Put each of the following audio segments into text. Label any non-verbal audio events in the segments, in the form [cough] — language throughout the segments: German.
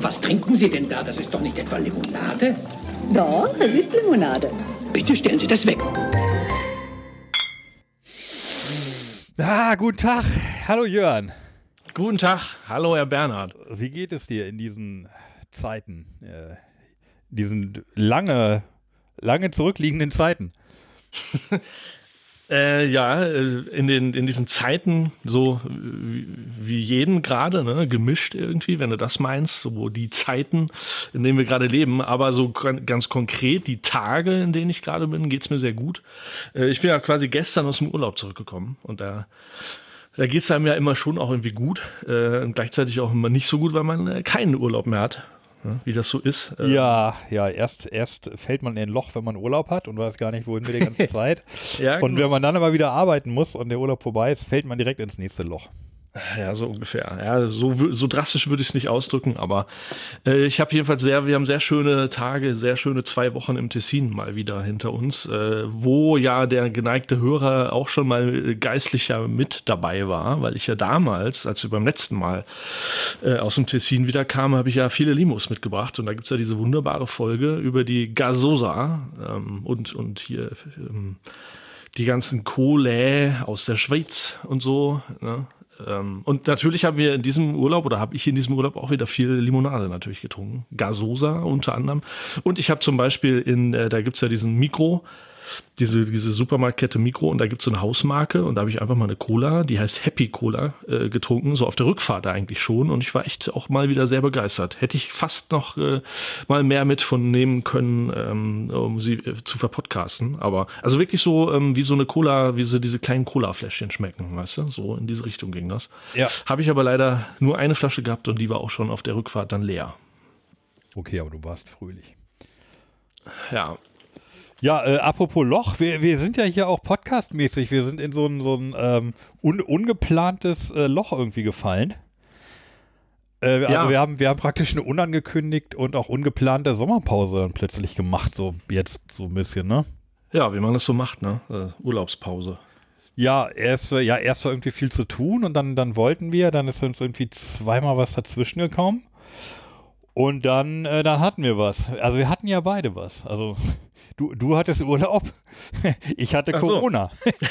Was trinken Sie denn da? Das ist doch nicht etwa Limonade? Doch, es ist Limonade. Bitte stellen Sie das weg. Ah, guten Tag. Hallo Jörn. Guten Tag, hallo Herr Bernhard. Wie geht es dir in diesen Zeiten? Äh, diesen lange, lange zurückliegenden Zeiten? [laughs] Äh, ja, äh, in, den, in diesen Zeiten, so wie, wie jeden gerade, ne, gemischt irgendwie, wenn du das meinst, so die Zeiten, in denen wir gerade leben, aber so ganz konkret, die Tage, in denen ich gerade bin, geht's mir sehr gut. Äh, ich bin ja quasi gestern aus dem Urlaub zurückgekommen und da da geht's einem ja immer schon auch irgendwie gut äh, und gleichzeitig auch immer nicht so gut, weil man äh, keinen Urlaub mehr hat wie das so ist. Äh, ja, ja, erst, erst fällt man in ein Loch, wenn man Urlaub hat und weiß gar nicht, wohin wir die ganze [laughs] Zeit. ja, und genau. wenn man dann aber wieder arbeiten muss und der Urlaub vorbei ist, fällt man direkt ins nächste Loch. Ja, so ungefähr. Ja, so, so drastisch würde ich es nicht ausdrücken, aber äh, ich habe jedenfalls sehr, wir haben sehr schöne Tage, sehr schöne zwei Wochen im Tessin mal wieder hinter uns, äh, wo ja der geneigte Hörer auch schon mal geistlicher mit dabei war, weil ich ja damals, als wir beim letzten Mal äh, aus dem Tessin wieder kamen, habe ich ja viele Limos mitgebracht und da gibt's ja diese wunderbare Folge über die Gasosa ähm, und, und hier ähm, die ganzen Kohle aus der Schweiz und so. Ne? Ähm, und natürlich haben wir in diesem Urlaub oder habe ich in diesem Urlaub auch wieder viel Limonade natürlich getrunken. Gasosa unter anderem. Und ich habe zum Beispiel in, äh, da gibt's ja diesen Mikro, diese, diese Supermarktkette Mikro und da gibt es so eine Hausmarke und da habe ich einfach mal eine Cola, die heißt Happy Cola, äh, getrunken, so auf der Rückfahrt eigentlich schon und ich war echt auch mal wieder sehr begeistert. Hätte ich fast noch äh, mal mehr mit von nehmen können, ähm, um sie äh, zu verpodcasten, aber also wirklich so ähm, wie so eine Cola, wie so diese kleinen Cola-Fläschchen schmecken, weißt du, so in diese Richtung ging das. Ja. Habe ich aber leider nur eine Flasche gehabt und die war auch schon auf der Rückfahrt dann leer. Okay, aber du warst fröhlich. Ja, ja, äh, apropos Loch, wir, wir sind ja hier auch podcastmäßig. Wir sind in so ein, so ein ähm, un, ungeplantes äh, Loch irgendwie gefallen. Äh, also wir haben, wir haben praktisch eine unangekündigt und auch ungeplante Sommerpause dann plötzlich gemacht, so jetzt so ein bisschen, ne? Ja, wie man das so macht, ne? Äh, Urlaubspause. Ja, erst, ja, erst war irgendwie viel zu tun und dann, dann wollten wir, dann ist uns irgendwie zweimal was dazwischen gekommen. Und dann, äh, dann hatten wir was. Also wir hatten ja beide was. Also Du, du hattest Urlaub, [laughs] ich hatte so. Corona.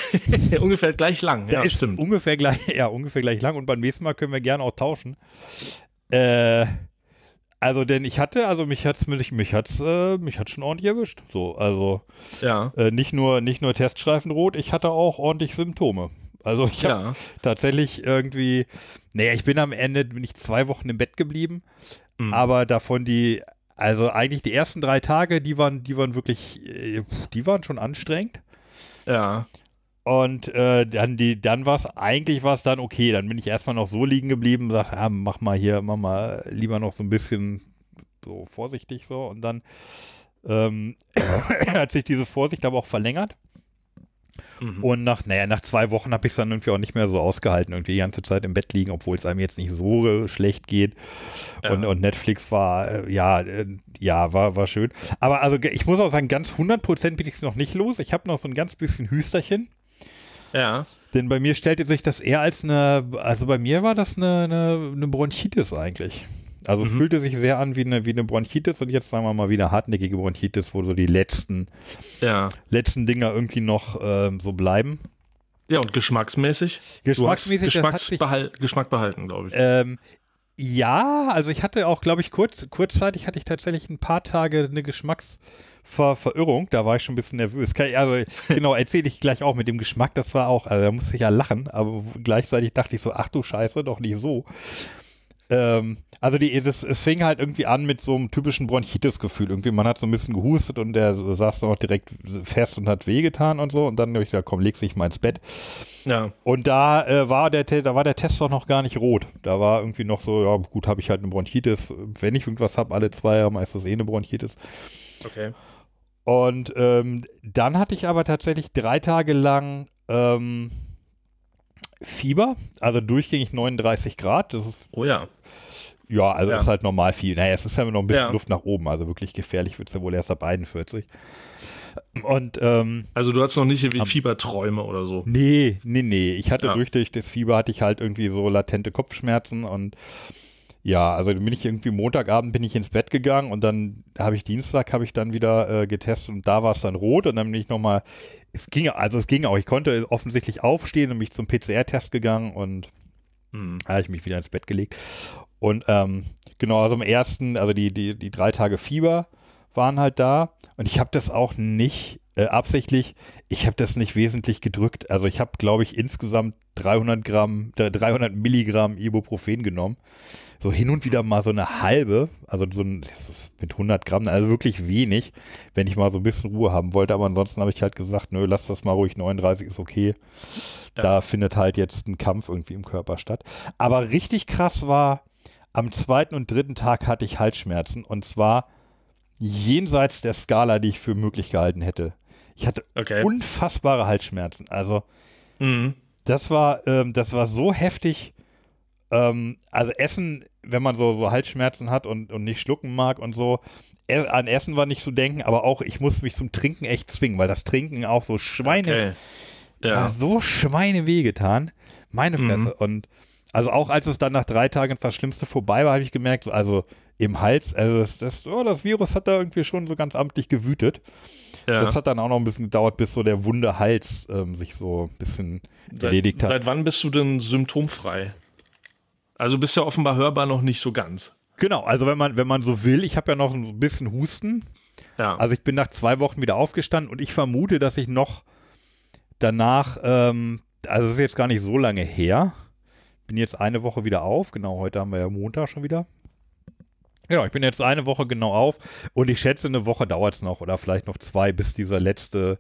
[laughs] ungefähr gleich lang, ja, ist stimmt. Ungefähr gleich, [laughs] ja, ungefähr gleich lang und beim nächsten Mal können wir gerne auch tauschen. Äh, also, denn ich hatte, also mich hat's, mich, mich hat's, äh, mich hat's schon ordentlich erwischt. So, also ja. Äh, nicht nur, nicht nur Teststreifenrot, ich hatte auch ordentlich Symptome. Also ich habe ja. tatsächlich irgendwie, naja, ich bin am Ende, bin ich zwei Wochen im Bett geblieben, mhm. aber davon die also eigentlich die ersten drei Tage, die waren, die waren wirklich, äh, die waren schon anstrengend. Ja. Und äh, dann die, dann war es, eigentlich war es dann okay. Dann bin ich erstmal noch so liegen geblieben, sag, ja, mach mal hier, mach mal lieber noch so ein bisschen so vorsichtig so. Und dann ähm, [coughs] hat sich diese Vorsicht aber auch verlängert. Mhm. Und nach, naja, nach zwei Wochen habe ich es dann irgendwie auch nicht mehr so ausgehalten, irgendwie die ganze Zeit im Bett liegen, obwohl es einem jetzt nicht so schlecht geht. Ja. Und, und Netflix war, äh, ja, äh, ja, war, war schön. Aber also ich muss auch sagen, ganz 100% bin ich es noch nicht los. Ich habe noch so ein ganz bisschen Hüsterchen. Ja. Denn bei mir stellte sich das eher als eine, also bei mir war das eine, eine, eine Bronchitis eigentlich. Also mhm. es fühlte sich sehr an wie eine, wie eine Bronchitis und jetzt sagen wir mal wieder hartnäckige Bronchitis, wo so die letzten, ja. letzten Dinger irgendwie noch ähm, so bleiben. Ja, und geschmacksmäßig? Geschmacksmäßig. Geschmacks behal Geschmack behalten, glaube ich. Ähm, ja, also ich hatte auch, glaube ich, kurz, kurzzeitig hatte ich tatsächlich ein paar Tage eine Geschmacksverirrung. Da war ich schon ein bisschen nervös. Also, [laughs] genau, erzähle ich gleich auch mit dem Geschmack. Das war auch, also da musste ich ja lachen, aber gleichzeitig dachte ich so, ach du Scheiße, doch nicht so. Ähm, also die, es, es fing halt irgendwie an mit so einem typischen Bronchitis-Gefühl. Irgendwie, man hat so ein bisschen gehustet und der saß dann auch direkt fest und hat wehgetan und so. Und dann habe ich gesagt, komm, leg dich mal ins Bett. Ja. Und da äh, war der, da war der Test doch noch gar nicht rot. Da war irgendwie noch so, ja gut, habe ich halt eine Bronchitis. Wenn ich irgendwas habe, alle zwei Jahre ist das eh eine Bronchitis. Okay. Und ähm, dann hatte ich aber tatsächlich drei Tage lang ähm, Fieber, also durchgängig 39 Grad. Das ist oh ja. Ja, also ja. ist halt normal viel. Naja, es ist ja noch ein bisschen ja. Luft nach oben, also wirklich gefährlich wird es ja wohl erst ab 41. Und ähm, Also du hast noch nicht irgendwie Fieberträume oder so. nee, nee, nee. Ich hatte Ja. durch, durch das Fieber hatte ich halt irgendwie so latente Kopfschmerzen und ja, also dann bin ich irgendwie Montagabend bin ich ins Bett gegangen und dann habe ich Dienstag habe ich dann wieder äh, getestet und da war es dann rot und dann bin ich nochmal, es ging, also es ging auch, ich konnte offensichtlich aufstehen und mich zum PCR-Test gegangen und Hm. habe ich mich wieder ins Bett gelegt. Und ähm, genau, also am ersten, also die, die, die drei Tage Fieber waren halt da. Und ich habe das auch nicht äh, absichtlich, ich habe das nicht wesentlich gedrückt. Also ich habe, glaube ich, insgesamt 300 Gramm, äh, 300 Milligramm Ibuprofen genommen. So hin und wieder mal so eine halbe, also so ein, mit 100 Gramm, also wirklich wenig, wenn ich mal so ein bisschen Ruhe haben wollte. Aber ansonsten habe ich halt gesagt, nö, lass das mal ruhig, 39 ist okay. Da findet halt jetzt ein Kampf irgendwie im Körper statt. Aber richtig krass war, am zweiten und dritten Tag hatte ich Halsschmerzen und zwar jenseits der Skala, die ich für möglich gehalten hätte. Ich hatte Okay. unfassbare Halsschmerzen. Also Mhm. das war, ähm, das war so heftig. Ähm, also Essen, wenn man so, so Halsschmerzen hat und, und nicht schlucken mag und so, e an Essen war nicht zu denken, aber auch ich musste mich zum Trinken echt zwingen, weil das Trinken auch so Schweine, Okay. ja. So Schweine wehgetan. Meine Mhm. Fresse. Und also auch als es dann nach drei Tagen das Schlimmste vorbei war, habe ich gemerkt, so, also im Hals, also das, das, oh, das Virus hat da irgendwie schon so ganz amtlich gewütet. ja. Das hat dann auch noch ein bisschen gedauert, bis so der wunde Hals ähm, sich so ein bisschen erledigt seit, hat. Seit wann bist du denn symptomfrei? Also bist ja offenbar hörbar noch nicht so ganz. Genau, also wenn man, wenn man so will, ich habe ja noch ein bisschen Husten. Ja. Also ich bin nach zwei Wochen wieder aufgestanden und ich vermute, dass ich noch danach, ähm, also es ist jetzt gar nicht so lange her, bin jetzt eine Woche wieder auf, genau, heute haben wir ja Montag schon wieder. Genau, ich bin jetzt eine Woche genau auf und ich schätze, eine Woche dauert es noch oder vielleicht noch zwei, bis dieser letzte.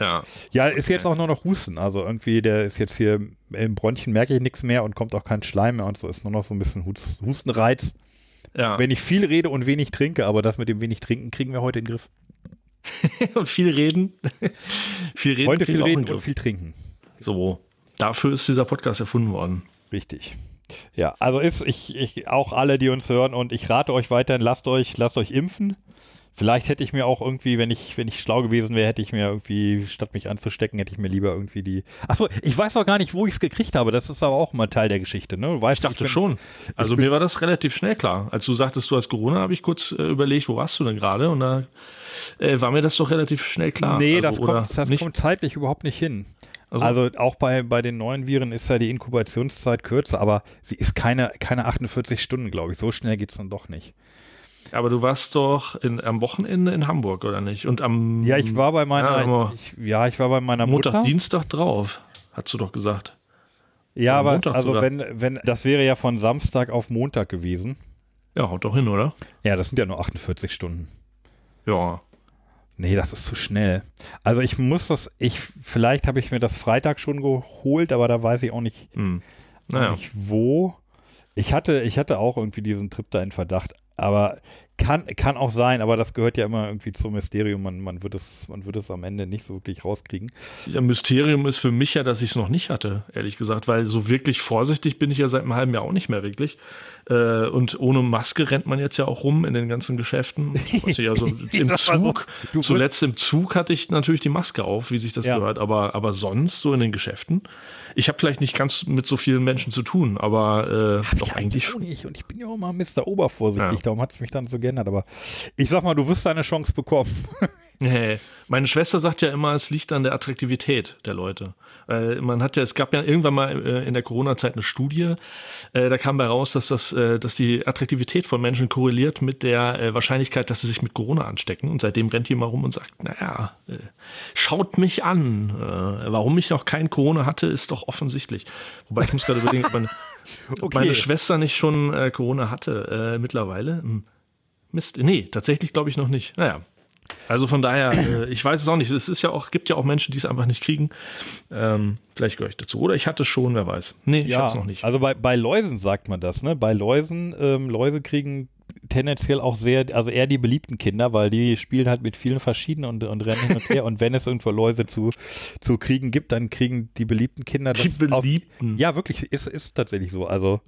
ja. Ja, ist jetzt auch nur noch Husten. Also irgendwie, der ist jetzt hier im Bronchien, merke ich nichts mehr und kommt auch kein Schleim mehr und so, ist nur noch so ein bisschen Hus- Hustenreiz. Ja. Wenn ich viel rede und wenig trinke, aber das mit dem wenig trinken kriegen wir heute in den Griff. [laughs] und viel reden. viel reden. Heute viel reden den und viel trinken. So. Dafür ist dieser Podcast erfunden worden. Richtig. Ja, also ist ich, ich auch alle, die uns hören und ich rate euch weiterhin, lasst euch, lasst euch impfen. Vielleicht hätte ich mir auch irgendwie, wenn ich, wenn ich schlau gewesen wäre, hätte ich mir irgendwie, statt mich anzustecken, hätte ich mir lieber irgendwie die. Achso, ich weiß auch gar nicht, wo ich es gekriegt habe. Das ist aber auch mal Teil der Geschichte, ne? Du weißt, Ich dachte bin- schon. Also mir war das relativ schnell klar. Als du sagtest, du hast Corona, habe ich kurz äh, überlegt, wo warst du denn gerade? Und da äh, war mir das doch relativ schnell klar. Nee, also, das, kommt, das kommt zeitlich überhaupt nicht hin. Also- Also, auch bei, bei den neuen Viren ist ja die Inkubationszeit kürzer, aber sie ist keine, keine 48 Stunden, glaube ich. So schnell geht es dann doch nicht. Aber du warst doch in, am Wochenende in Hamburg, oder nicht? Und am Ja, ich war bei meiner, Ja, ich, ja, ich war bei meiner Montag, Mutter. Dienstag drauf, hast du doch gesagt. Ja, am aber Montag also sogar. wenn, wenn, das wäre ja von Samstag auf Montag gewesen. Ja, haut doch hin, oder? Ja, das sind ja nur 48 Stunden. Ja. Nee, das ist zu schnell. Also ich muss das, ich, vielleicht habe ich mir das Freitag schon geholt, aber da weiß ich auch nicht, Hm. Naja. nicht wo. Ich hatte, ich hatte auch irgendwie diesen Trip da in Verdacht, aber kann, kann auch sein, aber das gehört ja immer irgendwie zum Mysterium. Man, man wird es, man wird es am Ende nicht so wirklich rauskriegen. Ja, Mysterium ist für mich ja, dass ich es noch nicht hatte, ehrlich gesagt, weil so wirklich vorsichtig bin ich ja seit einem halben Jahr auch nicht mehr wirklich. Äh, und ohne Maske rennt man jetzt ja auch rum in den ganzen Geschäften. Ich, [laughs] also im so, Zug, du zuletzt im Zug hatte ich natürlich die Maske auf, wie sich das Ja. gehört, aber, aber sonst so in den Geschäften. Ich habe vielleicht nicht ganz mit so vielen Menschen zu tun, aber äh, doch eigentlich schon. nicht. Und ich bin ja auch mal Mr. Obervorsichtig, Ja. darum hat es mich dann so geändert. Aber ich sag mal, du wirst deine Chance bekommen. [laughs] Nee. Meine Schwester sagt ja immer, es liegt an der Attraktivität der Leute. Äh, man hat ja, es gab ja irgendwann mal äh, in der Corona-Zeit eine Studie, äh, da kam bei raus, dass das, äh, dass die Attraktivität von Menschen korreliert mit der Wahrscheinlichkeit, dass sie sich mit Corona anstecken. Und seitdem rennt immer rum und sagt, naja, schaut mich an. Warum ich noch kein Corona hatte, ist doch offensichtlich. Wobei ich muss gerade überlegen, ob meine, ob [laughs] Okay. meine Schwester nicht schon Corona hatte mittlerweile. Hm. Mist, nee, tatsächlich glaube ich noch nicht. Naja. Also von daher, äh, [clears throat] ich weiß es auch nicht. Es ist ja auch, gibt ja auch Menschen, die es einfach nicht kriegen. Ähm, vielleicht gehöre ich dazu. Oder ich hatte es schon, wer weiß. Nee, ich hatte es noch nicht. also bei, bei Läusen sagt man das, ne? Bei Läusen, ähm, Läuse kriegen tendenziell auch sehr, also eher die beliebten Kinder, weil die spielen halt mit vielen verschiedenen und, und rennen hin und her. und wenn es irgendwo Läuse zu, zu kriegen gibt, dann kriegen die beliebten Kinder das Die auf- Beliebten. Ja, wirklich, ist, ist tatsächlich so. Also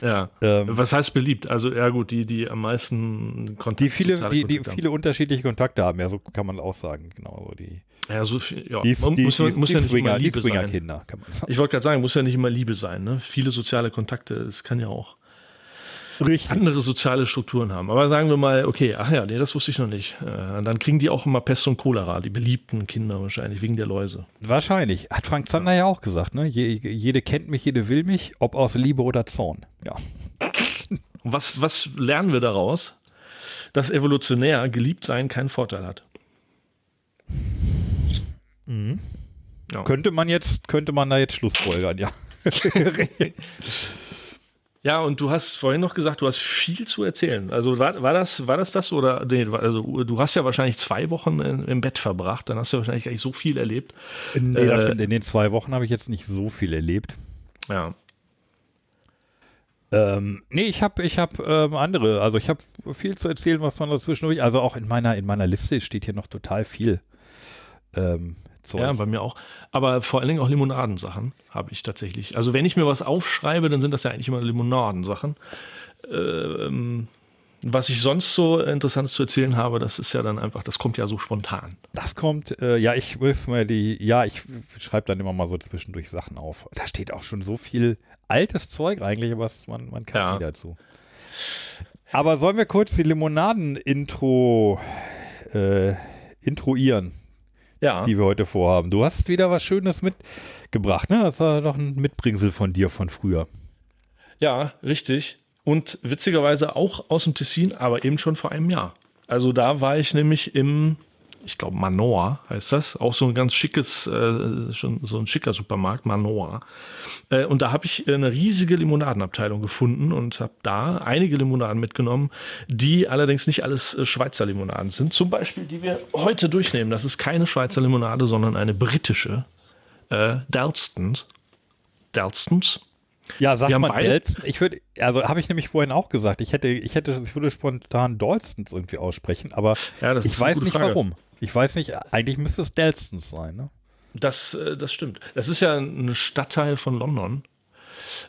Ja. Ähm, Was heißt beliebt? Also, ja gut, die, die am meisten Kontakte Die viele, die, die viele unterschiedliche Kontakte haben, ja, so kann man auch sagen, genau. Die, ja, so viel, ja. Die, man die, muss, die, muss ja nicht Swinger, immer Liebe sein. Kinder, kann man sagen. Ich wollte gerade sagen, muss ja nicht immer Liebe sein. Ne? Viele soziale Kontakte, es kann ja auch Richtig. andere soziale Strukturen haben. Aber sagen wir mal, okay, ach ja, nee, das wusste ich noch nicht. Äh, dann kriegen die auch immer Pest und Cholera, die beliebten Kinder wahrscheinlich, wegen der Läuse. Wahrscheinlich. Hat Frank Zander ja, ja auch gesagt, ne? Je, jede kennt mich, jede will mich, ob aus Liebe oder Zorn. Ja. Was, was lernen wir daraus? Dass evolutionär geliebt sein keinen Vorteil hat. Mhm. Ja. Könnte man jetzt, könnte man da jetzt Schlussfolgern, ja. [laughs] [laughs] Ja, und du hast vorhin noch gesagt, du hast viel zu erzählen. Also war, war das, war das das oder nee, also du hast ja wahrscheinlich zwei Wochen in, im Bett verbracht, dann hast du wahrscheinlich gar nicht so viel erlebt. Nee, äh, in den zwei Wochen habe ich jetzt nicht so viel erlebt. Ja. Ähm, nee, ich habe ich hab, ähm, andere, also ich habe viel zu erzählen, was man dazwischendurch, also auch in meiner, in meiner Liste steht hier noch total viel. Ähm, Zeug. Ja, bei mir auch. Aber vor allen Dingen auch Limonadensachen habe ich tatsächlich. Also wenn ich mir was aufschreibe, dann sind das ja eigentlich immer Limonadensachen. Ähm, was ich sonst so Interessantes zu erzählen habe, das ist ja dann einfach, das kommt ja so spontan. Das kommt, äh, ja, ich muss mal die, ja, ich schreibe dann immer mal so zwischendurch Sachen auf. Da steht auch schon so viel altes Zeug eigentlich, was man, man kann ja. nie dazu. Aber sollen wir kurz die Limonaden-Intro äh, introieren? Ja. die wir heute vorhaben. Du hast wieder was Schönes mitgebracht, ne? Das war doch ein Mitbringsel von dir von früher. Ja, richtig. Und witzigerweise auch aus dem Tessin, aber eben schon vor einem Jahr. Also da war ich nämlich im ich glaube Manoa heißt das, auch so ein ganz schickes, äh, schon so ein schicker Supermarkt, Manoa. Äh, und da habe ich eine riesige Limonadenabteilung gefunden und habe da einige Limonaden mitgenommen, die allerdings nicht alles äh, Schweizer Limonaden sind. Zum Beispiel, die wir heute durchnehmen. Das ist keine Schweizer Limonade, sondern eine britische äh, Dalstons. Dalstons. Ja, sag mal Dalston. Ich würde, also habe ich nämlich vorhin auch gesagt, ich hätte, ich hätte, ich würde spontan Dalstons irgendwie aussprechen, aber ja, ich weiß nicht Frage. warum. Ich weiß nicht, eigentlich müsste es Dalstons sein, ne? Das, äh, das stimmt. Das ist ja ein Stadtteil von London.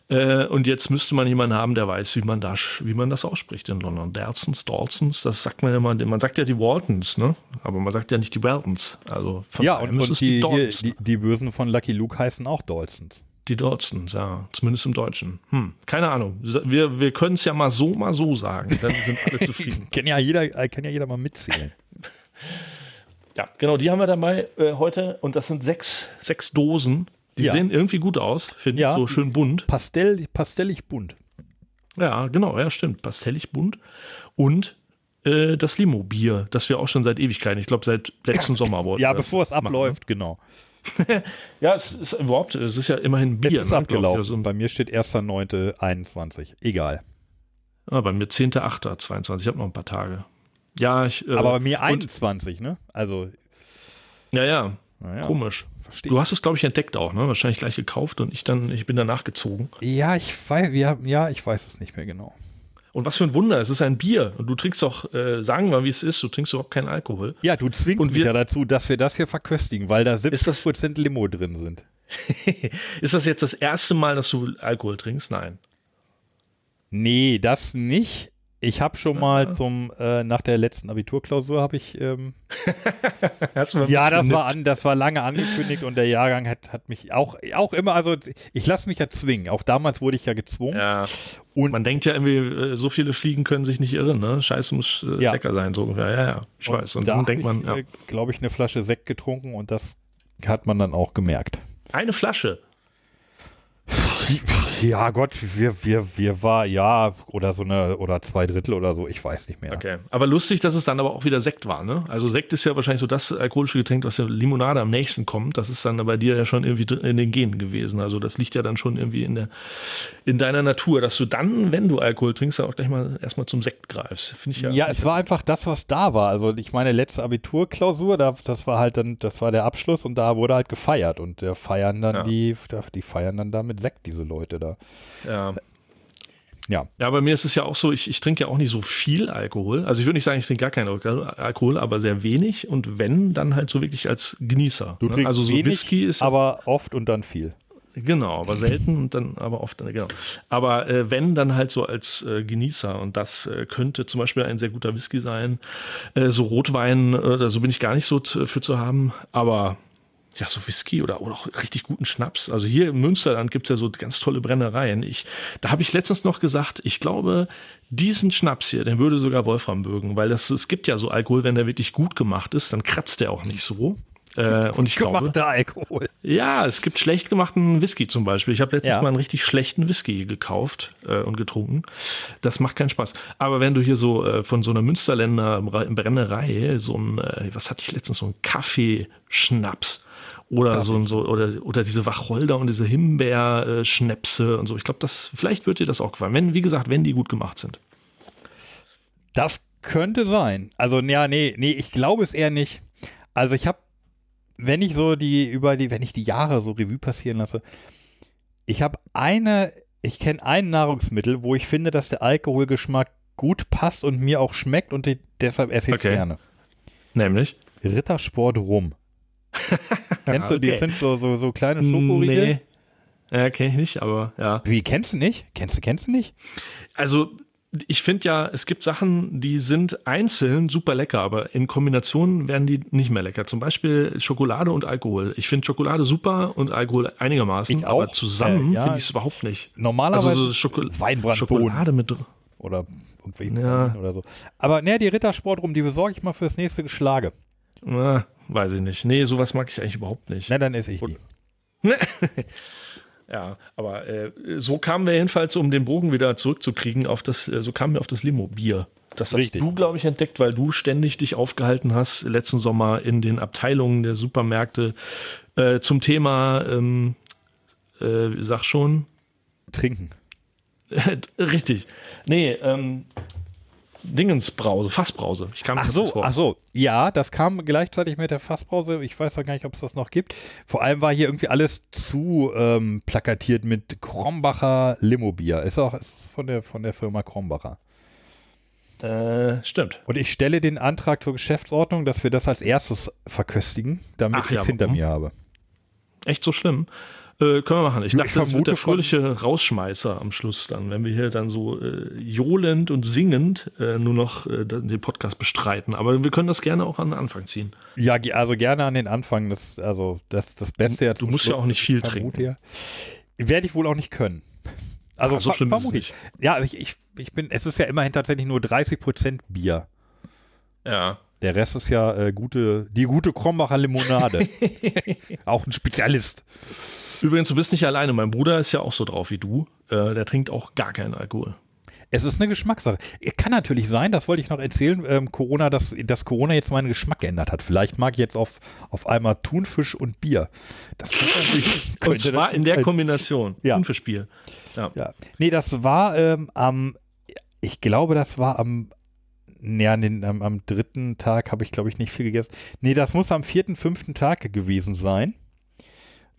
Äh, und jetzt müsste man jemanden haben, der weiß, wie man, das, wie man das ausspricht in London. Dalstons, Dalstons, das sagt man immer, man sagt ja die Waltons, ne? Aber man sagt ja nicht die Waltons. Also ja, und, und die, die, die, die, Bösen von Lucky Luke heißen auch Dalstons. Die Dalstons, ja, zumindest im Deutschen. Hm, keine Ahnung. Wir, wir können es ja mal so, mal so sagen. Dann sind alle [laughs] zufrieden. kann, ja jeder, kann ja jeder mal mitzählen. [laughs] Ja, genau, die haben wir dabei äh, heute und das sind sechs, sechs Dosen. Die ja. sehen irgendwie gut aus, finde ja, ich, so schön bunt. Pastell, pastellig bunt. Ja, genau, ja, stimmt. Pastellig bunt. Und äh, das Limo-Bier, das wir auch schon seit Ewigkeiten, ich glaube seit letzten [coughs] Sommer wollten. Ja, bevor es abläuft, machen, genau. [laughs] ja, es ist überhaupt, es ist ja immerhin Bier. Es ist ne, abgelaufen. Also, bei mir steht 1.9.21. Egal. Ah, bei mir 10.8.22. Ich habe noch ein paar Tage. Ja, ich. Äh, Aber bei mir 21, ne? Also. Ja, ja. ja. Komisch. Verstehe. Du hast es, glaube ich, entdeckt auch, ne? Wahrscheinlich gleich gekauft und ich dann, ich bin danach gezogen. Ja, ich weiß, wir, ja, ich weiß es nicht mehr genau. Und was für ein Wunder, es ist ein Bier. Und du trinkst doch, äh, sagen wir, wie es ist, du trinkst überhaupt keinen Alkohol. Ja, du zwingst und mich ja dazu, dass wir das hier verköstigen, weil da 70% Limo drin sind. [laughs] ist das jetzt das erste Mal, dass du Alkohol trinkst? Nein. Nee, das nicht. Ich habe schon mal zum äh, nach der letzten Abiturklausur habe ich ähm, [laughs] ja das war an das war lange angekündigt und der Jahrgang hat hat mich auch auch immer also ich lasse mich ja zwingen. Auch damals wurde ich ja gezwungen. Ja. und man denkt ja irgendwie äh, so viele Fliegen können sich nicht irren ne? Scheiße muss äh, ja. lecker sein so ungefähr. Ja ja ich und weiß. Und dann denkt man ja. Äh, glaube ich eine Flasche Sekt getrunken und das hat man dann auch gemerkt. Eine Flasche [laughs] ja, Gott, wir, wir, wir war, ja, oder so eine, oder zwei Drittel oder so, ich weiß nicht mehr. Okay. Aber lustig, dass es dann aber auch wieder Sekt war, ne? Also Sekt ist ja wahrscheinlich so das alkoholische Getränk, was der Limonade am nächsten kommt. Das ist dann bei dir ja schon irgendwie in den Genen gewesen. Also das liegt ja dann schon irgendwie in der, in deiner Natur, dass du dann, wenn du Alkohol trinkst, auch gleich mal erstmal zum Sekt greifst. Finde ich ja. Ja, es war einfach das, was da war. Also ich meine, letzte Abiturklausur, da, das war halt dann, das war der Abschluss und da wurde halt gefeiert und der feiern dann ja. die, die feiern dann da mit Sekt, diese Leute da. Ja. Ja. Ja, bei mir ist es ja auch so, ich, ich trinke ja auch nicht so viel Alkohol. Also ich würde nicht sagen, ich trinke gar keinen Alkohol, aber sehr wenig. Und wenn, dann halt so wirklich als Genießer. Du ne? trinkst also so wenig, Whisky ist. Aber oft und dann viel. Genau, aber selten und dann aber oft, genau. Aber äh, wenn, dann halt so als äh, Genießer und das äh, könnte zum Beispiel ein sehr guter Whisky sein. Äh, so Rotwein, äh, so bin ich gar nicht so für zu haben, aber ja, so Whisky oder, oder auch richtig guten Schnaps. Also hier im Münsterland gibt es ja so ganz tolle Brennereien. Ich, da habe ich letztens noch gesagt, ich glaube, diesen Schnaps hier, den würde sogar Wolfram mögen, weil das, es gibt ja so Alkohol, wenn der wirklich gut gemacht ist, dann kratzt der auch nicht so. Äh, und ich glaube, Alkohol. Ja, es gibt schlecht gemachten Whisky zum Beispiel. Ich habe letztes ja. Mal einen richtig schlechten Whisky gekauft äh, und getrunken. Das macht keinen Spaß. Aber wenn du hier so äh, von so einer Münsterländer Brennerei so ein, äh, was hatte ich letztens, so ein Kaffeeschnaps oder so, so oder, oder diese Wacholder und diese Himbeerschnäpse und so. Ich glaube, das vielleicht wird dir das auch gefallen. Wenn, wie gesagt, wenn die gut gemacht sind. Das könnte sein. Also ja, nee, nee, ich glaube es eher nicht. Also ich habe wenn ich so die über die, wenn ich die Jahre so Revue passieren lasse, ich habe eine, ich kenne ein Nahrungsmittel, wo ich finde, dass der Alkoholgeschmack gut passt und mir auch schmeckt und ich, deshalb esse ich es okay. gerne. Nämlich? Rittersport Rum. [laughs] Kennst du die? Sind so, so, so kleine Schokoriegel. Nee. Ja, kenne ich nicht, aber ja. Wie, kennst du nicht? Kennst du, kennst du nicht? Also, ich finde ja, es gibt Sachen, die sind einzeln super lecker, aber in Kombination werden die nicht mehr lecker. Zum Beispiel Schokolade und Alkohol. Ich finde Schokolade super und Alkohol einigermaßen, aber zusammen äh, ja, finde ich es überhaupt nicht. Normalerweise also so Schoko Schokolade mit oder irgendwelche ja. oder so. Aber ne, die Rittersport rum, die besorge ich mal fürs nächste Geschlage. Na, weiß ich nicht. Nee, sowas mag ich eigentlich überhaupt nicht. Na, dann esse ich die. [laughs] Ja, aber äh, so kamen wir jedenfalls, um den Bogen wieder zurückzukriegen, auf das, äh, so kamen wir auf das Limo-Bier. Das hast Richtig. du, glaube ich, entdeckt, weil du ständig dich aufgehalten hast letzten Sommer in den Abteilungen der Supermärkte äh, zum Thema, ähm, äh, sag schon. Trinken. [laughs] Richtig. Nee, ähm, Dingensbrause, Fassbrause. Ich kam ach so, ach so. Ja, das kam gleichzeitig mit der Fassbrause. Ich weiß auch gar nicht, ob es das noch gibt. Vor allem war hier irgendwie alles zu ähm, plakatiert mit Krombacher Limobier. Ist auch ist von der von der Firma Krombacher. Äh, stimmt. Und ich stelle den Antrag zur Geschäftsordnung, dass wir das als erstes verköstigen, damit ich es ja, hinter mir habe. Echt so schlimm? Äh, können wir machen. Ich dachte, ich das wird der fröhliche Rausschmeißer am Schluss dann, wenn wir hier dann so äh, johlend und singend äh, nur noch äh, den Podcast bestreiten. Aber wir können das gerne auch an den Anfang ziehen. Ja, also gerne an den Anfang. Das, also das, das Beste jetzt. Du musst Schluss, ja auch nicht viel trinken. Hier. Werde ich wohl auch nicht können. Also Ach, so schlimm vermutlich. Ja, also ich, ich, ich bin, es ist ja immerhin tatsächlich nur 30 Prozent Bier. Ja. Der Rest ist ja äh, gute, die gute Krombacher Limonade. [laughs] auch ein Spezialist. Übrigens, du bist nicht alleine. Mein Bruder ist ja auch so drauf wie du. Äh, der trinkt auch gar keinen Alkohol. Es ist eine Geschmackssache. Kann natürlich sein, das wollte ich noch erzählen, ähm, Corona, dass, dass Corona jetzt meinen Geschmack geändert hat. Vielleicht mag ich jetzt auf, auf einmal Thunfisch und Bier. Das [laughs] und zwar in der Kombination. Ja. Thunfischbier. Ja. ja. Nee, das war ähm, am, ich glaube, das war am, ja, den, am, am dritten Tag habe ich, glaube ich, nicht viel gegessen. Nee, das muss am vierten, fünften Tag gewesen sein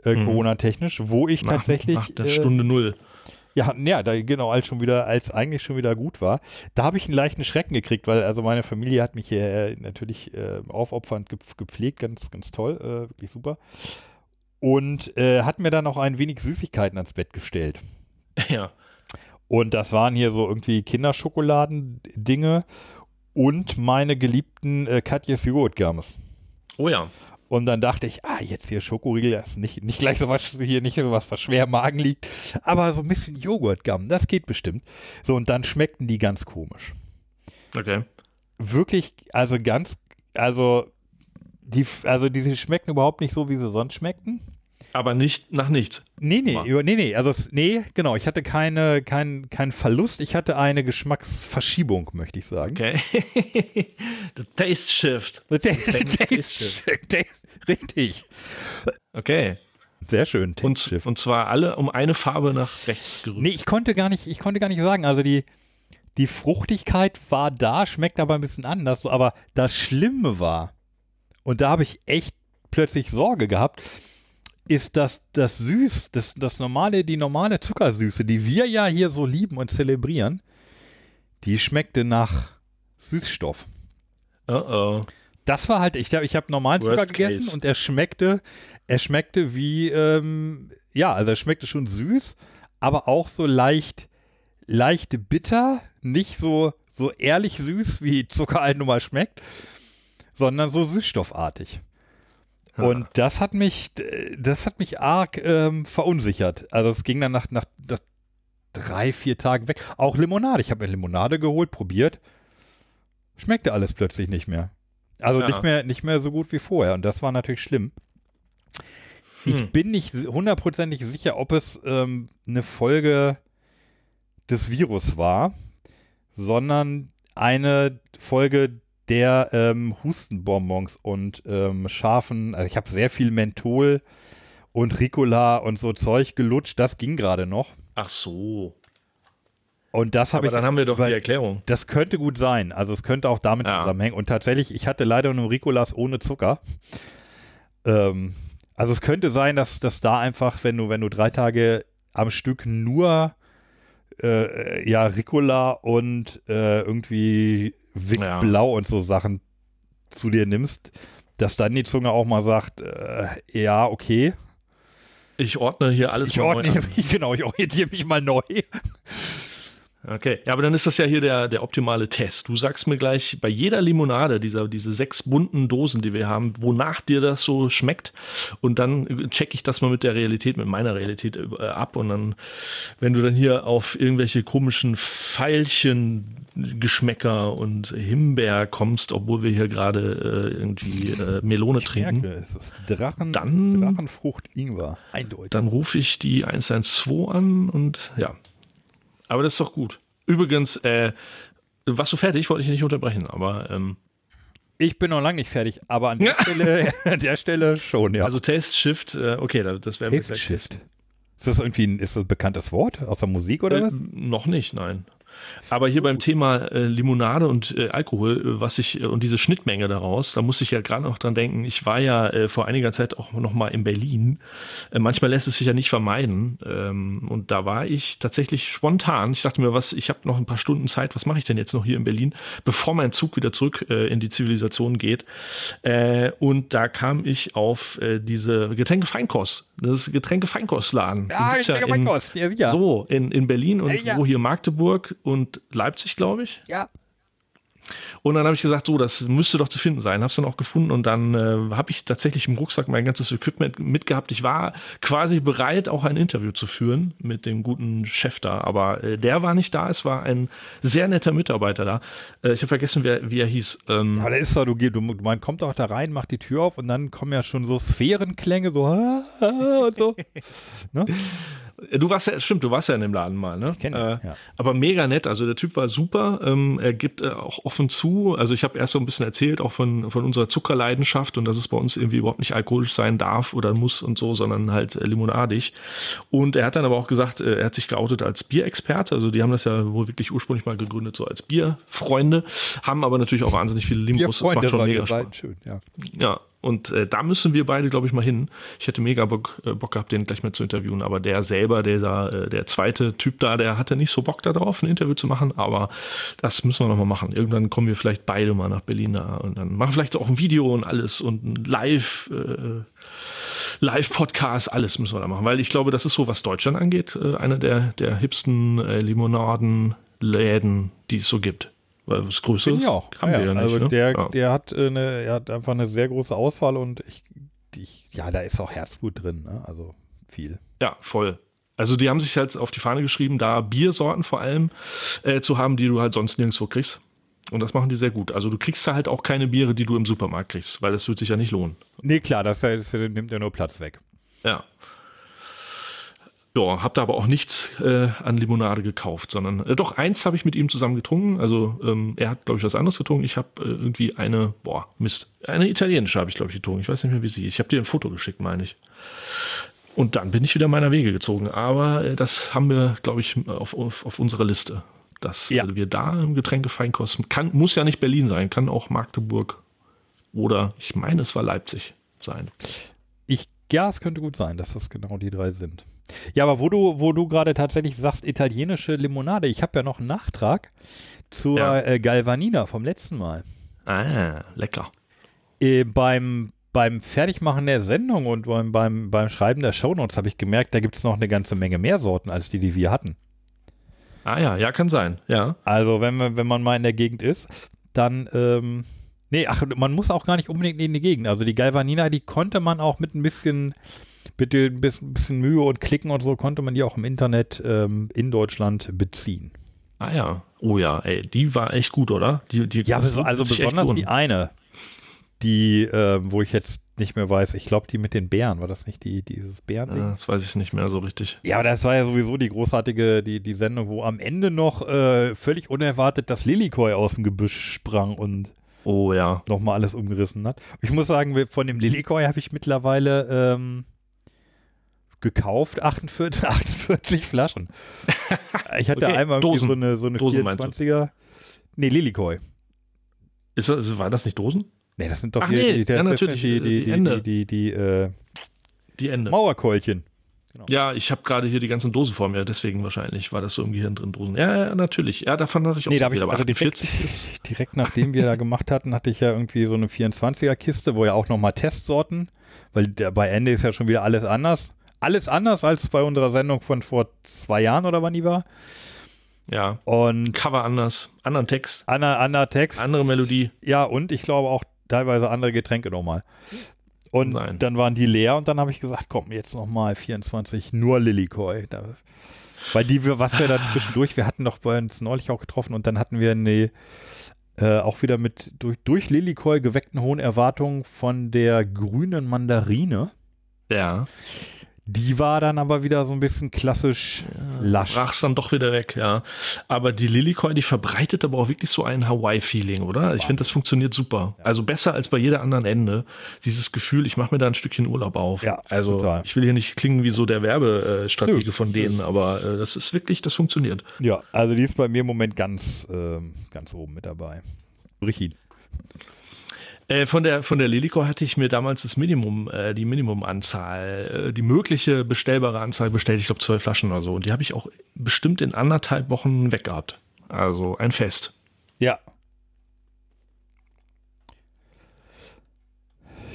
äh, mhm. Corona-technisch, wo ich nach, tatsächlich. Nach der äh, Stunde Null. Ja, ja, da genau, als schon wieder, als eigentlich schon wieder gut war. Da habe ich einen leichten Schrecken gekriegt, weil also meine Familie hat mich hier äh, natürlich äh, aufopfernd gepflegt, ganz, ganz toll, äh, wirklich super. Und äh, hat mir dann auch ein wenig Süßigkeiten ans Bett gestellt. [laughs] Ja. Und das waren hier so irgendwie Kinderschokoladen-Dinge und meine geliebten äh, Katjes Joghurtgams. Oh ja. Und dann dachte ich, ah, jetzt hier Schokoriegel, das ist nicht, nicht gleich so was, hier nicht so was, was schwer im Magen liegt, aber so ein bisschen Joghurtgamm, das geht bestimmt. So, und dann schmeckten die ganz komisch. Okay. Wirklich, also ganz, also, die, also die schmecken überhaupt nicht so, wie sie sonst schmeckten. Aber nicht nach nichts. Nee, nee, über, nee, nee, also nee, genau, ich hatte keine, keinen kein Verlust, ich hatte eine Geschmacksverschiebung, möchte ich sagen. Okay. [laughs] The Taste Shift. The, taste, taste, taste Shift. Richtig. Okay. Sehr schön. Und, und, zwar alle um eine Farbe nach rechts gerückt. Nee, ich konnte gar nicht, ich konnte gar nicht sagen. Also die, die Fruchtigkeit war da, schmeckt aber ein bisschen anders. aber das Schlimme war, und da habe ich echt plötzlich Sorge gehabt, ist das, das Süß, das, das normale, die normale Zuckersüße, die wir ja hier so lieben und zelebrieren, die schmeckte nach Süßstoff. Oh oh. das war halt, ich glaube, ich habe normalen Zucker Worst gegessen case. und er schmeckte, er schmeckte wie, ähm, ja, also er schmeckte schon süß, aber auch so leicht, leicht bitter, nicht so, so ehrlich süß, wie Zucker halt nun mal schmeckt, sondern so süßstoffartig. Und das hat mich, das hat mich arg ähm, verunsichert. Also es ging dann nach, nach, nach drei, vier Tagen weg. Auch Limonade. Ich habe mir Limonade geholt, probiert. Schmeckte alles plötzlich nicht mehr. Also Ja. nicht mehr, nicht mehr so gut wie vorher. Und das war natürlich schlimm. Ich Hm. bin nicht hundertprozentig sicher, ob es ähm, eine Folge des Virus war, sondern eine Folge der ähm, Hustenbonbons und ähm, scharfen, also ich habe sehr viel Menthol und Ricola und so Zeug gelutscht, das ging gerade noch. Ach so. Und das habe Aber ich. dann haben wir doch die Erklärung. Das könnte gut sein. Also es könnte auch damit Ja. zusammenhängen. Und tatsächlich, ich hatte leider nur Ricolas ohne Zucker. Ähm, also es könnte sein, dass, dass da einfach, wenn du, wenn du drei Tage am Stück nur äh, ja, Ricola und äh, irgendwie Vic Ja. Blau und so Sachen zu dir nimmst, dass dann die Zunge auch mal sagt, äh, ja, okay. Ich ordne hier alles Ich mal neu ordne, an. [laughs] genau, ich orientiere mich mal neu. Okay, ja, aber dann ist das ja hier der, der optimale Test. Du sagst mir gleich bei jeder Limonade, dieser, diese sechs bunten Dosen, die wir haben, wonach dir das so schmeckt. Und dann checke ich das mal mit der Realität, mit meiner Realität äh, ab. Und dann, wenn du dann hier auf irgendwelche komischen Veilchen Geschmäcker und Himbeer kommst, obwohl wir hier gerade äh, irgendwie äh, Melone trinken, Merke, es ist Drachen, Dann- Drachenfrucht Ingwer. Eindeutig. dann rufe ich die 112 an und ja. Aber das ist doch gut. Übrigens, äh, warst du fertig? Wollte ich nicht unterbrechen, aber ähm, Ich bin noch lange nicht fertig, aber an der, Stelle, [laughs] an der Stelle schon, ja. also Taste Shift, äh, okay, da- das wir Taste Shift. testen. Ist das irgendwie ein, ist das ein bekanntes Wort aus der Musik oder Äh, was? noch nicht, nein. Aber hier beim Thema äh, Limonade und äh, Alkohol, äh, was ich äh, und diese Schnittmenge daraus, da muss ich ja gerade noch dran denken. Ich war ja äh, vor einiger Zeit auch noch mal in Berlin. Äh, manchmal lässt es sich ja nicht vermeiden. Ähm, und da war ich tatsächlich spontan. Ich dachte mir, was, ich habe noch ein paar Stunden Zeit. Was mache ich denn jetzt noch hier in Berlin, bevor mein Zug wieder zurück in die Zivilisation geht? Und da kam ich auf diese Getränke-Feinkost. Das ist Getränke-Feinkostladen. Die gibt's ja, in- ja, sicher. so, in, in Berlin und Ja, ja. wo hier Magdeburg und Leipzig, glaube ich. Ja. Und dann habe ich gesagt, so, das müsste doch zu finden sein. Habe es dann auch gefunden und dann äh, habe ich tatsächlich im Rucksack mein ganzes Equipment mitgehabt. Ich war quasi bereit, auch ein Interview zu führen mit dem guten Chef da, aber äh, der war nicht da. Es war ein sehr netter Mitarbeiter da. Äh, ich habe vergessen, wer, wie er hieß. Ähm, Aber da ist doch, du, du, man kommt doch da rein, macht die Tür auf und dann kommen ja schon so Sphärenklänge, so [laughs] und so. ne? Du warst ja, stimmt, du warst ja in dem Laden mal, ne? kenn ihn, äh, ja. Aber mega nett, also der Typ war super. Ähm, er gibt äh, auch offen zu. Also ich habe erst so ein bisschen erzählt, auch von, von unserer Zuckerleidenschaft und dass es bei uns irgendwie überhaupt nicht alkoholisch sein darf oder muss und so, sondern halt äh, limonadig. Und er hat dann aber auch gesagt, äh, er hat sich geoutet als Bierexperte. Also die haben das ja wohl wirklich ursprünglich mal gegründet, so als Bierfreunde, haben aber natürlich auch wahnsinnig viele Limos. Das macht schon mega Spaß. schön, ja. Ja, und äh, da müssen wir beide, glaube ich, mal hin. Ich hätte mega Bock, äh, Bock gehabt, den gleich mal zu interviewen, aber der selber, dieser, äh, der zweite Typ da, der hatte nicht so Bock darauf, ein Interview zu machen, aber das müssen wir noch mal machen. Irgendwann kommen wir vielleicht beide mal nach Berlin da und dann machen vielleicht auch ein Video und alles und ein Live, äh, Live-Podcast, alles müssen wir da machen, weil ich glaube, das ist so, was Deutschland angeht, äh, einer der, der hipsten äh, Limonadenläden, die es so gibt. Weil was Größeres ich auch. haben wir ja nicht. also ne? der, ja. der hat, äh, eine, er hat einfach eine sehr große Auswahl und ich, ich ja, da ist auch Herzblut drin, ne? also viel. Ja, voll. Also die haben sich halt auf die Fahne geschrieben, da Biersorten vor allem äh, zu haben, die du halt sonst nirgendwo kriegst. Und das machen die sehr gut. Also du kriegst da halt auch keine Biere, die du im Supermarkt kriegst, weil das wird sich ja nicht lohnen. Nee, klar, das, das nimmt ja nur Platz weg. Ja. Ja, hab da aber auch nichts äh, an Limonade gekauft, sondern äh, doch eins habe ich mit ihm zusammen getrunken. Also ähm, er hat, glaube ich, was anderes getrunken. Ich habe äh, irgendwie eine, boah, Mist, eine italienische habe ich, glaube ich, getrunken. Ich weiß nicht mehr, wie sie hieß. Ich habe dir ein Foto geschickt, meine ich. Und dann bin ich wieder meiner Wege gezogen. Aber äh, das haben wir, glaube ich, auf, auf, auf unserer Liste. Dass Ja. äh, wir da im Getränkefeinkosten, kann, muss ja nicht Berlin sein, kann auch Magdeburg oder ich meine, es war Leipzig sein. Ich, ja, es könnte gut sein, dass das genau die drei sind. Ja, aber wo du, wo du gerade tatsächlich sagst, italienische Limonade, ich habe ja noch einen Nachtrag zur Ja. äh, Galvanina vom letzten Mal. Ah, lecker. äh, beim, beim Fertigmachen der Sendung und beim, beim, beim Schreiben der Shownotes habe ich gemerkt, da gibt es noch eine ganze Menge mehr Sorten als die, die wir hatten. Ah ja, ja, kann sein, ja. Also wenn man, wenn man mal in der Gegend ist, dann, ähm, nee, ach, man muss auch gar nicht unbedingt in die Gegend. Also die Galvanina, die konnte man auch mit ein bisschen, mit ein bisschen, bisschen Mühe und Klicken und so, konnte man die auch im Internet ähm, in Deutschland beziehen. Ah ja, oh ja, ey, die war echt gut, oder? Die, die ja, also, also besonders die eine, die, äh, wo ich jetzt nicht mehr weiß, ich glaube, die mit den Bären, war das nicht die, dieses Bärending? Ja, das weiß ich nicht mehr so richtig. Ja, aber das war ja sowieso die großartige, die, die Sendung, wo am Ende noch äh, völlig unerwartet das Lilikoi aus dem Gebüsch sprang und oh ja. nochmal alles umgerissen hat. Ich muss sagen, von dem Lilikoi habe ich mittlerweile ähm, gekauft, [laughs] 48, 48 Flaschen. [laughs] Ich hatte okay, einmal Dosen. so eine, so eine Dosen 24er. Nee, Lilikoi. Ist das, war das nicht Dosen? Nee, das sind doch Ach, nee, die, die, ja, natürlich, die, die, die, die, die, die, äh, die Ende. Mauerkeulchen. Genau. Ja, ich habe gerade hier die ganzen Dosen vor mir, deswegen wahrscheinlich war das so im Gehirn drin. Dosen. Ja, ja, natürlich. Ja, davon hatte ich auch nee, so da habe ich also direkt, direkt nachdem wir da [laughs] gemacht hatten, hatte ich ja irgendwie so eine 24er Kiste, wo ja auch nochmal Testsorten, weil der, bei Ende ist ja schon wieder alles anders. Alles anders als bei unserer Sendung von vor zwei Jahren oder wann die war. Ja. Und Cover anders, anderen Text. Anderer, anderer Text. Andere Melodie. Ja, und ich glaube auch teilweise andere Getränke nochmal. Und Nein. dann waren die leer und dann habe ich gesagt, komm, jetzt nochmal 24, nur Lilikoi. Da, weil die, was wir da ah. zwischendurch, wir hatten doch bei uns neulich auch getroffen und dann hatten wir eine, äh, auch wieder mit durch, durch Lilikoi geweckten hohen Erwartungen von der grünen Mandarine. Ja. Die war dann aber wieder so ein bisschen klassisch ja, lasch. Brach's dann doch wieder weg, ja. Aber die Lilikoi, die verbreitet aber auch wirklich so ein Hawaii-Feeling, oder? Ich finde, das funktioniert super. Ja. Also besser als bei jeder anderen Ende. Dieses Gefühl, ich mache mir da ein Stückchen Urlaub auf. Ja, also total. ich will hier nicht klingen wie so der Werbestratege von denen, aber äh, das ist wirklich, das funktioniert. Ja, also die ist bei mir im Moment ganz, äh, ganz oben mit dabei. Richie. Äh, von der von der Lilico hatte ich mir damals das Minimum, äh, die Minimumanzahl, äh, die mögliche bestellbare Anzahl bestellt, ich glaube zwölf Flaschen oder so. Und die habe ich auch bestimmt in anderthalb Wochen weggehabt. Also ein Fest. Ja.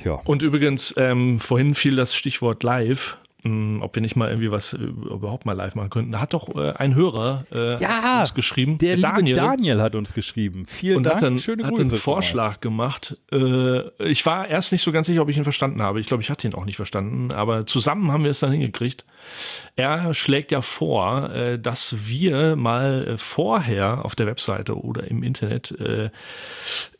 Ja. Und übrigens, ähm, vorhin fiel das Stichwort live. Hm, ob wir nicht mal irgendwie was äh, überhaupt mal live machen könnten. Da hat doch äh, ein Hörer äh, ja, uns geschrieben. Der, der Daniel. Daniel hat uns geschrieben. Vielen und Dank. Hat einen, Schöne hat einen Vorschlag gemacht. Äh, ich war erst nicht so ganz sicher, ob ich ihn verstanden habe. Ich glaube, ich hatte ihn auch nicht verstanden. Aber zusammen haben wir es dann hingekriegt. Er schlägt ja vor, äh, dass wir mal äh, vorher auf der Webseite oder im Internet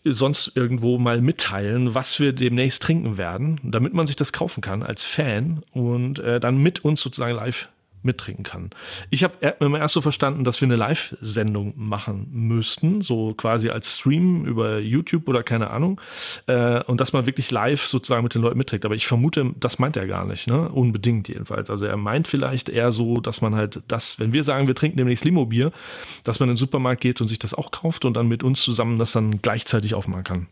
sonst irgendwo mal mitteilen, was wir demnächst trinken werden, damit man sich das kaufen kann als Fan und äh, dann mit uns sozusagen live mittrinken kann. Ich habe immer erst so verstanden, dass wir eine Live-Sendung machen müssten, so quasi als Stream über YouTube oder keine Ahnung, äh, und dass man wirklich live sozusagen mit den Leuten mitträgt. Aber ich vermute, das meint er gar nicht, ne? Unbedingt jedenfalls. Also er meint vielleicht eher so, dass man halt das, wenn wir sagen, wir trinken demnächst Limo-Bier, dass man in den Supermarkt geht und sich das auch kauft und dann mit uns zusammen das dann gleichzeitig aufmachen kann.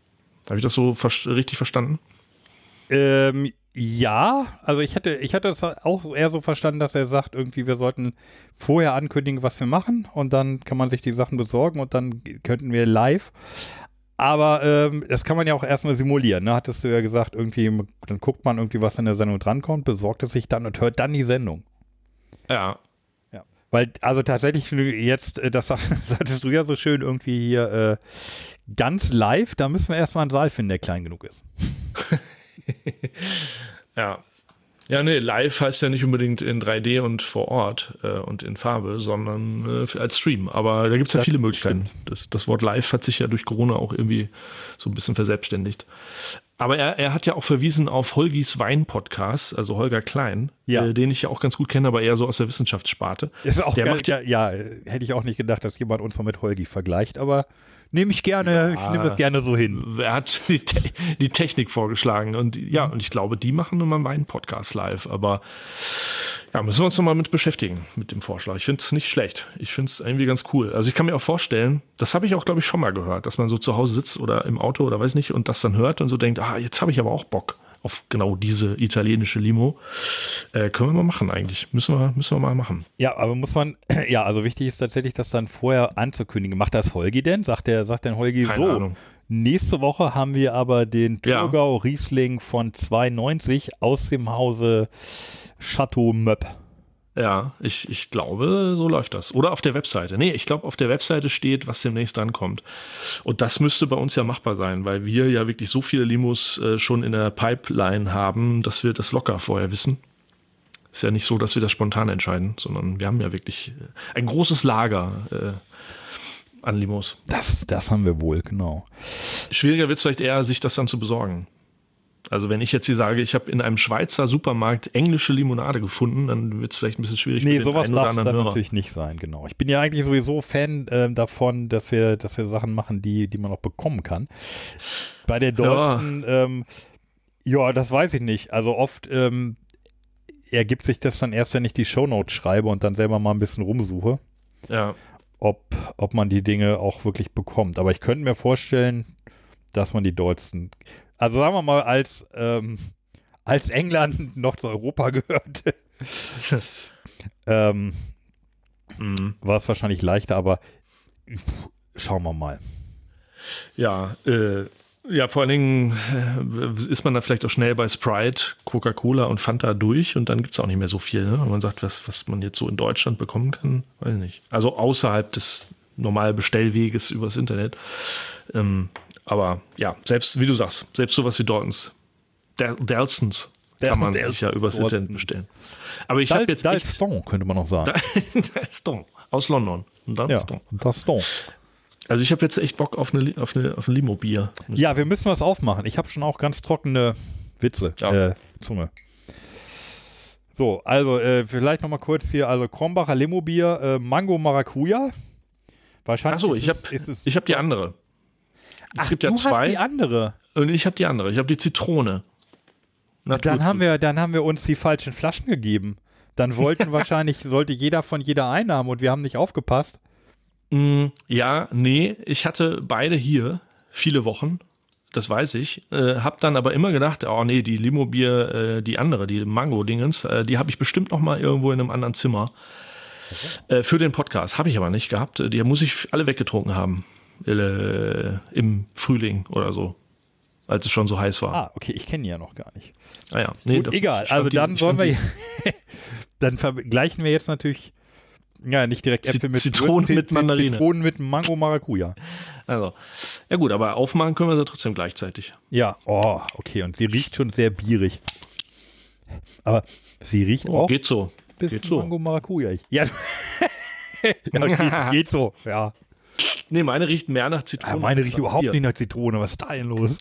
Habe ich das so ver richtig verstanden? Ähm, ja, also ich hätte, ich hätte es auch eher so verstanden, dass er sagt, irgendwie, wir sollten vorher ankündigen, was wir machen und dann kann man sich die Sachen besorgen und dann könnten wir live. Aber ähm, das kann man ja auch erstmal simulieren, ne? Hattest du ja gesagt, irgendwie, dann guckt man irgendwie, was in der Sendung drankommt, besorgt es sich dann und hört dann die Sendung. Ja. Ja. Weil, also tatsächlich jetzt, äh, das [laughs] sagtest du ja so schön irgendwie hier, äh, ganz live, da müssen wir erstmal einen Saal finden, der klein genug ist. [laughs] ja. Ja, nee, live heißt ja nicht unbedingt in 3D und vor Ort äh, und in Farbe, sondern äh, als Stream. Aber da gibt es ja das viele Möglichkeiten. Das, das, Wort live hat sich ja durch Corona auch irgendwie so ein bisschen verselbstständigt. Aber er, er hat ja auch verwiesen auf Holgis Wein-Podcast, also Holger Klein, ja. äh, den ich ja auch ganz gut kenne, aber eher so aus der Wissenschaftssparte. Ist auch der geil, macht ja, ja, hätte ich auch nicht gedacht, dass jemand uns mal mit Holgi vergleicht, aber nehme ich gerne, ja, ich nehme das gerne so hin. Er hat [laughs] die, Te die Technik vorgeschlagen und ja, und ich glaube, die machen immer meinen Podcast live, aber ja, müssen wir uns nochmal mit beschäftigen, mit dem Vorschlag. Ich finde es nicht schlecht. Ich finde es irgendwie ganz cool. Also ich kann mir auch vorstellen, das habe ich auch, glaube ich, schon mal gehört, dass man so zu Hause sitzt oder im Auto oder weiß nicht und das dann hört und so denkt, ah, jetzt habe ich aber auch Bock auf genau diese italienische Limo. Äh, können wir mal machen eigentlich. Müssen wir, müssen wir mal machen. Ja, aber muss man, [clears throat] ja, also wichtig ist tatsächlich, das dann vorher anzukündigen. Macht das Holgi denn? Sagt der, sagt denn Holgi Keine so? Ahnung. Nächste Woche haben wir aber den Ja. Thurgau Riesling von 290 aus dem Hause Chateau Möpp. Ja, ich, ich glaube, so läuft das. Oder auf der Webseite. Nee, ich glaube, auf der Webseite steht, was demnächst drankommt. Und das müsste bei uns ja machbar sein, weil wir ja wirklich so viele Limos äh, schon in der Pipeline haben, dass wir das locker vorher wissen. Ist ja nicht so, dass wir das spontan entscheiden, sondern wir haben ja wirklich äh, ein großes Lager äh, an Limos. Das, das haben wir wohl, genau. Schwieriger wird es vielleicht eher, sich das dann zu besorgen. Also wenn ich jetzt hier sage, ich habe in einem Schweizer Supermarkt englische Limonade gefunden, dann wird es vielleicht ein bisschen schwierig Nee, sowas darf es dann Hörer. natürlich nicht sein, genau. Ich bin ja eigentlich sowieso Fan ähm, davon, dass wir, dass wir Sachen machen, die, die man auch bekommen kann. Bei der deutschen, ja, ähm, ja das weiß ich nicht. Also oft ähm, ergibt sich das dann erst, wenn ich die Shownotes schreibe und dann selber mal ein bisschen rumsuche, Ja. ob, ob man die Dinge auch wirklich bekommt. Aber ich könnte mir vorstellen, dass man die deutschen, also sagen wir mal, als, ähm, als England [laughs] noch zu Europa gehörte, [laughs] ähm, Mhm. war es wahrscheinlich leichter, aber pff, schauen wir mal. Ja, äh, ja, vor allen Dingen äh, ist man da vielleicht auch schnell bei Sprite, Coca-Cola und Fanta durch und dann gibt es auch nicht mehr so viel. Ne? Und man sagt, was, was man jetzt so in Deutschland bekommen kann, weiß ich nicht. Also außerhalb des normalen Bestellweges übers Internet. Ähm, aber ja, selbst, wie du sagst, selbst sowas wie Daltons, Dal- Dalsons kann man Dal- sich ja übers Dalton. Internet bestellen. Aber ich habe jetzt echt, Dalston könnte man noch sagen. [laughs] Dalston aus London. ja, Dalston. Dalston. Also ich habe jetzt echt Bock auf, eine, auf, eine, auf ein Limo-Bier. Ja, wir müssen was aufmachen. Ich habe schon auch ganz trockene Witze. Ja. Äh, Zunge. So, also äh, vielleicht noch mal kurz hier, also Krombacher Limo-Bier, äh, Mango Maracuja. Wahrscheinlich Achso, ich habe hab die andere. Es Ach, gibt ja du zwei. hast die andere. Und ich habe die andere. Ich habe die Zitrone. Dann haben, wir, dann haben wir uns die falschen Flaschen gegeben. Dann wollten [laughs] wahrscheinlich, sollte jeder von jeder einnahmen und wir haben nicht aufgepasst. Mm, ja, nee, ich hatte beide hier viele Wochen. Das weiß ich. Äh, hab dann aber immer gedacht, oh nee, die Limo-Bier, äh, die andere, die Mango-Dingens, äh, die habe ich bestimmt noch mal irgendwo in einem anderen Zimmer. Äh, für den Podcast. Habe ich aber nicht gehabt. Die muss ich alle weggetrunken haben. Äh, Im Frühling oder so. Als es schon so heiß war. Ah, okay, ich kenne die ja noch gar nicht. Ah, ja. Nee, Gut, egal. Also dann fand wir, [laughs] dann vergleichen wir jetzt natürlich, ja, nicht direkt Äpfel mit Zitronen Zit- mit Mandarine. Zitronen mit Mango Maracuja. Also, ja gut, aber aufmachen können wir sie trotzdem gleichzeitig. Ja, oh, okay. Und sie riecht schon sehr bierig. Aber sie riecht Oh, auch geht so. bisschen geht so. Mango Maracuja. Ja, [laughs] ja geht, [laughs] geht so, ja. Nee, meine riecht mehr nach Zitrone. ja meine riecht überhaupt Bier. nicht nach Zitrone. Was ist da denn los?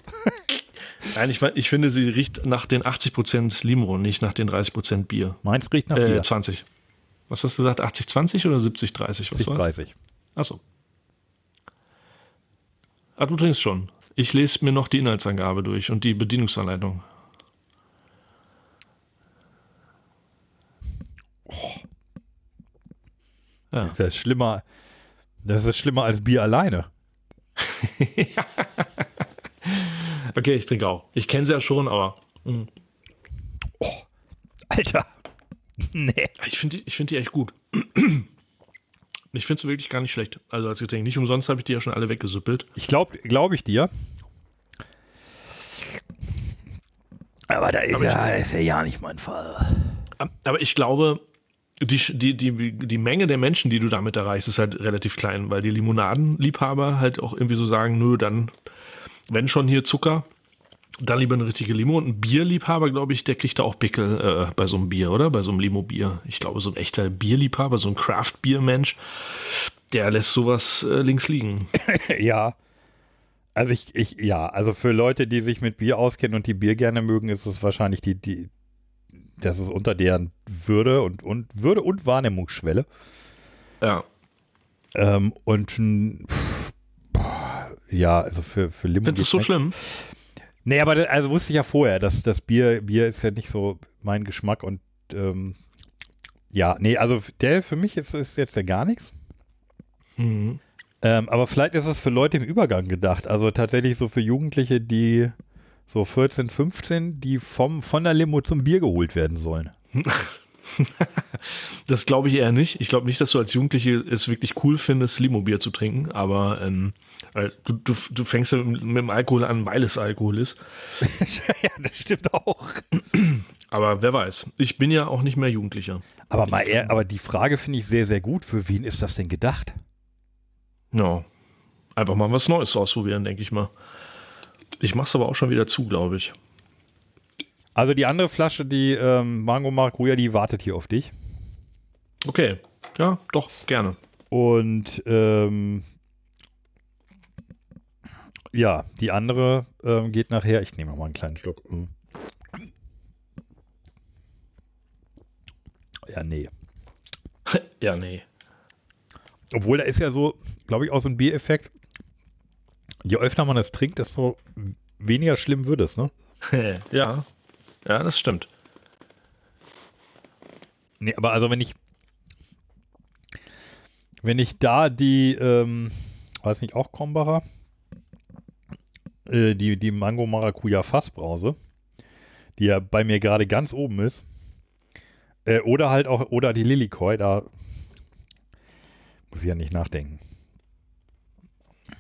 [laughs] Nein, ich, mein- ich finde, sie riecht nach den 80% Limo, nicht nach den 30% Bier. Meins riecht nach Äh, Bier. 20. Was hast du gesagt? 80-20 oder 70-30? Was war's? 30. Achso. Ah, du trinkst schon. Ich lese mir noch die Inhaltsangabe durch und die Bedienungsanleitung. Ja. Ist das schlimmer? Das ist schlimmer als Bier alleine. [laughs] Okay, ich trinke auch. Ich kenne sie ja schon, aber Alter. Nee. ich finde die, ich find die echt gut. [clears throat] Ich finde sie wirklich gar nicht schlecht. Also als Getränk. Nicht umsonst habe ich die ja schon alle weggesuppelt. Ich glaube, glaube ich dir. Aber da ist, Aber ich- ja, ist ja ja nicht mein Fall. Aber ich glaube, die, die, die, die Menge der Menschen, die du damit erreichst, ist halt relativ klein, weil die Limonadenliebhaber halt auch irgendwie so sagen, nö, dann, wenn schon hier Zucker, dann lieber eine richtige Limo. Und ein Bierliebhaber, glaube ich, der kriegt da auch Pickel äh, bei so einem Bier, oder? Bei so einem Limo-Bier. Ich glaube, so ein echter Bierliebhaber, so ein Craft-Bier-Mensch, der lässt sowas äh, links liegen. [laughs] Ja. Also ich, ich, ja, also für Leute, die sich mit Bier auskennen und die Bier gerne mögen, ist es wahrscheinlich die, die, das ist unter deren Würde und, und Würde und Wahrnehmungsschwelle. Ja. Ähm, und pff, ja, also für, für Limo. Findest du es so schlimm? Nee, aber das, also wusste ich ja vorher, dass das Bier, Bier ist ja nicht so mein Geschmack und ähm, ja, nee, also der für mich ist, ist jetzt ja gar nichts. Mhm. Ähm, aber vielleicht ist es für Leute im Übergang gedacht. Also tatsächlich so für Jugendliche, die so 14, 15, die vom, von der Limo zum Bier geholt werden sollen. [laughs] das glaube ich eher nicht. Ich glaube nicht, dass du als Jugendliche es wirklich cool findest, Limo-Bier zu trinken, aber ähm, du, du, du fängst ja mit dem Alkohol an, weil es Alkohol ist. [laughs] ja, das stimmt auch. [clears throat] Aber wer weiß. Ich bin ja auch nicht mehr Jugendlicher. Aber, mal eher, aber die Frage finde ich sehr, sehr gut. Für wen ist das denn gedacht? Ja. Einfach mal was Neues ausprobieren, denke ich mal. Ich mache es aber auch schon wieder zu, glaube ich. Also die andere Flasche, die ähm, Mango Maracuja, die wartet hier auf dich. Okay, ja, doch, gerne. Und ähm, ja, die andere ähm, geht nachher. Ich nehme mal einen kleinen Schluck. Hm. Ja, nee. [laughs] ja, nee. Obwohl, da ist ja so, glaube ich, auch so ein Biereffekt. Je öfter man es trinkt, desto weniger schlimm wird es, ne? [laughs] ja, ja, das stimmt. Nee, aber also wenn ich wenn ich da die, ähm, weiß nicht, auch Krombacher, äh, die, die Mango Maracuja Fassbrause, die ja bei mir gerade ganz oben ist, äh, oder halt auch, oder die Lilikoi, da muss ich ja nicht nachdenken.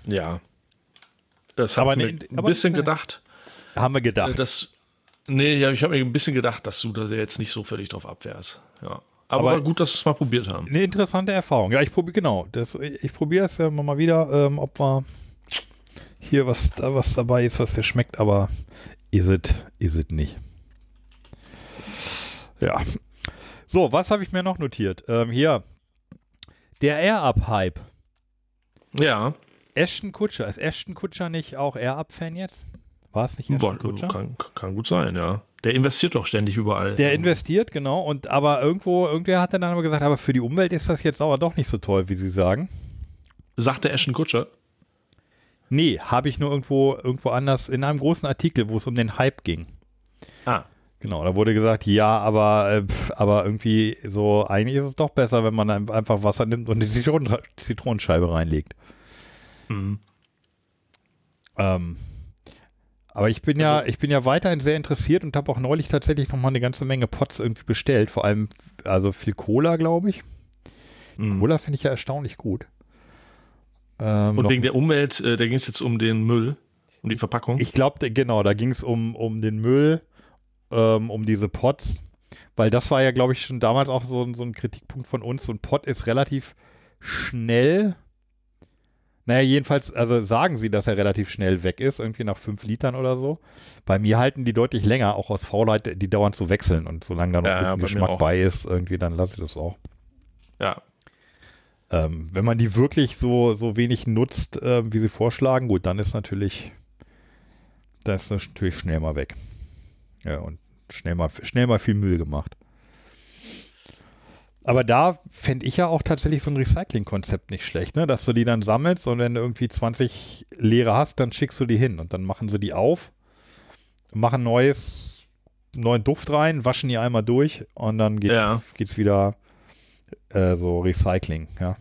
Ja. Das haben wir ein bisschen ne, gedacht. Haben wir gedacht. Äh, das, Nee, ja, ich habe mir ein bisschen gedacht, dass du da jetzt nicht so völlig drauf abwehrst. Ja. Aber, Aber gut, dass wir es mal probiert haben. Eine interessante Erfahrung. Ja, ich probiere, genau. Das, ich, ich probiere es ja mal wieder, ähm, ob wir hier was, da was dabei ist, was dir schmeckt, aber ist es is it nicht. Ja. So, was habe ich mir noch notiert? Ähm, hier. Der Air-Up-Hype. Ja. Ashton Kutscher. Ist Ashton Kutscher nicht auch Air-Up-Fan jetzt? War es nicht Boah, kann, kann, gut sein, ja. Der investiert doch ständig überall. Der investiert, genau. Und aber irgendwo, irgendwer hat dann aber gesagt, aber für die Umwelt ist das jetzt aber doch nicht so toll, wie sie sagen. Sagte Ashton Kutscher? Nee, habe ich nur irgendwo, irgendwo anders in einem großen Artikel, wo es um den Hype ging. Ah. Genau, da wurde gesagt, ja, aber, äh, aber irgendwie so, eigentlich ist es doch besser, wenn man einfach Wasser nimmt und die Zitronen, Zitronenscheibe reinlegt. Mhm. Ähm, aber ich bin ja, also, ich bin ja weiterhin sehr interessiert und habe auch neulich tatsächlich noch mal eine ganze Menge Pots irgendwie bestellt. Vor allem, also viel Cola, glaube ich. Mhm. Cola finde ich ja erstaunlich gut. Ähm, und wegen der Umwelt, äh, da ging es jetzt um den Müll, um die Verpackung. Ich glaube, genau, da ging es um, um den Müll, ähm, um diese Pots. Weil das war ja, glaube ich, schon damals auch so, so ein Kritikpunkt von uns. So ein Pot ist relativ schnell naja, jedenfalls, also sagen sie, dass er relativ schnell weg ist, irgendwie nach fünf Litern oder so. Bei mir halten die deutlich länger, auch aus Faulheit, die dauernd zu wechseln. Und solange da noch ja, ein bisschen ja, Geschmack bei ist, irgendwie, dann lasse ich das auch. Ja. Ähm, wenn man die wirklich so, so wenig nutzt, äh, wie sie vorschlagen, gut, dann ist natürlich, da ist natürlich schnell mal weg. Ja, und schnell mal, schnell mal viel Müll gemacht. Aber da fände ich ja auch tatsächlich so ein Recycling-Konzept nicht schlecht, ne? Dass du die dann sammelst und wenn du irgendwie 20 leere hast, dann schickst du die hin und dann machen sie die auf, machen neues, neuen Duft rein, waschen die einmal durch und dann geht, ja. geht's wieder äh, so Recycling, ja.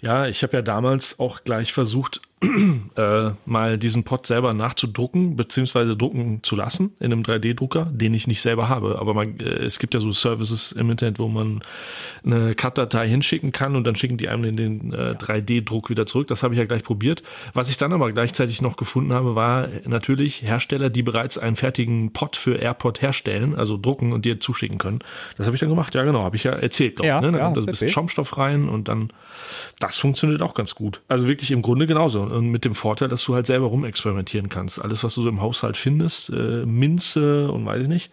Ja, ich habe ja damals auch gleich versucht, [clears throat] äh, mal diesen Pod selber nachzudrucken, beziehungsweise drucken zu lassen in einem 3D-Drucker, den ich nicht selber habe. Aber man, äh, es gibt ja so Services im Internet, wo man eine Cut-Datei hinschicken kann und dann schicken die einem den, äh, 3D-Druck wieder zurück. Das habe ich ja gleich probiert. Was ich dann aber gleichzeitig noch gefunden habe, war natürlich Hersteller, die bereits einen fertigen Pod für AirPod herstellen, also drucken und dir zuschicken können. Das habe ich dann gemacht. Ja, genau, habe ich ja erzählt. Glaub, ja, ne? Dann ja, kommt da ein bisschen Schaumstoff rein und dann, das funktioniert auch ganz gut. Also wirklich im Grunde genauso und mit dem Vorteil, dass du halt selber rumexperimentieren kannst. Alles, was du so im Haushalt findest, äh, Minze und weiß ich nicht,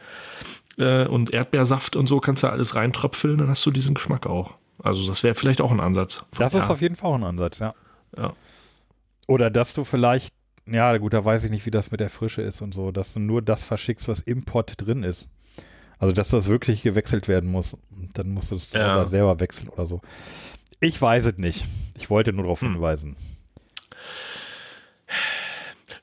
äh, und Erdbeersaft und so, kannst du alles reintröpfeln, dann hast du diesen Geschmack auch. Also das wäre vielleicht auch ein Ansatz. Das ja. ist auf jeden Fall ein Ansatz, ja. ja. Oder dass du vielleicht, ja gut, da weiß ich nicht, wie das mit der Frische ist und so, dass du nur das verschickst, was im Pot drin ist. Also dass das wirklich gewechselt werden muss. Dann musst du es ja. selber wechseln oder so. Ich weiß es nicht. Ich wollte nur darauf hm. hinweisen.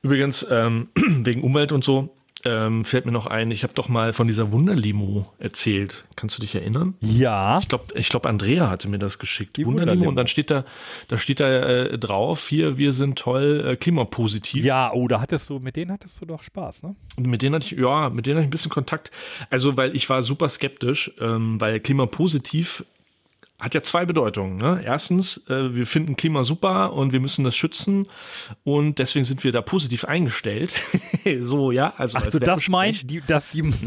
Übrigens, ähm, [clears throat] wegen Umwelt und so, ähm, fällt mir noch ein, ich habe doch mal von dieser Wunderlimo erzählt. Kannst du dich erinnern? Ja. Ich glaube, ich glaub, Andrea hatte mir das geschickt. Die Wunderlimo. Wunderlimo. Und dann steht da, da steht da äh, drauf, hier, wir sind toll, äh, klimapositiv. Ja, oh, da hattest du, mit denen hattest du doch Spaß, ne? Und mit denen hatte ich, ja, mit denen hatte ich ein bisschen Kontakt. Also, weil ich war super skeptisch, ähm, weil klimapositiv hat ja zwei Bedeutungen. Ne? Erstens, äh, wir finden Klima super und wir müssen das schützen und deswegen sind wir da positiv eingestellt. [laughs] so, ja, also. Ach als du, das meint, die, dass die. Nein, [laughs]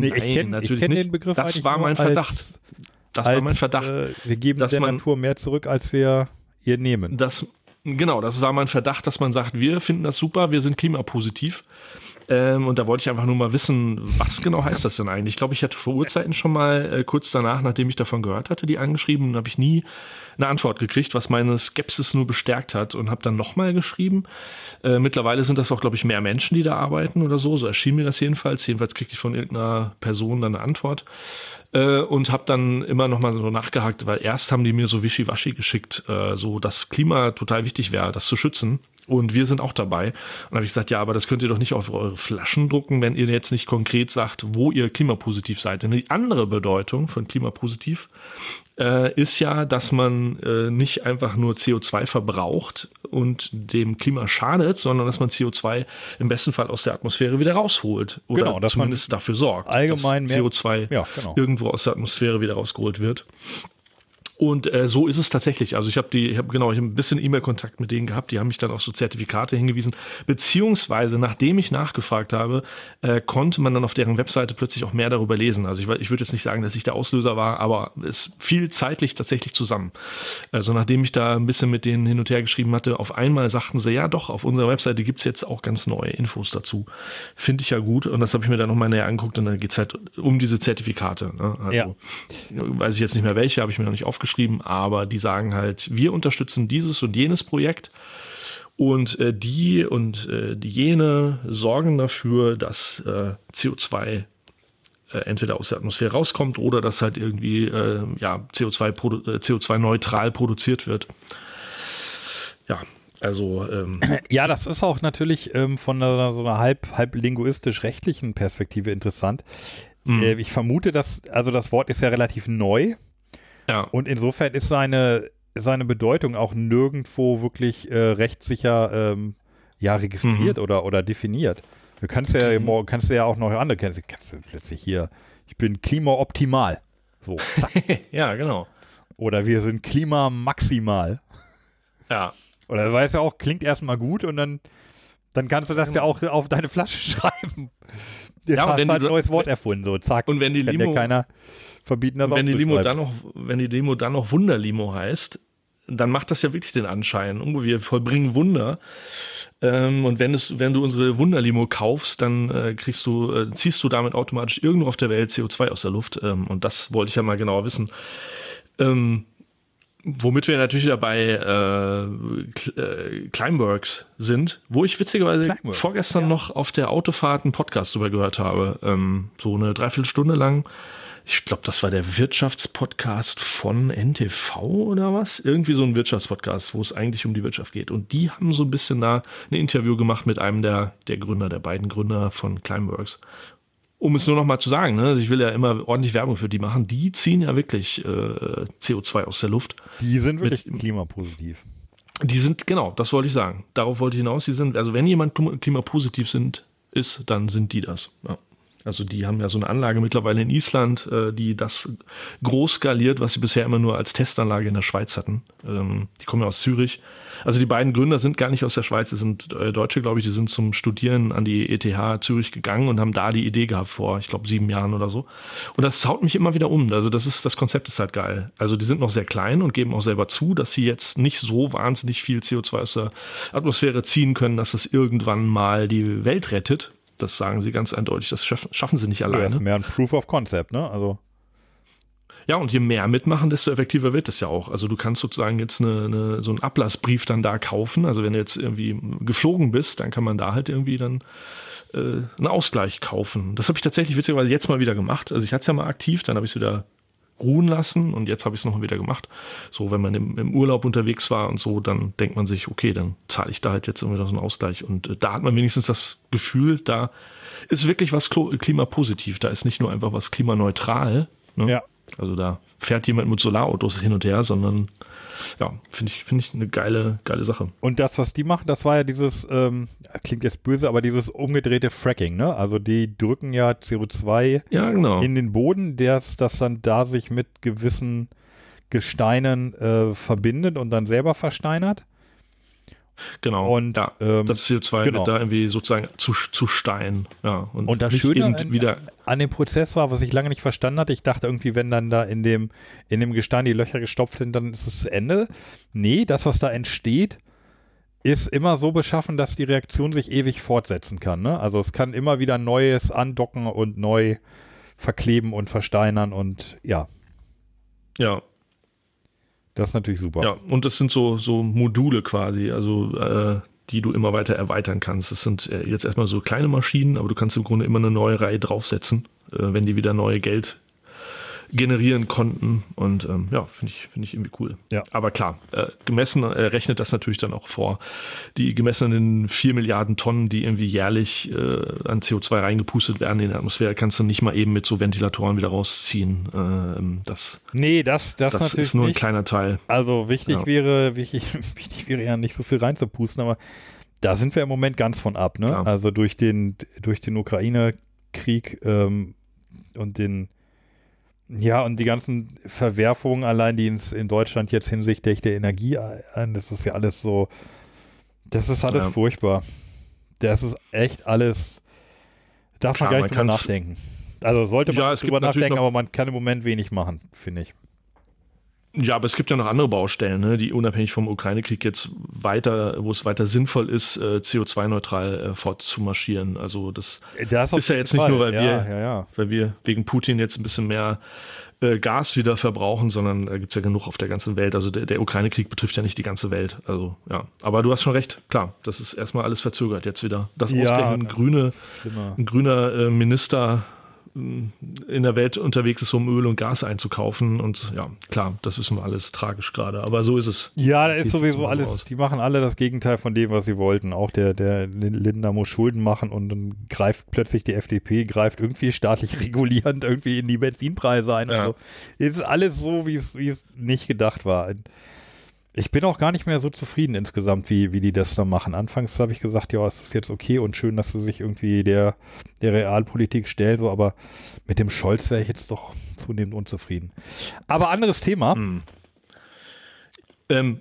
Nee, ich nein, kenn- ich natürlich kenn nicht. den Begriff das war mein als- Verdacht. Das als, war mein Verdacht. Äh, wir geben dass der man- Natur mehr zurück, als wir ihr nehmen. Das, genau, das war mein Verdacht, dass man sagt, wir finden das super, wir sind klimapositiv. Ähm, und da wollte ich einfach nur mal wissen, was genau heißt das denn eigentlich? Ich glaube, ich hatte vor Urzeiten schon mal äh, kurz danach, nachdem ich davon gehört hatte, die angeschrieben und habe ich nie eine Antwort gekriegt, was meine Skepsis nur bestärkt hat und habe dann nochmal geschrieben. Äh, mittlerweile sind das auch, glaube ich, mehr Menschen, die da arbeiten oder so. So erschien mir das jedenfalls. Jedenfalls kriegte ich von irgendeiner Person dann eine Antwort äh, und habe dann immer noch mal so nachgehakt, weil erst haben die mir so wischiwaschi geschickt, äh, so dass Klima total wichtig wäre, das zu schützen. Und wir sind auch dabei. Und habe ich gesagt, ja, aber das könnt ihr doch nicht auf eure Flaschen drucken, wenn ihr jetzt nicht konkret sagt, wo ihr klimapositiv seid. Denn die andere Bedeutung von klimapositiv äh, ist ja, dass man äh, nicht einfach nur CO2 verbraucht und dem Klima schadet, sondern dass man CO2 im besten Fall aus der Atmosphäre wieder rausholt. Oder Genau, dass man zumindest dafür sorgt, allgemein dass mehr- CO2 Ja, genau. irgendwo aus der Atmosphäre wieder rausgeholt wird. Und äh, so ist es tatsächlich. Also ich habe die, ich habe genau, ich habe ein bisschen E-Mail-Kontakt mit denen gehabt. Die haben mich dann auf so Zertifikate hingewiesen. Beziehungsweise, nachdem ich nachgefragt habe, äh, konnte man dann auf deren Webseite plötzlich auch mehr darüber lesen. Also ich, ich würde jetzt nicht sagen, dass ich der Auslöser war, aber es fiel zeitlich tatsächlich zusammen. Also nachdem ich da ein bisschen mit denen hin und her geschrieben hatte, auf einmal sagten sie, ja doch, auf unserer Webseite gibt's jetzt auch ganz neue Infos dazu. Finde ich ja gut. Und das habe ich mir dann nochmal näher angeguckt und dann geht's halt um diese Zertifikate. Ne? Also, Ja. weiß ich jetzt nicht mehr welche, habe ich mir noch nicht aufgeschrieben, aber die sagen halt, wir unterstützen dieses und jenes Projekt und äh, die und äh, die jene sorgen dafür, dass äh, CO2 äh, entweder aus der Atmosphäre rauskommt oder dass halt irgendwie äh, ja, CO2, produ äh, CO2-neutral produziert wird. Ja, also ähm, [clears throat] Ja, das ist auch natürlich ähm, von einer, so einer halb, halb linguistisch-rechtlichen Perspektive interessant. Mhm. Äh, ich vermute, dass, also das Wort ist ja relativ neu ja, und insofern ist seine, seine Bedeutung auch nirgendwo wirklich äh, rechtssicher ähm, ja, registriert oder, oder definiert. Du kannst ja, morgen kannst du ja auch noch andere, kannst, kannst du plötzlich hier, ich bin klimaoptimal. So, [laughs] ja, genau. Oder wir sind klimamaximal. Ja, Oder weißt du auch, klingt erstmal gut und dann, dann kannst du das ja auch auf deine Flasche [laughs] schreiben. Ja, und hast du halt ein neues Wort erfunden, so zack. und wenn die Limo- keiner verbieten, das Und wenn die auch zu Limo dann noch, wenn die Demo dann noch Wunderlimo heißt, dann macht das ja wirklich den Anschein. Wir vollbringen Wunder. Ähm, und wenn es, wenn du unsere Wunderlimo kaufst, dann äh, kriegst du, äh, ziehst du damit automatisch irgendwo auf der Welt CO2 aus der Luft. Ähm, und das wollte ich ja mal genauer wissen. Ähm, womit wir natürlich dabei äh, äh, Climeworks sind, wo ich witzigerweise Climeworks, vorgestern noch auf der Autofahrt einen Podcast drüber gehört habe. Ähm, so eine Dreiviertelstunde lang. Ich glaube, das war der Wirtschaftspodcast von NTV oder was? Irgendwie so ein Wirtschaftspodcast, wo es eigentlich um die Wirtschaft geht. Und die haben so ein bisschen da ein Interview gemacht mit einem der, der Gründer, der beiden Gründer von Climeworks. Um es nur noch mal zu sagen, ne, also ich will ja immer ordentlich Werbung für die machen. Die ziehen ja wirklich äh, CO2 aus der Luft. Die sind wirklich mit- klimapositiv. Die sind, genau, das wollte ich sagen. Darauf wollte ich hinaus. Die sind, also wenn jemand klima- klimapositiv sind, ist, dann sind die das. Ja. Also die haben ja so eine Anlage mittlerweile in Island, äh, die das groß skaliert, was sie bisher immer nur als Testanlage in der Schweiz hatten. Ähm, die kommen ja aus Zürich. Also die beiden Gründer sind gar nicht aus der Schweiz, die sind äh, Deutsche, glaube ich, die sind zum Studieren an die ETH Zürich gegangen und haben da die Idee gehabt vor, ich glaube, sieben Jahren oder so. Und das haut mich immer wieder um. Also das ist, das Konzept ist halt geil. Also die sind noch sehr klein und geben auch selber zu, dass sie jetzt nicht so wahnsinnig viel CO2 aus der Atmosphäre ziehen können, dass es irgendwann mal die Welt rettet. Das sagen sie ganz eindeutig. Das schaffen, schaffen sie nicht Ja, das alleine. ist mehr ein Proof of Concept, ne? Also, Ja, und je mehr mitmachen, desto effektiver wird es ja auch. Also du kannst sozusagen jetzt eine, eine, so einen Ablassbrief dann da kaufen. Also wenn du jetzt irgendwie geflogen bist, dann kann man da halt irgendwie dann äh, einen Ausgleich kaufen. Das habe ich tatsächlich witzigerweise jetzt mal wieder gemacht. Also ich hatte es ja mal aktiv, dann habe ich es wieder ruhen lassen und jetzt habe ich es nochmal wieder gemacht. So, wenn man im, im, Urlaub unterwegs war und so, dann denkt man sich, okay, dann zahle ich da halt jetzt irgendwie noch so einen Ausgleich. Und äh, da hat man wenigstens das Gefühl, da ist wirklich was klimapositiv. Da ist nicht nur einfach was klimaneutral. Ne? Ja. Also da fährt jemand mit Solarautos hin und her, sondern ja, finde ich, finde ich eine geile, geile Sache. Und das, was die machen, das war ja dieses, ähm, klingt jetzt böse, aber dieses umgedrehte Fracking, ne? Also die drücken ja CO2 ja, genau. in den Boden, das, das dann da sich mit gewissen Gesteinen äh, verbindet und dann selber versteinert. Genau. Und ja, ähm, das CO2 genau. wird da irgendwie sozusagen zu, zu Stein. Ja, und, und das Schöne an, wieder an dem Prozess war, was ich lange nicht verstanden hatte, ich dachte irgendwie, wenn dann da in dem, in dem Gestein die Löcher gestopft sind, dann ist es zu Ende. Nee, das, was da entsteht, ist immer so beschaffen, dass die Reaktion sich ewig fortsetzen kann. Ne? Also es kann immer wieder Neues andocken und neu verkleben und versteinern und ja. Ja, das ist natürlich super. Ja, und das sind so, so Module quasi, also äh, die du immer weiter erweitern kannst. Das sind äh, jetzt erstmal so kleine Maschinen, aber du kannst im Grunde immer eine neue Reihe draufsetzen, äh, wenn die wieder neue Geld generieren konnten. Und ähm, ja, finde ich, finde ich irgendwie cool. Ja. Aber klar, äh, gemessen äh, rechnet das natürlich dann auch vor. Die gemessenen 4 Milliarden Tonnen, die irgendwie jährlich äh, an CO2 reingepustet werden in die Atmosphäre, kannst du nicht mal eben mit so Ventilatoren wieder rausziehen. Ähm, das, nee, das, das, das ist nur nicht. ein kleiner Teil. Also wichtig ja. wäre, wichtig, [laughs] wichtig wäre ja nicht so viel reinzupusten, aber da sind wir im Moment ganz von ab, ne? Klar. Also durch den, durch den Ukraine-Krieg ähm, und den ja, und die ganzen Verwerfungen allein, die in Deutschland jetzt hinsichtlich der Energie ein, das ist ja alles so, das ist alles ja. furchtbar. Das ist echt alles, darf Klar, man gar nicht drüber nachdenken. Also sollte man ja, drüber nachdenken, aber man kann im Moment wenig machen, finde ich. Ja, aber es gibt ja noch andere Baustellen, ne, die unabhängig vom Ukraine-Krieg jetzt weiter, wo es weiter sinnvoll ist, äh, CO2-neutral äh, fortzumarschieren. Also das, das ist ja jetzt nicht Fall. nur, weil ja, wir, ja, ja. weil wir wegen Putin jetzt ein bisschen mehr äh, Gas wieder verbrauchen, sondern da gibt es ja genug auf der ganzen Welt. Also der, der Ukraine-Krieg betrifft ja nicht die ganze Welt. Also ja, aber du hast schon recht, klar, das ist erstmal alles verzögert jetzt wieder. Das ja, ein, grüne, ein grüner äh, Minister in der Welt unterwegs ist, um Öl und Gas einzukaufen. Und ja, klar, das wissen wir alles tragisch gerade. Aber so ist es. Ja, da ist sowieso alles, aus. die machen alle das Gegenteil von dem, was sie wollten. Auch der, der Lindner muss Schulden machen und dann greift plötzlich die FDP, greift irgendwie staatlich [laughs] regulierend irgendwie in die Benzinpreise ein. Ja. So. Es ist alles so, wie es, wie es nicht gedacht war. Ich bin auch gar nicht mehr so zufrieden insgesamt, wie, wie die das da machen. Anfangs habe ich gesagt, ja, es ist jetzt okay und schön, dass sie sich irgendwie der, der Realpolitik stellen, so, aber mit dem Scholz wäre ich jetzt doch zunehmend unzufrieden. Aber anderes Thema. Hm. Ähm,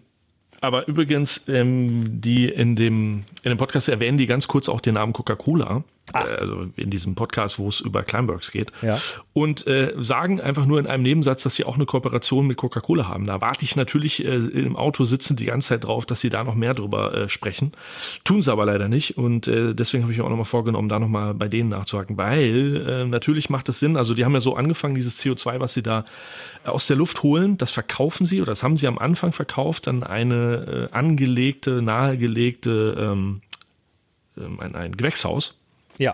aber übrigens, ähm, die in dem, in dem Podcast erwähnen die ganz kurz auch den Namen Coca-Cola. Äh, also in diesem Podcast, wo es über Climeworks geht. Ja. Und äh, sagen einfach nur in einem Nebensatz, dass sie auch eine Kooperation mit Coca-Cola haben. Da warte ich natürlich äh, im Auto sitzen die ganze Zeit drauf, dass sie da noch mehr drüber äh, sprechen. Tun sie aber leider nicht. Und äh, deswegen habe ich mir auch nochmal vorgenommen, da nochmal bei denen nachzuhaken. Weil äh, natürlich macht es Sinn, also die haben ja so angefangen, dieses CO2, was sie da aus der Luft holen, das verkaufen sie oder das haben sie am Anfang verkauft, dann eine angelegte, nahegelegte ähm, ähm ein, ein Gewächshaus ja.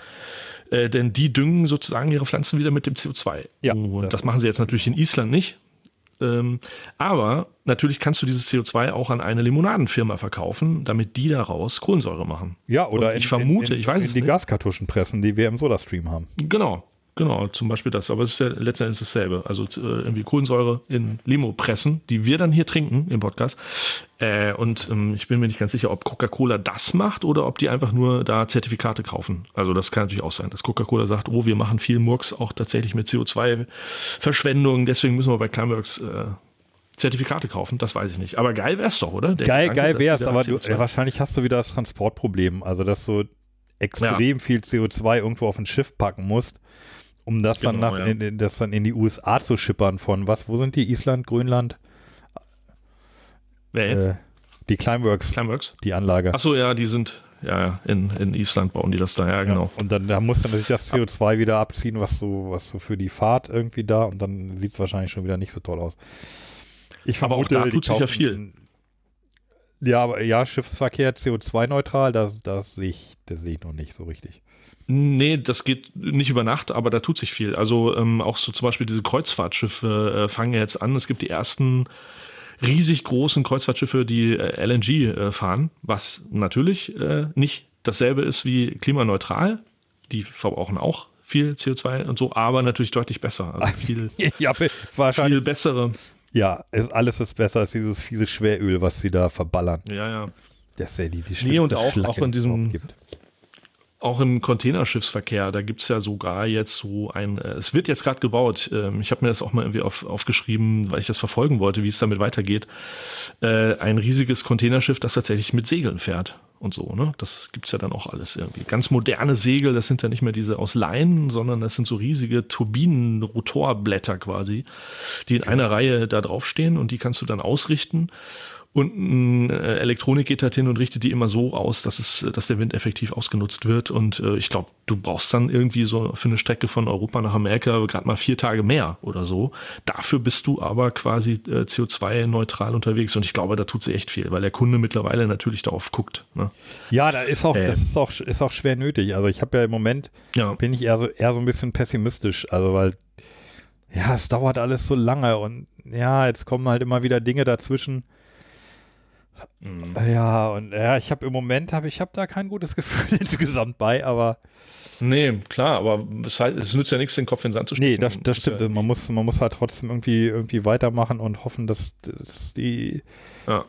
Äh, denn die düngen sozusagen ihre Pflanzen wieder mit dem CO2. Ja. Und das, machen sie jetzt natürlich in Island nicht. Ähm, aber natürlich kannst du dieses CO2 auch an eine Limonadenfirma verkaufen, damit die daraus Kohlensäure machen. Ja, oder Und ich in, vermute, in, ich weiß in es die Gaskartuschen pressen, die wir im SodaStream haben. Genau. Genau, zum Beispiel das. Aber es ist ja letzten Endes dasselbe. Also äh, irgendwie Kohlensäure in Limo pressen, die wir dann hier trinken im Podcast. Äh, und ähm, ich bin mir nicht ganz sicher, ob Coca-Cola das macht oder ob die einfach nur da Zertifikate kaufen. Also das kann natürlich auch sein, dass Coca-Cola sagt, oh, wir machen viel Murks auch tatsächlich mit CO2-Verschwendung. Deswegen müssen wir bei Climeworks äh, Zertifikate kaufen, das weiß ich nicht. Aber geil wär's doch, oder? Der geil, Gedanke, geil wär's, aber du, ja, wahrscheinlich hast du wieder das Transportproblem. Also, dass du extrem ja. viel CO2 irgendwo auf ein Schiff packen musst um das genau, dann nach, ja. in, in, das dann in die USA zu schippern von was? Wo sind die? Island, Grönland? Wer jetzt? Äh, die Climeworks. Climeworks? Die Anlage. Achso, ja, die sind, ja, in, in Island bauen die das da, ja, genau. Ja, und dann da muss dann natürlich das CO2 wieder abziehen, was so, was so für die Fahrt irgendwie da und dann sieht es wahrscheinlich schon wieder nicht so toll aus. Ich vermute, aber auch da tut sich ja viel. Ja, aber ja, Schiffsverkehr CO2-neutral, das, das sehe ich, das sehe ich noch nicht so richtig. Nee, das geht nicht über Nacht, aber da tut sich viel. Also ähm, auch so zum Beispiel diese Kreuzfahrtschiffe äh, fangen jetzt an. Es gibt die ersten riesig großen Kreuzfahrtschiffe, die äh, LNG äh, fahren, was natürlich äh, nicht dasselbe ist wie klimaneutral. Die verbrauchen auch viel CO2 und so, aber natürlich deutlich besser. Also [laughs] viel, ja, wahrscheinlich. viel bessere. Ja, ist, alles ist besser als dieses fiese Schweröl, was sie da verballern. Ja, ja. Das ist ja die, die Nee, und auch, auch in die es diesem, gibt. Auch im Containerschiffsverkehr, da gibt es ja sogar jetzt so ein, äh, es wird jetzt gerade gebaut, ähm, ich habe mir das auch mal irgendwie auf, aufgeschrieben, weil ich das verfolgen wollte, wie es damit weitergeht, äh, ein riesiges Containerschiff, das tatsächlich mit Segeln fährt und so, ne? Das gibt es ja dann auch alles irgendwie. Ganz moderne Segel, das sind ja nicht mehr diese aus Leinen, sondern das sind so riesige Turbinen, Rotorblätter quasi, die in einer Reihe da draufstehen und die kannst du dann ausrichten. Und ein äh, Elektronik geht halt hin und richtet die immer so aus, dass es, dass der Wind effektiv ausgenutzt wird. Und äh, ich glaube, du brauchst dann irgendwie so für eine Strecke von Europa nach Amerika gerade mal vier Tage mehr oder so. Dafür bist du aber quasi äh, CO2-neutral unterwegs. Und ich glaube, da tut sie echt viel, weil der Kunde mittlerweile natürlich darauf guckt. Ne? Ja, da ist auch, Ähm. das ist auch, ist auch schwer nötig. Also ich habe ja im Moment, Ja. bin ich eher so, eher so ein bisschen pessimistisch. Also weil, ja, es dauert alles so lange und ja, jetzt kommen halt immer wieder Dinge dazwischen. Mhm. Ja, und ja, ich habe im Moment, habe ich habe da kein gutes [laughs] Gefühl insgesamt bei, aber Nee, klar, aber es, heißt, es nützt ja nichts, den Kopf in den Sand zu stecken. nee, das, das stimmt. Ja, Man muss, man muss halt trotzdem irgendwie, irgendwie weitermachen und hoffen, dass, dass die, ja.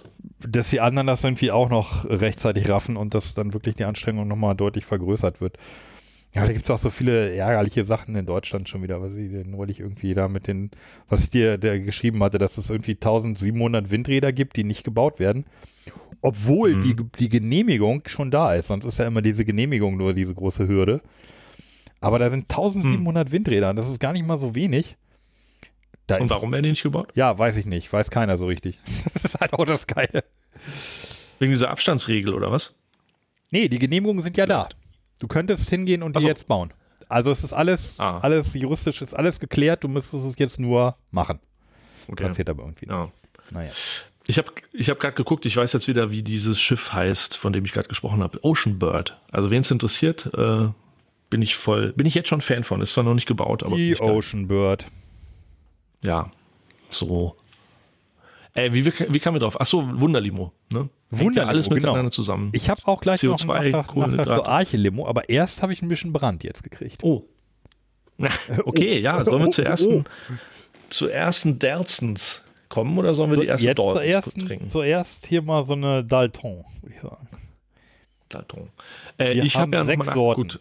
dass die anderen das irgendwie auch noch rechtzeitig raffen und dass dann wirklich die Anstrengung nochmal deutlich vergrößert wird. Ja, da gibt es auch so viele ärgerliche Sachen in Deutschland schon wieder, was ich neulich irgendwie da mit den, was ich dir der geschrieben hatte, dass es irgendwie 1700 Windräder gibt, die nicht gebaut werden, obwohl die, die Genehmigung schon da ist. Sonst ist ja immer diese Genehmigung nur diese große Hürde. Aber da sind 1700 Windräder und das ist gar nicht mal so wenig. Da Und ist, warum werden die nicht gebaut? Ja, weiß ich nicht. Weiß keiner so richtig. [laughs] Das ist halt auch das Geile. Wegen dieser Abstandsregel oder was? Nee, die Genehmigungen sind ja da. Du könntest hingehen und die so. jetzt bauen. Also es ist alles, Ah. alles juristisch ist alles geklärt. Du müsstest es jetzt nur machen. Okay. Passiert aber irgendwie. nicht. Ja. Naja. Ich habe ich hab gerade geguckt, ich weiß jetzt wieder, wie dieses Schiff heißt, von dem ich gerade gesprochen habe. Ocean Bird. Also wen es interessiert, äh, bin ich voll, bin ich jetzt schon Fan von. Ist zwar noch nicht gebaut, aber Die. Ocean Bird. ja, so. Äh, wie, wie, wie kamen wir drauf? Ach so, Wunderlimo. Ne? Ja Wunderlimo, alles genau. miteinander zusammen. Ich habe auch gleich noch CO2, einen Nachtrag, Nachtrag Kohlenhydrate. zur Arche-Limo, aber erst habe ich ein bisschen Brand jetzt gekriegt. Oh. [laughs] Okay, ja, [laughs] sollen wir Oh, zur oh, ersten, zur ersten Derzens kommen oder sollen wir die erste Dortens ersten, trinken? zuerst hier mal so eine Dalton, würde ich sagen. Dalton. Äh, Wir ich habe ja noch sechs nach- Sorten. Gut,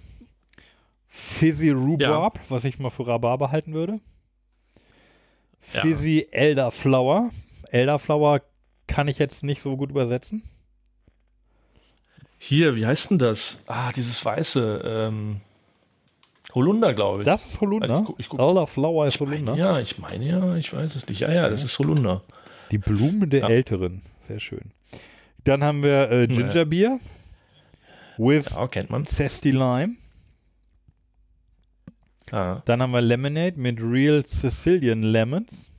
Fizzy Rhubarb, was ich mal für Rhabarber halten würde. Ja. Fizzy Elderflower. Elderflower kann ich jetzt nicht so gut übersetzen. Hier, wie heißt denn das? Ah, dieses weiße ähm, Holunder, glaube ich. Das ist Holunder. Ich ich guck- Elderflower ist Holunder. Ja, ich meine ja, ich weiß es nicht. Ja, ja, das ist Holunder. Die Blumen der Ja. Älteren. Sehr schön. Dann haben wir äh, Ginger Beer with Ja, kennt man. Zesty Lime. Ah. Dann haben wir Lemonade mit Real Sicilian Lemons.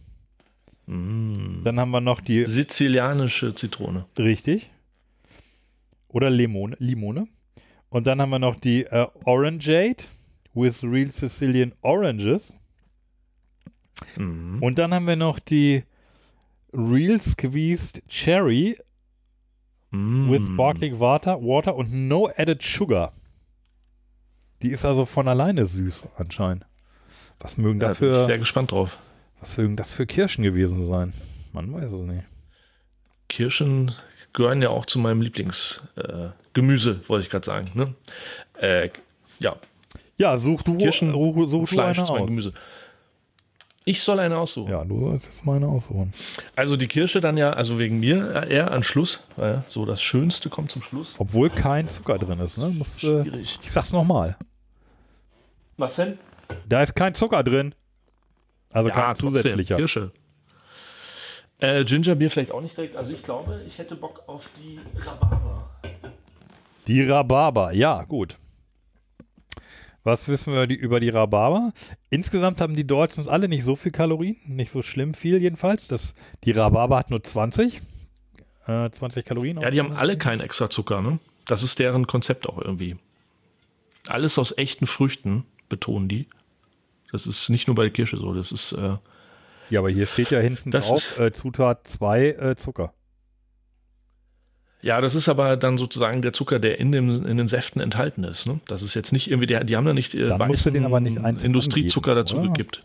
Mm. Dann haben wir noch die, Sizilianische Zitrone. richtig. Oder Limone. Limone. Und dann haben wir noch die äh, Orangeade with Real Sicilian Oranges. Mhm. Und dann haben wir noch die Real Squeezed Cherry Mm. with Sparkling Water, Water und No Added Sugar. Die ist also von alleine süß anscheinend. Was mögen Ja, das bin ich sehr gespannt drauf. Was mögen das für Kirschen gewesen sein? Man weiß es nicht. Kirschen gehören ja auch zu meinem Lieblingsgemüse, äh, wollte ich gerade sagen. Ne? Äh, ja, Ja, such du, Kirschen, such, such du Fleisch eine ist mein aus. Gemüse. Ich soll eine aussuchen. Ja, du sollst jetzt meine aussuchen. Also die Kirsche dann ja, also wegen mir eher an Schluss. Ja, so das Schönste kommt zum Schluss. Obwohl kein Zucker drin ist, ne? Musst, äh, Schwierig. ich sag's nochmal. Was denn? Da ist kein Zucker drin. Also kein trotzdem, zusätzlicher. Kirsche. Äh, Gingerbier vielleicht auch nicht direkt. Also ich glaube, ich hätte Bock auf die Rhabarber. Die Rhabarber, ja, gut. Was wissen wir die, über die Rhabarber? Insgesamt haben die Deutschen alle nicht so viel Kalorien, nicht so schlimm viel jedenfalls. Das, die Rhabarber hat nur 20, äh, 20 Kalorien. Ja, die haben alle keinen extra Zucker, ne? Das ist deren Konzept auch irgendwie. Alles aus echten Früchten, betonen die. Das ist nicht nur bei der Kirsche so, das ist. Äh, Ja, aber hier steht ja hinten drauf, ist- äh, Zutat 2 äh, Zucker. ja, das ist aber dann sozusagen der Zucker, der in, dem, in den Säften enthalten ist. Ne? Das ist jetzt nicht irgendwie, der, die haben da nicht äh, Dann du den aber nicht Industriezucker angeben, dazu oder? gekippt.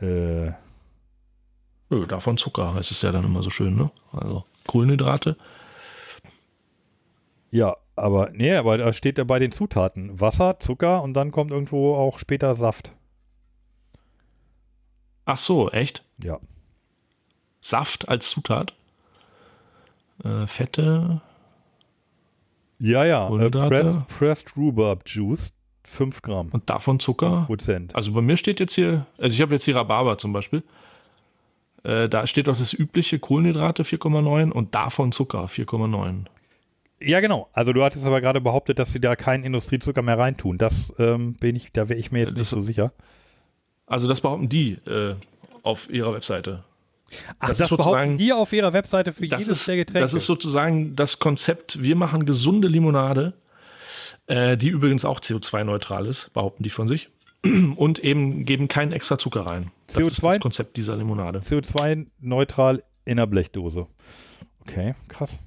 Äh, Nö, davon Zucker heißt es ja dann immer so schön, ne? Also Kohlenhydrate. ja, aber nee, aber da steht ja bei den Zutaten Wasser, Zucker und dann kommt irgendwo auch später Saft. Ach so, echt? Ja. Saft als Zutat? Äh, Fette, Ja, ja. Äh, pressed, pressed Rhubarb Juice, 5 Gramm. und davon Zucker. Prozent. Also bei mir steht jetzt hier, also ich habe jetzt hier Rhabarber zum Beispiel. Äh, da steht doch das übliche Kohlenhydrate 4,9 und davon Zucker 4,9. Ja, genau. Also du hattest aber gerade behauptet, dass sie da keinen Industriezucker mehr reintun. Das ähm, bin ich, da wäre ich mir jetzt nicht Das- so sicher. Also das behaupten die äh, auf ihrer Webseite. Ach, das das, ist sozusagen- behaupten die auf ihrer Webseite für Das jedes ist, der Getränke. das ist sozusagen das Konzept, wir machen gesunde Limonade, äh, die übrigens auch CO2-neutral ist, behaupten die von sich. [clears throat] Und eben geben keinen extra Zucker rein. Das ist CO2? das Konzept dieser Limonade. CO2-neutral in der Blechdose. Okay, krass.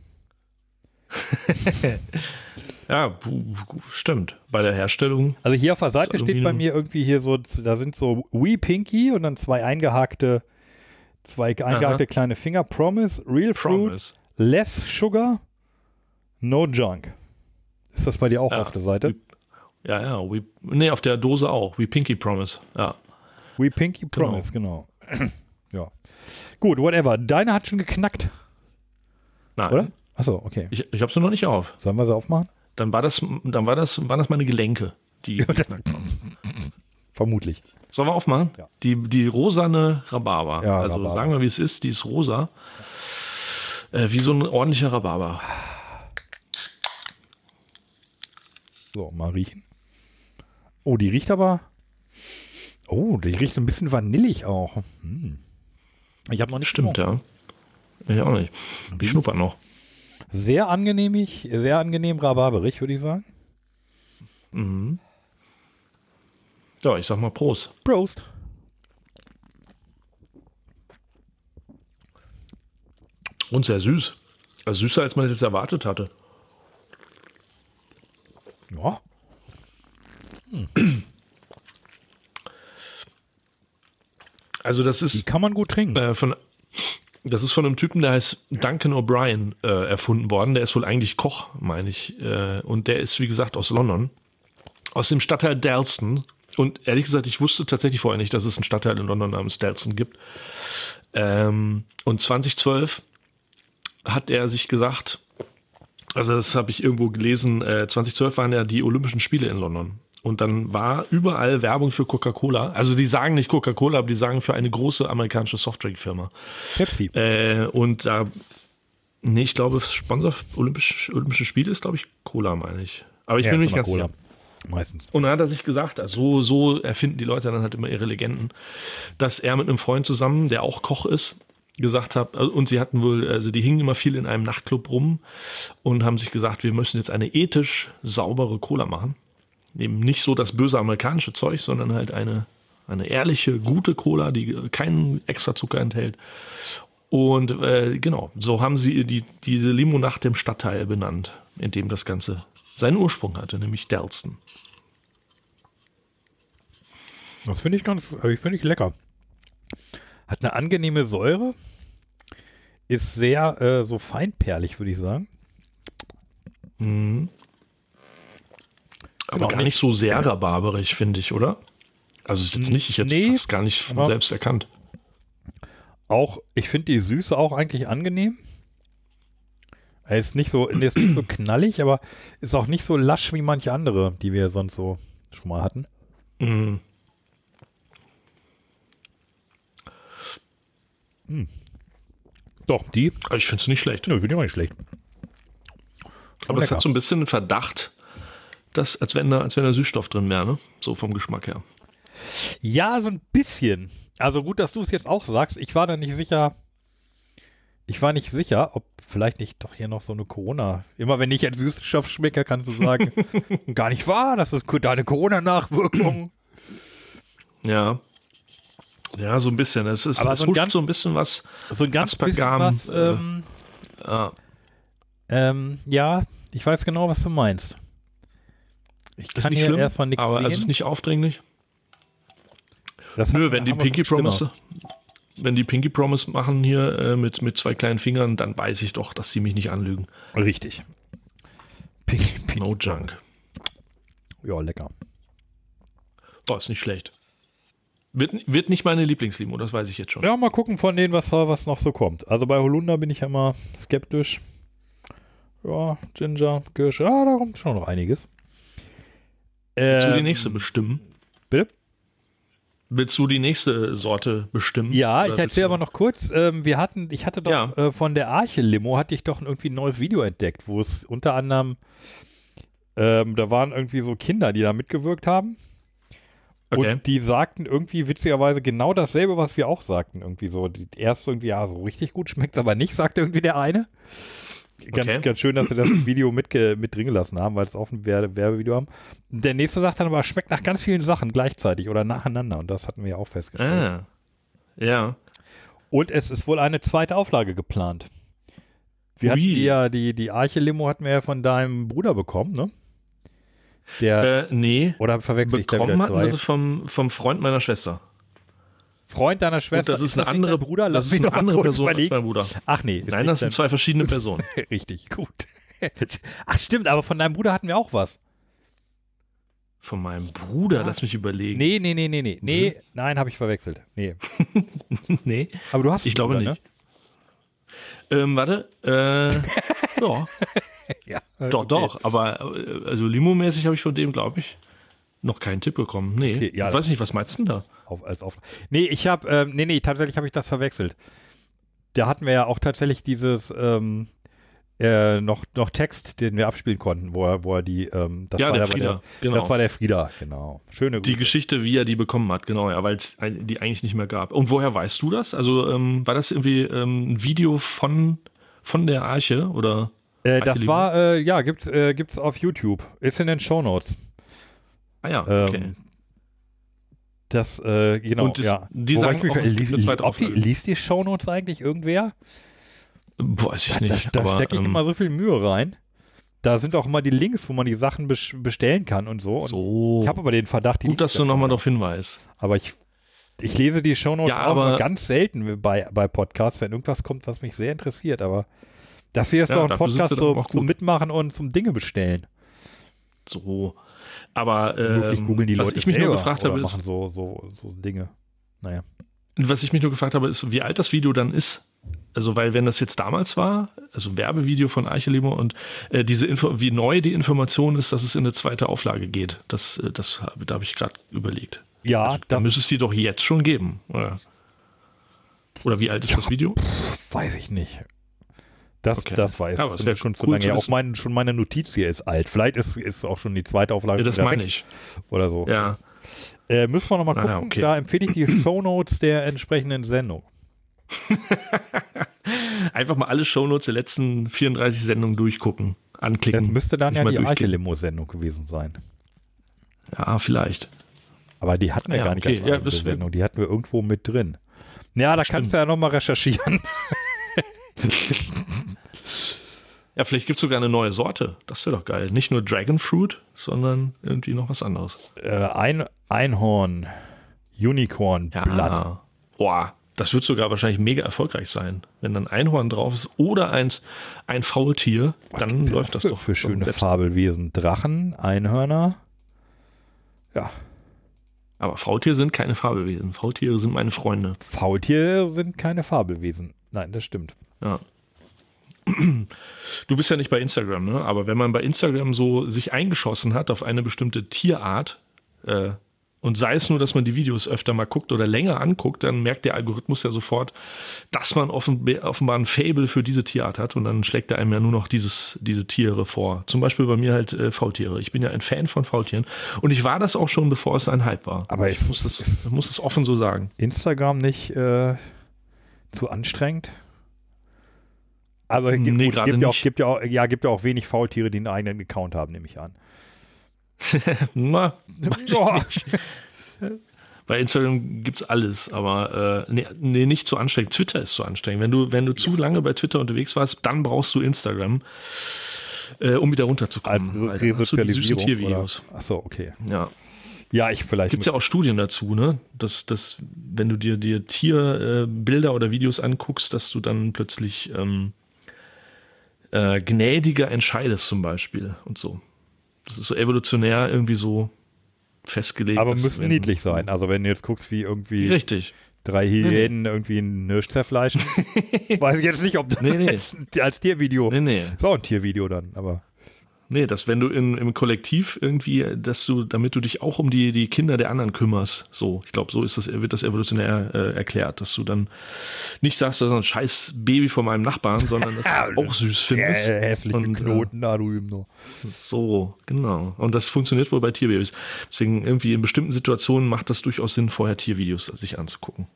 [laughs] Ja, stimmt. Bei der Herstellung. Also hier auf der Seite steht bei mir irgendwie hier so, da sind so Wee Pinky und dann zwei eingehakte, zwei eingehakte kleine Finger. Promise, Real Fruit, Promise. Less Sugar, No Junk. Ist das bei dir auch Ja. auf der Seite? Ja, ja. We, nee, auf der Dose auch. We Pinky Promise. Ja. We Pinky Promise, genau. [clears throat] ja. Gut, whatever. Deine hat schon geknackt, Nein. oder? Achso, okay. Ich, ich habe sie noch nicht auf. Sollen wir sie aufmachen? Dann war das, dann war das, waren das meine Gelenke, die [laughs] geknackt haben. Vermutlich. Sollen wir aufmachen? Ja. Die, die rosane Rhabarber. Ja, also Rhabarber. sagen wir, wie es ist, die ist rosa. Äh, wie so ein ordentlicher Rhabarber. So, mal riechen. Oh, die riecht aber. Oh, die riecht ein bisschen vanillig auch. Hm. Ich habe noch nicht Stimmt, ja. Ich auch nicht. Ich schnupper noch. Sehr angenehmig, sehr angenehm rhabarberig, würde ich sagen. Mhm. Ja, ich sag mal Prost. Prost. Und sehr süß. Also süßer, als man es jetzt erwartet hatte. Ja. Also das Die ist kann man gut trinken. äh, von das ist von einem Typen, der heißt Duncan O'Brien äh, erfunden worden. Der ist wohl eigentlich Koch, meine ich. Äh, und der ist, wie gesagt, aus London. Aus dem Stadtteil Dalston. Und ehrlich gesagt, ich wusste tatsächlich vorher nicht, dass es einen Stadtteil in London namens Dalston gibt. Ähm, und 2012 hat er sich gesagt, also das habe ich irgendwo gelesen, äh, 2012 waren ja die Olympischen Spiele in London. Und dann war überall Werbung für Coca-Cola. Also die sagen nicht Coca-Cola, aber die sagen für eine große amerikanische Softdrink-Firma. Pepsi. Äh, und da, nee, ich glaube, Sponsor Olympisch, Olympische Spiele ist, glaube ich, Cola, meine ich. Aber ich Ja, bin mir nicht ganz Cola. sicher. Meistens. Und dann hat er sich gesagt, also so, so erfinden die Leute dann halt immer ihre Legenden, dass er mit einem Freund zusammen, der auch Koch ist, gesagt hat, also- und sie hatten wohl, also die hingen immer viel in einem Nachtclub rum und haben sich gesagt, wir müssen jetzt eine ethisch saubere Cola machen. Eben nicht so das böse amerikanische Zeug, sondern halt eine, eine ehrliche, gute Cola, die keinen extra Zucker enthält. Und äh, genau, so haben sie die, diese Limo nach dem Stadtteil benannt, in dem das Ganze seinen Ursprung hatte, nämlich Dalston. Das finde ich ganz, äh, ich finde ich lecker. Hat eine angenehme Säure. Ist sehr äh, so feinperlig, würde ich sagen. Mhm. Aber gar nicht- nicht so sehr rhabarberig, finde ich, oder? Also ist jetzt nicht, ich hätte Nee, es gar nicht von selbst erkannt. Auch, ich finde die Süße auch eigentlich angenehm. Er ist nicht so, ist nicht so [clears throat] knallig, aber ist auch nicht so lasch wie manche andere, die wir sonst so schon mal hatten. Mhm. Doch, die, Aber ich finde es nicht schlecht. nö, finde ich auch nicht schlecht. Aber es hat so ein bisschen einen Verdacht, dass, als wenn da, als wenn da Süßstoff drin wäre, ne? So vom Geschmack her. Ja, so ein bisschen. Also gut, dass du es jetzt auch sagst. Ich war da nicht sicher. ich war nicht sicher, ob vielleicht nicht doch hier noch so eine Corona. Immer wenn ich ein Süßstoff schmecke, kannst du sagen, [laughs] gar nicht wahr, das ist deine Corona-Nachwirkung. Ja. Ja, so ein bisschen. Es ist Aber so ein ganz- so ein bisschen was. So ein ganz bisschen Aspargam, was, äh, ähm, Ja. ähm, ja, ich weiß genau, was du meinst. Ich Ist kann nicht hier schlimm, erstmal nichts aber sehen. also es ist nicht aufdringlich. Das Nö, wenn die Pinky. Promise, wenn die Pinky Promise machen hier äh, mit, mit zwei kleinen Fingern, dann weiß ich doch, dass sie mich nicht anlügen. Richtig. Pinky, Pinky. No junk. Ja, lecker. Oh, ist nicht schlecht. Wird, wird nicht meine Lieblingslimo, das weiß ich jetzt schon. Ja, mal gucken von denen, was, da- was noch so kommt. Also bei Holunder bin ich ja immer skeptisch. Ja, Ginger, Kirsche, ja, da kommt schon noch einiges. Willst du die Ähm, nächste bestimmen? Bitte? Willst du die nächste Sorte bestimmen? Ja, ich erzähle aber noch kurz. Ähm, wir hatten, ich hatte doch Ja. äh, von der Arche Limo hatte ich doch irgendwie ein neues Video entdeckt, wo es unter anderem ähm, da waren irgendwie so Kinder, die da mitgewirkt haben. Okay. Und die sagten irgendwie witzigerweise genau dasselbe, was wir auch sagten. Irgendwie so. Die erste irgendwie, ja, so richtig gut schmeckt aber nicht, sagte irgendwie der eine. Ganz, Okay. ganz schön, dass sie das [clears throat] Video mit, mit drin gelassen haben, weil es auch ein Werbe Werbevideo haben. Der nächste sagt dann aber, schmeckt nach ganz vielen Sachen gleichzeitig oder nacheinander. Und das hatten wir ja auch festgestellt. Ah. Ja. Und es ist wohl eine zweite Auflage geplant. Wir hatten Ui. die ja, die, die Arche-Limo hatten wir ja von deinem Bruder bekommen, ne? Der, Äh, nee. oder verwechsel ich da Bekommen wieder hatten wir sie vom, vom Freund meiner Schwester. Freund deiner Schwester. Und das ist, eine nicht andere dein Bruder. Das Lass ist mich eine andere Person als überlegen. mein Bruder. Ach nee. ist Nein, das sind zwei verschiedene [laughs] Personen. Richtig, gut. [laughs] Ach stimmt, aber von deinem Bruder hatten wir auch was. Von meinem Bruder, lass mich überlegen. Nee, nee, nee, nee, nee. Nee, nein, habe ich verwechselt. Nee. [laughs] nee. Aber du hast Ich glaube Bruder, nicht. Ähm, warte. Äh, ja, Ne? Ja. doch, doch. Aber äh, also Limo-mäßig habe ich von dem, glaube ich, noch keinen Tipp bekommen. Nee. Ja. ich weiß nicht, was meinst du denn da? Auf, als auf. Nee, ich habe, ähm, nee, nee, tatsächlich habe ich das verwechselt. Da hatten wir ja auch tatsächlich dieses, ähm, äh, noch, noch Text, den wir abspielen konnten, wo er, wo er die, ähm, das Ja, war der Frieda, Der, genau. Das war der Frieda, genau. Schöne Die Grüße. Geschichte, wie er die bekommen hat, genau, ja, weil es die eigentlich nicht mehr gab. Und woher weißt du das? Also ähm, war das irgendwie ähm, ein Video von, von der Arche oder? Äh, das war, äh, ja, gibt's, äh, gibt's auf YouTube. Ist in den Shownotes. Ah ja, Ähm, okay. Das, äh, genau, Und das- ja. die Wobei sagen ich mich liest, ob die, liest die Shownotes eigentlich irgendwer? Weiß ich Da, nicht. da aber, stecke ich ähm, immer so viel Mühe rein. Da sind auch immer die Links, wo man die Sachen bes- bestellen kann und so. Und so. Ich habe aber den Verdacht, die Gut, dass du da nochmal darauf hinweist. Aber ich, ich lese die Shownotes Ja, auch ganz selten bei, bei Podcasts, wenn irgendwas kommt, was mich sehr interessiert. Aber das hier ist Ja, doch ein Podcast so, zum. Mitmachen und zum Dinge bestellen. So. Aber Wirklich ähm, googeln die was Leute ich mich nur gefragt habe, machen ist, so, so, so Dinge. Naja. was ich mich nur gefragt habe, ist, wie alt das Video dann ist. Also, weil wenn das jetzt damals war, also Werbevideo von Arche Limo und äh, diese Info, wie neu die Information ist, dass es in eine zweite Auflage geht, das, äh, das da habe ich gerade überlegt. Ja, Also, da müsste es die doch jetzt schon geben, oder? Oder wie alt ist Ja. das Video? weiß ich nicht. Das, Okay. das weiß Ja, ich es wär schon zu cool lange. her. Auch mein, schon meine Notiz hier ist alt. Vielleicht ist, ist auch schon die zweite Auflage Ja, das meine ich. oder so. Ja. Äh, müssen wir nochmal Ah, gucken. ja, okay. Da empfehle ich die [clears throat] Shownotes der entsprechenden Sendung. [laughs] Einfach mal alle Shownotes der letzten 34 Sendungen durchgucken, Das anklicken. müsste dann ja die durchklicken. Arche-Limo-Sendung gewesen sein. Ja, vielleicht. Aber die hatten wir Ja, gar nicht okay. als Ja. Sendung. Die hatten wir irgendwo mit drin. Ja, da kannst du ja nochmal recherchieren. [laughs] Ja, vielleicht gibt es sogar eine neue Sorte. Das wäre doch geil. Nicht nur Dragon Fruit, sondern irgendwie noch was anderes. äh, ein Einhorn, Unicorn, Ja. Blatt. Boah, das wird sogar wahrscheinlich mega erfolgreich sein. Wenn dann Einhorn drauf ist oder ein, ein Faultier, dann denn läuft das für, doch. Für schöne. Fabelwesen. Drachen, Einhörner. Ja, Aber Faultiere sind keine Fabelwesen. Faultiere sind meine Freunde. Faultiere sind keine Fabelwesen. Nein, das stimmt. Ja. Du bist ja nicht bei Instagram, ne? Aber wenn man bei Instagram so sich eingeschossen hat auf eine bestimmte Tierart, äh, und sei es nur, dass man die Videos öfter mal guckt oder länger anguckt, dann merkt der Algorithmus ja sofort, dass man offenbar, offenbar ein Fable für diese Tierart hat und dann schlägt er einem ja nur noch dieses, diese Tiere vor. Zum Beispiel bei mir halt äh, Faultiere. Ich bin ja ein Fan von Faultieren und ich war das auch schon, bevor es ein Hype war. Aber ich muss das, muss das offen so sagen. Instagram nicht äh, zu anstrengend? Also es gibt, Nee, gut, gibt, ja auch, nicht. gibt, ja auch, ja, gibt ja auch wenig Faultiere, die einen eigenen Account haben, nehme ich an. [laughs] Na, nicht. Bei Instagram gibt's alles, aber äh, nee, nee, nicht zu anstrengend. Twitter ist zu anstrengend. Wenn du, wenn du zu lange bei Twitter unterwegs warst, dann brauchst du Instagram, äh, um wieder runterzukommen. Als Weil dann hast du die süßen Resozialisierung. Oder? Tiervideos. Achso, okay. Ja. Ja, ich vielleicht. Gibt es ja auch Studien dazu, ne? Dass, dass wenn du dir, dir Tierbilder äh, oder Videos anguckst, dass du dann plötzlich ähm, äh, gnädiger entscheidest zum Beispiel und so. Das ist so evolutionär irgendwie so festgelegt. aber müssen wenn- niedlich sein. Also wenn du jetzt guckst, wie irgendwie Richtig. drei Hyänen irgendwie einen Hirsch zerfleischen, [laughs] weiß ich jetzt nicht, ob das Nee, nee. als Tiervideo. Nee, nee. Ist auch ein Tiervideo dann, aber. Nee, dass wenn du in, im Kollektiv irgendwie, dass du, damit du dich auch um die, die Kinder der anderen kümmerst, so, ich glaube, so ist das, wird das evolutionär äh, erklärt, dass du dann nicht sagst, das ist ein scheiß Baby von meinem Nachbarn, sondern dass du es [laughs] auch süß findest. Äh, hässliche Und, äh, Knoten da drüben noch. So, genau. Und das funktioniert wohl bei Tierbabys. Deswegen irgendwie in bestimmten Situationen macht das durchaus Sinn, vorher Tiervideos sich anzugucken.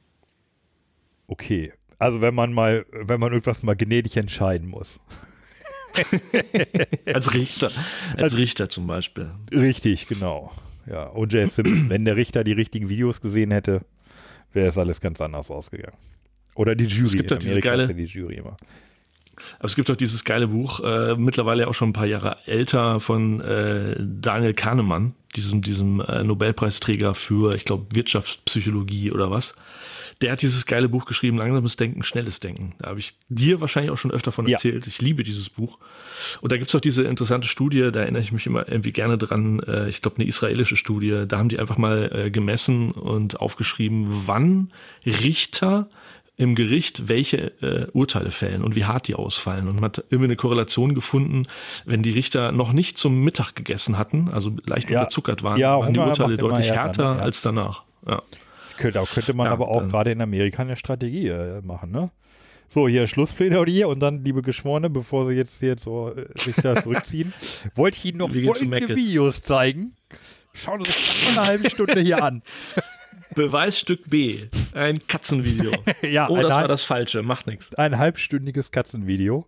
Okay. Also wenn man mal, wenn man irgendwas mal gnädig entscheiden muss. [laughs] Als Richter. Als Richter zum Beispiel. Richtig, genau. Ja, O.J. Simpson, [clears throat] wenn der Richter die richtigen Videos gesehen hätte, wäre es alles ganz anders ausgegangen. Oder die Jury. gibt in doch diese geile- die Jury immer. Aber es gibt doch dieses geile Buch, äh, mittlerweile auch schon ein paar Jahre älter, von äh, Daniel Kahnemann, diesem, diesem äh, Nobelpreisträger für, ich glaube, Wirtschaftspsychologie oder was. Der hat dieses geile Buch geschrieben, Langsames Denken, Schnelles Denken. Da habe ich dir wahrscheinlich auch schon öfter von Ja. erzählt. Ich liebe dieses Buch. Und da gibt es auch diese interessante Studie, da erinnere ich mich immer irgendwie gerne dran, äh, ich glaube, eine israelische Studie. Da haben die einfach mal äh, gemessen und aufgeschrieben, wann Richter im Gericht welche äh, Urteile fällen und wie hart die ausfallen. Und man hat immer eine Korrelation gefunden, wenn die Richter noch nicht zum Mittag gegessen hatten, also leicht Ja. unterzuckert waren, Ja, waren die Urteile deutlich härter ne? Ja. als danach. Ja. Könnte, könnte man Ja, aber auch gerade in Amerika eine Strategie äh, machen, ne? So, hier Schlussplädoyer und dann, liebe Geschworene, bevor Sie jetzt hier so äh, sich da [laughs] zurückziehen, wollte ich Ihnen noch folgende. Videos zeigen. Schauen Sie sich eine halbe Stunde hier an. [laughs] Beweisstück B, ein Katzenvideo. [laughs] Ja, oh, das war das Falsche, macht nichts. ein halbstündiges Katzenvideo.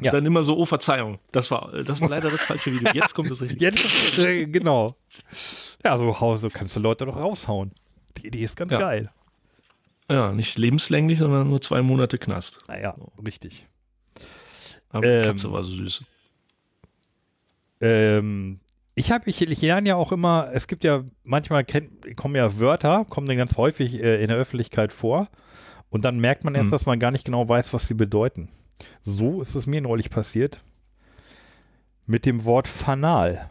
Ja. Dann immer so, oh Verzeihung, das war, das war leider das falsche Video. Jetzt kommt es richtig. Jetzt, äh, genau. Ja, so, so kannst du Leute doch raushauen. Die Idee ist ganz Ja. geil. Ja, nicht lebenslänglich, sondern nur zwei Monate Knast. Naja, richtig. Aber die Ähm, Katze war so süß. Ähm, ich habe, ich, ich lerne ja auch immer, es gibt ja, manchmal kennt, kommen ja Wörter, kommen dann ganz häufig äh, in der Öffentlichkeit vor und dann merkt man erst, Hm. dass man gar nicht genau weiß, was sie bedeuten. So ist es mir neulich passiert mit dem Wort Fanal.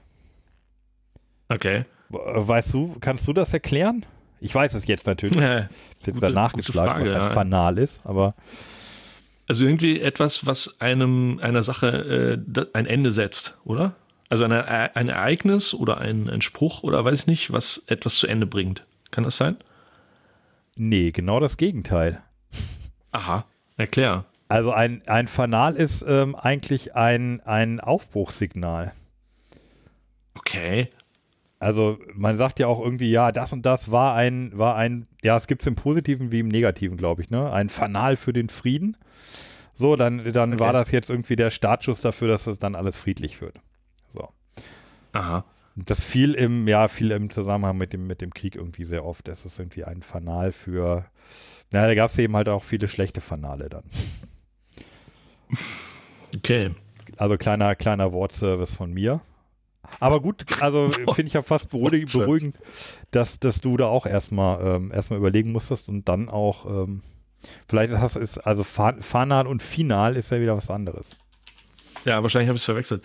Okay. We- Weißt du, kannst du das erklären? Ich weiß es jetzt natürlich. Ich Äh, habe jetzt Gute- danach gute geschlagen, Frage, was ein ja. Fanal ist, aber Also irgendwie etwas, was einem einer Sache äh, ein Ende setzt, oder? Also eine, ein Ereignis oder ein, ein Spruch oder weiß ich nicht, was etwas zu Ende bringt. Kann das sein? nee, genau das Gegenteil. Aha, erklär. Also ein, ein Fanal ist ähm, eigentlich ein, ein Aufbruchssignal. Okay. Also man sagt ja auch irgendwie, ja, das und das war ein, war ein, ja, es gibt es im Positiven wie im Negativen, glaube ich, ne? Ein Fanal für den Frieden. So, dann, dann Okay. war das jetzt irgendwie der Startschuss dafür, dass es dann alles friedlich wird. So. Aha. Das fiel im, ja, fiel im Zusammenhang mit dem, mit dem Krieg irgendwie sehr oft. Das ist irgendwie ein Fanal für, naja, da gab es eben halt auch viele schlechte Fanale dann. Okay. Also kleiner, kleiner Wortservice von mir. Aber gut, also [laughs] finde ich ja fast beruhig, beruhigend, dass, dass du da auch erstmal ähm, erstmal überlegen musstest und dann auch, ähm, vielleicht ist, ist also Fa- Fanal und Final ist ja wieder was anderes. Ja, wahrscheinlich habe ich es verwechselt.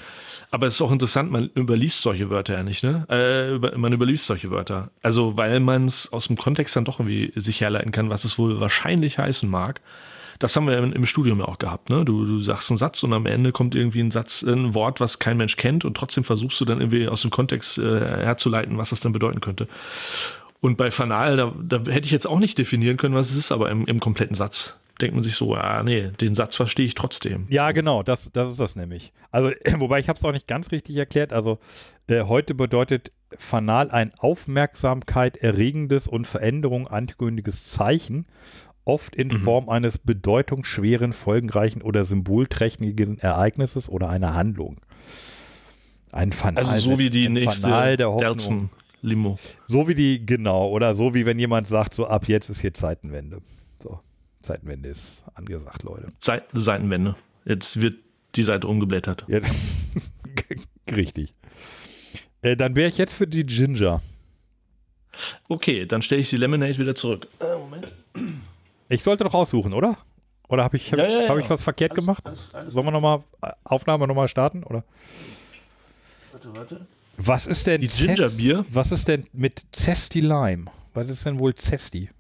Aber es ist auch interessant, man überliest solche Wörter ja nicht, ne? Äh, über, man überliest solche Wörter. Also, weil man es aus dem Kontext dann doch irgendwie sich herleiten kann, was es wohl wahrscheinlich heißen mag. Das haben wir im, Studium ja auch gehabt, ne? Du, du sagst einen Satz und am Ende kommt irgendwie ein Satz, ein Wort, was kein Mensch kennt und trotzdem versuchst du dann irgendwie aus dem Kontext äh, herzuleiten, was das dann bedeuten könnte. Und bei Fanal, da, da hätte ich jetzt auch nicht definieren können, was es ist, aber im, im kompletten Satz denkt man sich so, ah, nee, den Satz verstehe ich trotzdem. Ja, genau, das, das ist das nämlich. Also, [clears throat] wobei ich habe es auch nicht ganz richtig erklärt. Also, äh, heute bedeutet Fanal ein Aufmerksamkeit erregendes und Veränderung ankündiges Zeichen oft in Form eines bedeutungsschweren, folgenreichen oder symbolträchtigen Ereignisses oder einer Handlung. Ein Fanal, Also so wie die nächste Fanal der Hoffnung. Derzen-Limo. So wie die, genau, oder so wie wenn jemand sagt, so ab jetzt ist hier Zeitenwende. So, Zeitenwende ist angesagt, Leute. Seit Seitenwende. Jetzt wird die Seite umgeblättert. Ja, [laughs] richtig. Äh, dann wäre ich jetzt für die Ginger. Okay, dann stelle ich die Lemonade wieder zurück. Äh, Moment. Ich sollte doch aussuchen, oder? Oder habe ich, hab, Ja, ja, ja. hab ich was verkehrt Alles- gemacht? alles- alles- Sollen wir nochmal Aufnahme nochmal starten? Oder? Warte, warte. Was ist denn Die Gingerbier? Was ist denn mit Zesty Lime? Was ist denn wohl Zesty?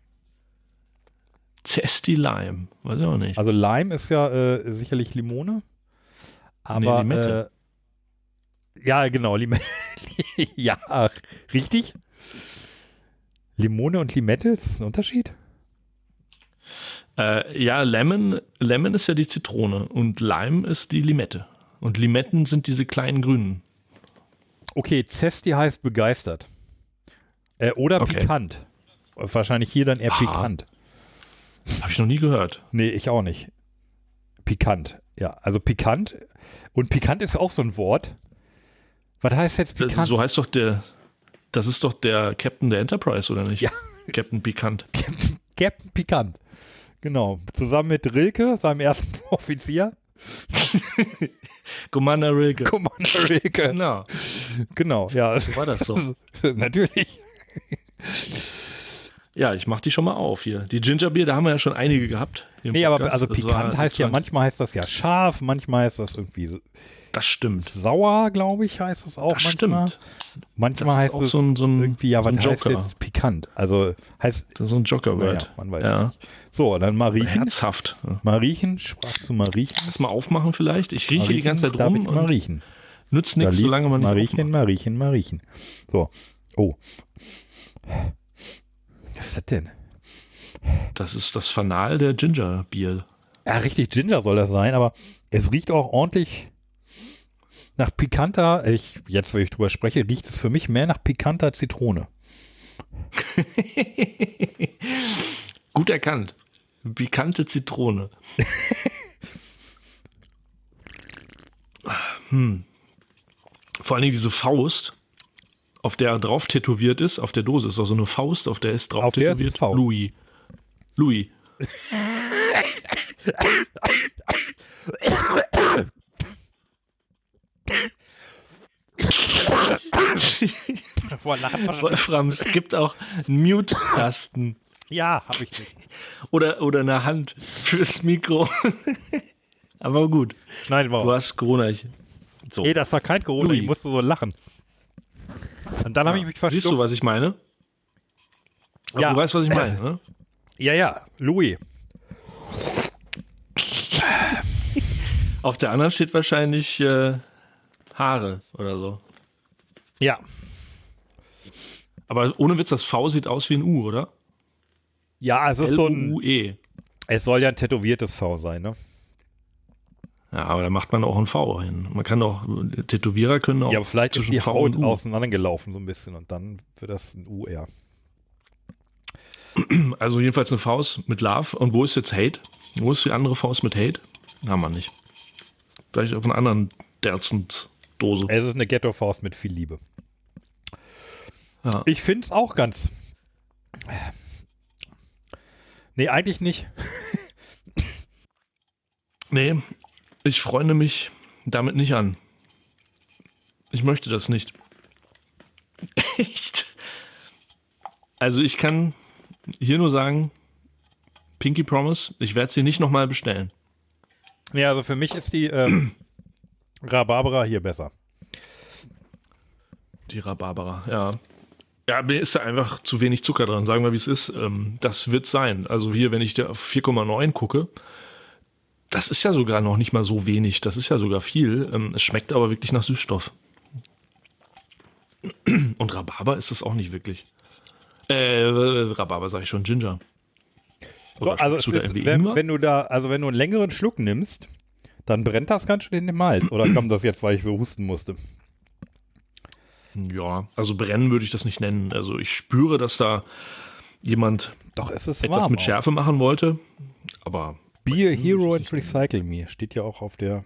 Zesty Lime. Weiß ich auch nicht. Also Lime ist ja äh, sicherlich Limone. Aber Limette. Äh, ja, genau, Limette. [laughs] ja, richtig. Limone und Limette, ist das ein Unterschied? Äh, ja, Lemon, Lemon ist ja die Zitrone und Lime ist die Limette. Und Limetten sind diese kleinen grünen. Okay, Zesty heißt begeistert. Äh, oder Okay. pikant. Wahrscheinlich hier dann eher Ah. pikant. Habe ich noch nie gehört. Nee, ich auch nicht. Pikant. Ja, also pikant. Und pikant ist auch so ein Wort. Was heißt jetzt Das, pikant? so heißt doch der. Das ist doch der Captain der Enterprise, oder nicht? Ja. Captain Pikant. [laughs] Captain, Captain Pikant. Genau. Zusammen mit Rilke, seinem ersten [laughs] Offizier. Commander Rilke. Commander Rilke. Genau, Genau, ja. so war das so. [laughs] Natürlich. Ja, ich mach die schon mal auf hier. Die Gingerbier, da haben wir ja schon einige gehabt. Nee, aber Podcast. also Das pikant heißt ja, manchmal heißt das ja scharf, manchmal heißt das irgendwie so- Das stimmt. sauer, glaube ich, heißt es auch Das manchmal. stimmt. Manchmal heißt auch es so ein- so ein- irgendwie, ja, so was heißt Joker. jetzt pikant? Also heißt, Das ist so ein Joker-Word. naja, man weiß ja. nicht. So, dann mal riechen. Herzhaft. Ja. Mal riechen, sprach zu mal riechen. Lass mal aufmachen vielleicht. Ich rieche Mal die ganze Zeit rum ich mal und riechen. nützt Da nichts, solange man nicht mal riechen, aufmacht. mal riechen, mal riechen. So. Oh. Was ist das denn? Das ist das Fanal der Gingerbier. Ja, richtig Ginger soll das sein, aber es riecht auch ordentlich nach pikanter, ich, jetzt, wenn ich drüber spreche, riecht es für mich mehr nach pikanter Zitrone. [laughs] Gut erkannt. Pikante Zitrone. [laughs] hm. Vor allen Dingen diese Faust, auf der drauf tätowiert ist, auf der Dose ist auch so eine Faust, auf der ist drauf Auf der ist tätowiert Faust. Louis. Louis. [laughs] Vor Lachen [laughs] Wolfram, es gibt auch einen Mute-Tasten Ja, habe ich nicht. oder, oder eine Hand fürs Mikro. [laughs] Aber gut, Schneiden wir du raus. hast Corona. So. Nee, das war kein Corona, Louis. ich musste so lachen. Und dann habe ich mich Siehst du, verstanden. was ich meine? Aber Ja. Du weißt, was ich meine, ne? Ja, ja, Louis. Auf der anderen steht wahrscheinlich äh, Haare oder so. Ja. Aber ohne Witz, das V sieht aus wie ein U, oder? Ja, es ist so ein, L-U-E. es soll ja ein tätowiertes V sein, ne? Ja, aber da macht man auch ein V hin. Man kann auch, Tätowierer können auch Ja, aber vielleicht ist zwischen die V Haut auseinandergelaufen so ein bisschen und dann wird das ein U eher. Also jedenfalls eine Faust mit Love. Und wo ist jetzt Hate? Wo ist die andere Faust mit Hate? Haben wir nicht. Vielleicht auf einer anderen Derzend-Dose. Es ist eine Ghetto-Faust mit viel Liebe. Ja. Ich finde es auch ganz. Nee, eigentlich nicht. Nee, ich freunde mich damit nicht an. Ich möchte das nicht. [laughs] Echt? Also ich kann hier nur sagen, Pinky Promise, ich werde sie nicht nochmal bestellen. Ja, also für mich ist die ähm, [clears throat] Rhabarbera hier besser. Die Rhabarbera, ja. Ja, mir ist da einfach zu wenig Zucker dran. Sagen wir, wie es ist. Ähm, das wird sein. Also hier, wenn ich da auf 4,9 gucke, das ist ja sogar noch nicht mal so wenig. Das ist ja sogar viel. Ähm, es schmeckt aber wirklich nach Süßstoff. Und Rhabarber ist es auch nicht wirklich. Äh, Rhabarber sage ich schon, Ginger. So, also du ist, wenn, wenn du da, also wenn du einen längeren Schluck nimmst, dann brennt das ganz schön in den Hals. Oder kommt das jetzt, weil ich so husten musste? Ja, also brennen würde ich das nicht nennen. Also ich spüre, dass da jemand Doch, es ist etwas mit auch. Schärfe machen wollte. Aber Be a Hm, Hero and. Recycle Me. Steht ja auch auf der.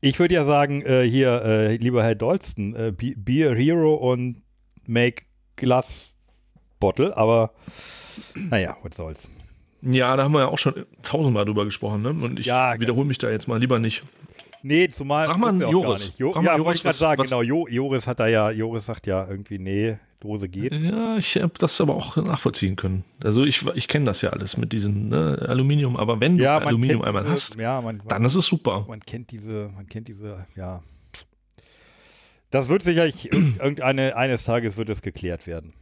Ich würde ja sagen, äh, hier, äh, lieber Herr Dolston, äh, be, be a Hero und make Glass Bottle, aber naja, was soll's. ja, da haben wir ja auch schon tausendmal drüber gesprochen. Ne? Und ich Ja, wiederhole mich da jetzt mal lieber nicht. Nee, zumal. Frag mal Joris. Jo, Frag mal ja, Joris, wollte ich gerade sagen, was- genau. Jo, Joris hat da ja, Joris sagt ja irgendwie, nee, Dose geht. Ja, ich habe das aber auch nachvollziehen können. Also ich, ich kenne das ja alles mit diesem ne, Aluminium, aber wenn du Ja, man Aluminium kennt einmal hast, Ja, man, man, dann ist es super. man kennt diese, man kennt diese, ja. Das wird sicherlich irg- [clears throat] irgendeine, eines Tages wird es geklärt werden.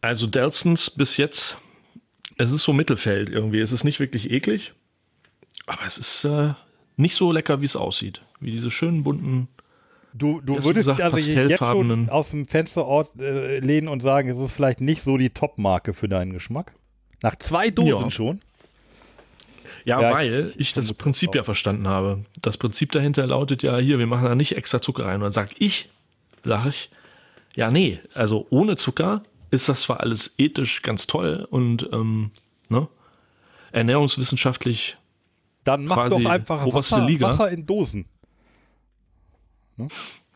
Also Delsons bis jetzt, es ist so Mittelfeld irgendwie. Es ist nicht wirklich eklig, aber es ist äh, nicht so lecker, wie es aussieht. Wie diese schönen bunten. Du, du würdest gesagt, also jetzt schon aus dem Fenster äh, lehnen und sagen, es ist vielleicht nicht so die Top-Marke für deinen Geschmack. Nach zwei Dosen Ja. schon. Ja, Ja, weil ich- ich, das Prinzip ja verstanden habe. Das Prinzip dahinter lautet ja hier, wir machen da nicht extra Zucker rein. Und dann sag ich, sag ich, ja, nee, also ohne Zucker ist das zwar alles ethisch ganz toll und ähm, ne, ernährungswissenschaftlich Dann mach doch einfach Wasser. Wasser in Dosen.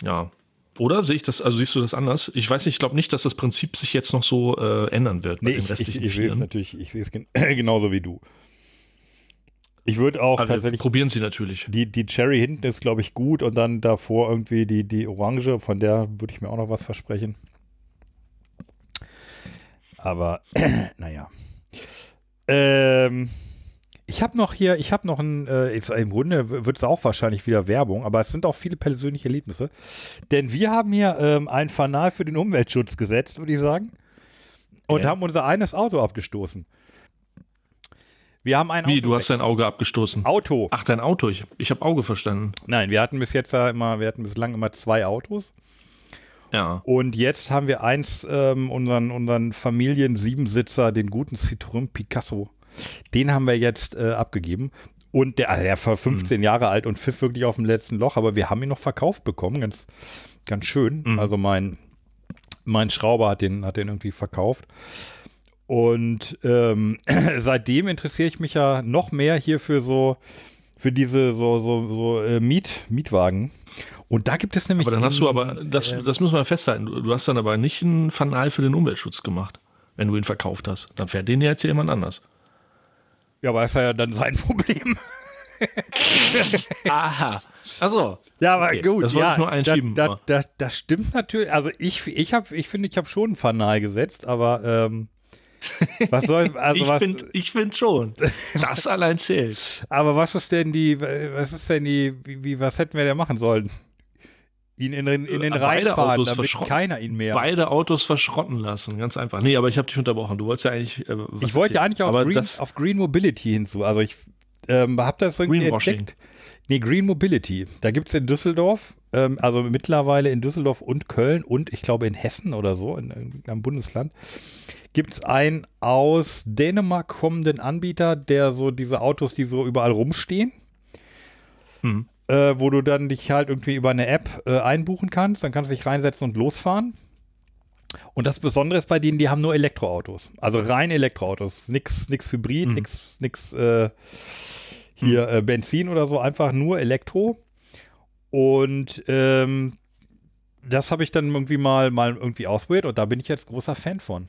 Ja. Oder sehe ich das, also siehst du das anders? Ich weiß nicht, ich glaube nicht, dass das Prinzip sich jetzt noch so äh, ändern wird Nee, den ich, ich, ich sehe es natürlich, ich sehe es gen [clears throat] genauso wie du. Ich würde auch Aber wir tatsächlich, probieren sie natürlich. die, die Cherry hinten ist, glaube ich, gut und dann davor irgendwie die, die Orange, von der würde ich mir auch noch was versprechen. Aber, [clears throat] naja. Ähm, ich habe noch hier, ich habe noch ein, äh, ist, im Grunde wird es auch wahrscheinlich wieder Werbung, aber es sind auch viele persönliche Erlebnisse. Denn wir haben hier ähm, ein Fanal für den Umweltschutz gesetzt, würde ich sagen. Und Ja. haben unser eines Auto abgestoßen. Wir haben ein Wie, Auto du hast dein Auge abgestoßen? Auto. Ach, dein Auto. Ich, ich habe Auge verstanden. Nein, wir hatten bis jetzt ja immer, wir hatten bislang immer zwei Autos. Ja. Und jetzt haben wir eins, ähm, unseren, unseren Familien-Siebensitzer, den guten Citroën Picasso. Den haben wir jetzt äh, abgegeben. Und der, also der war 15 Jahre alt und pfiff wirklich auf dem letzten Loch, aber wir haben ihn noch verkauft bekommen. Ganz, ganz schön. Mhm. Also mein, mein Schrauber hat den, hat den irgendwie verkauft. Und ähm, [clears throat] seitdem interessiere ich mich ja noch mehr hier für so, für diese so, so, so äh, Miet, Mietwagen. Und da gibt es nämlich. Aber dann hast du aber, das, das müssen wir festhalten, du, hast dann aber nicht ein Fanal für den Umweltschutz gemacht, wenn du ihn verkauft hast. Dann fährt den ja jetzt jemand anders. Ja, aber ist ja dann sein [laughs] Problem. Aha. Achso. Ja, aber Okay, gut. das wollte ja, ich nur einschieben, Da, da, da, das stimmt natürlich. Also ich, ich habe, ich finde, ich habe schon ein Fanal gesetzt, aber ähm, was soll, [laughs] also ich was, finde ich find schon. Das allein zählt. [laughs] aber was ist denn die, was ist denn die, wie, wie was hätten wir denn machen sollen? Ihn in, den- in den Äh, Rhein beide fahren, damit keiner ihn mehr. Beide Autos verschrotten lassen, ganz einfach. Nee, aber ich habe dich unterbrochen. Du wolltest ja eigentlich. Äh, Ich wollte ja eigentlich auf Green, auf Green Mobility hinzu. Also ich ähm, habe das irgendwie entdeckt. Nee, Green Mobility. Da gibt es in Düsseldorf, ähm, also mittlerweile in Düsseldorf und Köln und ich glaube in Hessen oder so, in, in einem Bundesland, gibt es einen aus Dänemark kommenden Anbieter, der so diese Autos, die so überall rumstehen, Hm. Äh, wo du dann dich halt irgendwie über eine App äh, einbuchen kannst, dann kannst du dich reinsetzen und losfahren. Und das Besondere ist bei denen, die haben nur Elektroautos. Also rein Elektroautos. Nix, nix Hybrid, Mhm. nix, nix äh, hier äh, Benzin oder so, einfach nur Elektro. Und ähm, das habe ich dann irgendwie mal, mal irgendwie ausprobiert und da bin ich jetzt großer Fan von.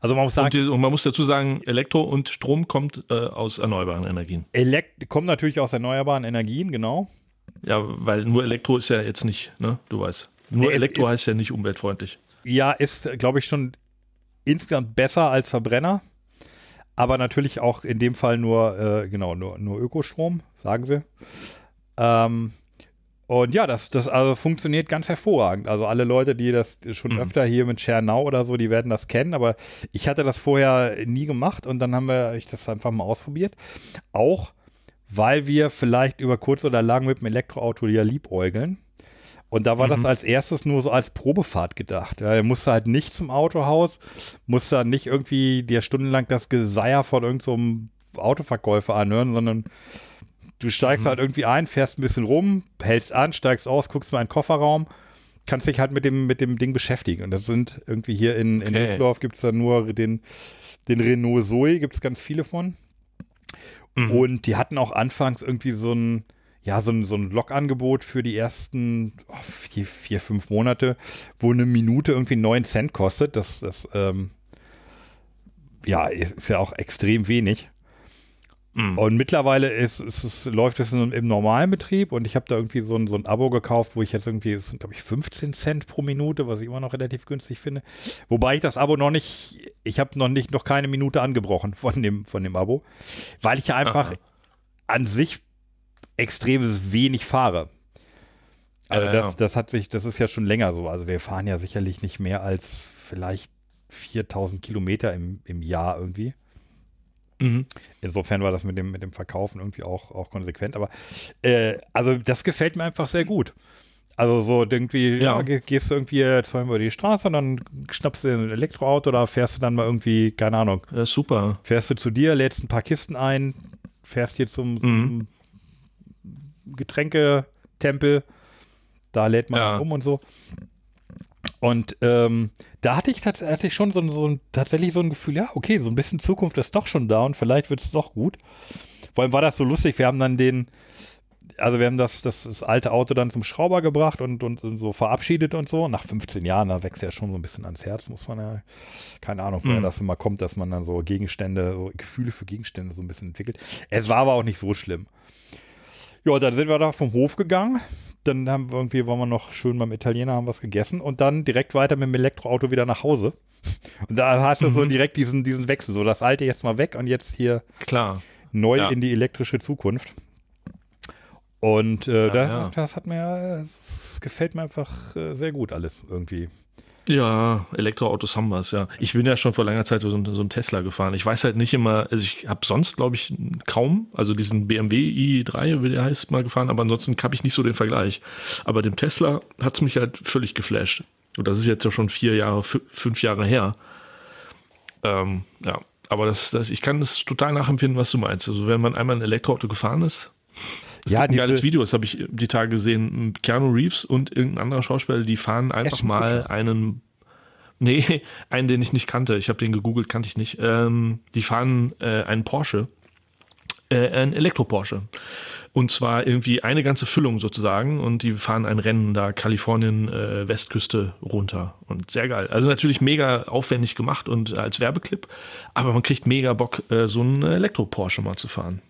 Also man muss und, sagen, die, und man muss dazu sagen, Elektro und Strom kommt äh, aus erneuerbaren Energien. Elekt kommt natürlich aus erneuerbaren Energien, genau. Ja, weil nur Elektro ist ja jetzt nicht, ne? Du weißt. Nur Nee, Elektro ist- heißt ja nicht umweltfreundlich. Ja, ist, glaube ich, schon insgesamt besser als Verbrenner. Aber natürlich auch in dem Fall nur, äh, genau, nur, nur Ökostrom, sagen sie. Ähm, und ja, das, das also funktioniert ganz hervorragend. Also alle Leute, die das schon Mhm. öfter hier mit Schernau oder so, die werden das kennen. Aber ich hatte das vorher nie gemacht und dann haben wir ich das einfach mal ausprobiert. Auch weil wir vielleicht über kurz oder lang mit dem Elektroauto ja liebäugeln. Und da war Mhm. das als erstes nur so als Probefahrt gedacht. Ja, er musste halt nicht zum Autohaus, musste dann nicht irgendwie dir stundenlang das Geseier von irgendeinem Autoverkäufer anhören, sondern du steigst halt irgendwie ein, fährst ein bisschen rum, hältst an, steigst aus, guckst mal in den Kofferraum kannst dich halt mit dem, mit dem Ding beschäftigen. Und das sind irgendwie hier in, in Okay. Düsseldorf gibt es da nur den, den Renault Zoe, gibt es ganz viele von. Mhm. Und die hatten auch anfangs irgendwie so ein, ja, so ein, so ein Logangebot für die ersten oh, vier, vier, fünf Monate, wo eine Minute irgendwie 9 Cent kostet. Das, das ähm, ja, ist ja auch extrem wenig. Mhm. Und mittlerweile ist, ist es, läuft es im, normalen Betrieb und ich habe da irgendwie so ein, so ein Abo gekauft, wo ich jetzt irgendwie, es sind glaube ich 15 Cent pro Minute, was ich immer noch relativ günstig finde. Wobei ich das Abo noch nicht, ich habe noch nicht, noch keine Minute angebrochen von dem, von dem Abo, weil ich ja einfach Aha. an sich extrem wenig fahre. Also Ja, das, ja. das hat sich, das ist ja schon länger so. Also wir fahren ja sicherlich nicht mehr als vielleicht 4000 Kilometer im, im Jahr irgendwie. Mhm. Insofern war das mit dem, mit dem Verkaufen irgendwie auch, auch konsequent. Aber äh, also das gefällt mir einfach sehr gut. Also so irgendwie, ja. Ja. ge- gehst du irgendwie jetzt mal über die Straße und dann schnappst du ein Elektroauto oder fährst du dann mal irgendwie, keine Ahnung, Ja, super. fährst du zu dir, lädst ein paar Kisten ein, fährst hier zum, Mhm. zum Getränketempel, da lädt man um und so. Und ähm, da hatte ich, hatte ich schon so, so ein, tatsächlich so ein Gefühl, ja, okay, so ein bisschen Zukunft ist doch schon da und vielleicht wird es doch gut. Vor allem war das so lustig, wir haben dann den, also wir haben das, das, das alte Auto dann zum Schrauber gebracht und, und, so verabschiedet und so. Nach 15 Jahren, da wächst ja schon so ein bisschen ans Herz, muss man ja, keine Ahnung, woher Mhm. das immer kommt, dass man dann so Gegenstände, so Gefühle für Gegenstände so ein bisschen entwickelt. Es war aber auch nicht so schlimm. Ja, dann sind wir da vom Hof gegangen. Dann haben wir irgendwie, waren wir noch schön beim Italiener, haben was gegessen und dann direkt weiter mit dem Elektroauto wieder nach Hause. [laughs] Und da hast du so direkt diesen, diesen Wechsel, so das alte jetzt mal weg und jetzt hier Klar. neu Ja. in die elektrische Zukunft. Und äh, das, ja. das hat mir, das gefällt mir einfach äh, sehr gut alles irgendwie. Ja, Elektroautos haben wir's, ja. Ich bin ja schon vor langer Zeit so, ein- so ein Tesla gefahren. Ich weiß halt nicht immer, also ich habe sonst, glaube ich, kaum, also diesen BMW i3, wie der heißt, mal gefahren, aber ansonsten habe ich nicht so den Vergleich. Aber dem Tesla hat's mich halt völlig geflasht. Und das ist jetzt ja schon vier Jahre, fü- fünf Jahre her. Ähm, ja, aber das, das, ich kann das total nachempfinden, was du meinst. Also wenn man einmal ein Elektroauto gefahren ist, es Ja, gibt ein geiles Video, das habe ich die Tage gesehen. Keanu Reeves und irgendein anderer Schauspieler, die fahren einfach mal einen, nee, [laughs] einen, den ich nicht kannte. Ich habe den gegoogelt, kannte ich nicht. Ähm, die fahren äh, einen Porsche, äh, ein Elektro-Porsche. Und zwar irgendwie eine ganze Füllung sozusagen. Und die fahren ein Rennen da Kalifornien, äh, Westküste runter. Und sehr geil. Also natürlich mega aufwendig gemacht und als Werbeclip. Aber man kriegt mega Bock, äh, so einen Elektro-Porsche mal zu fahren.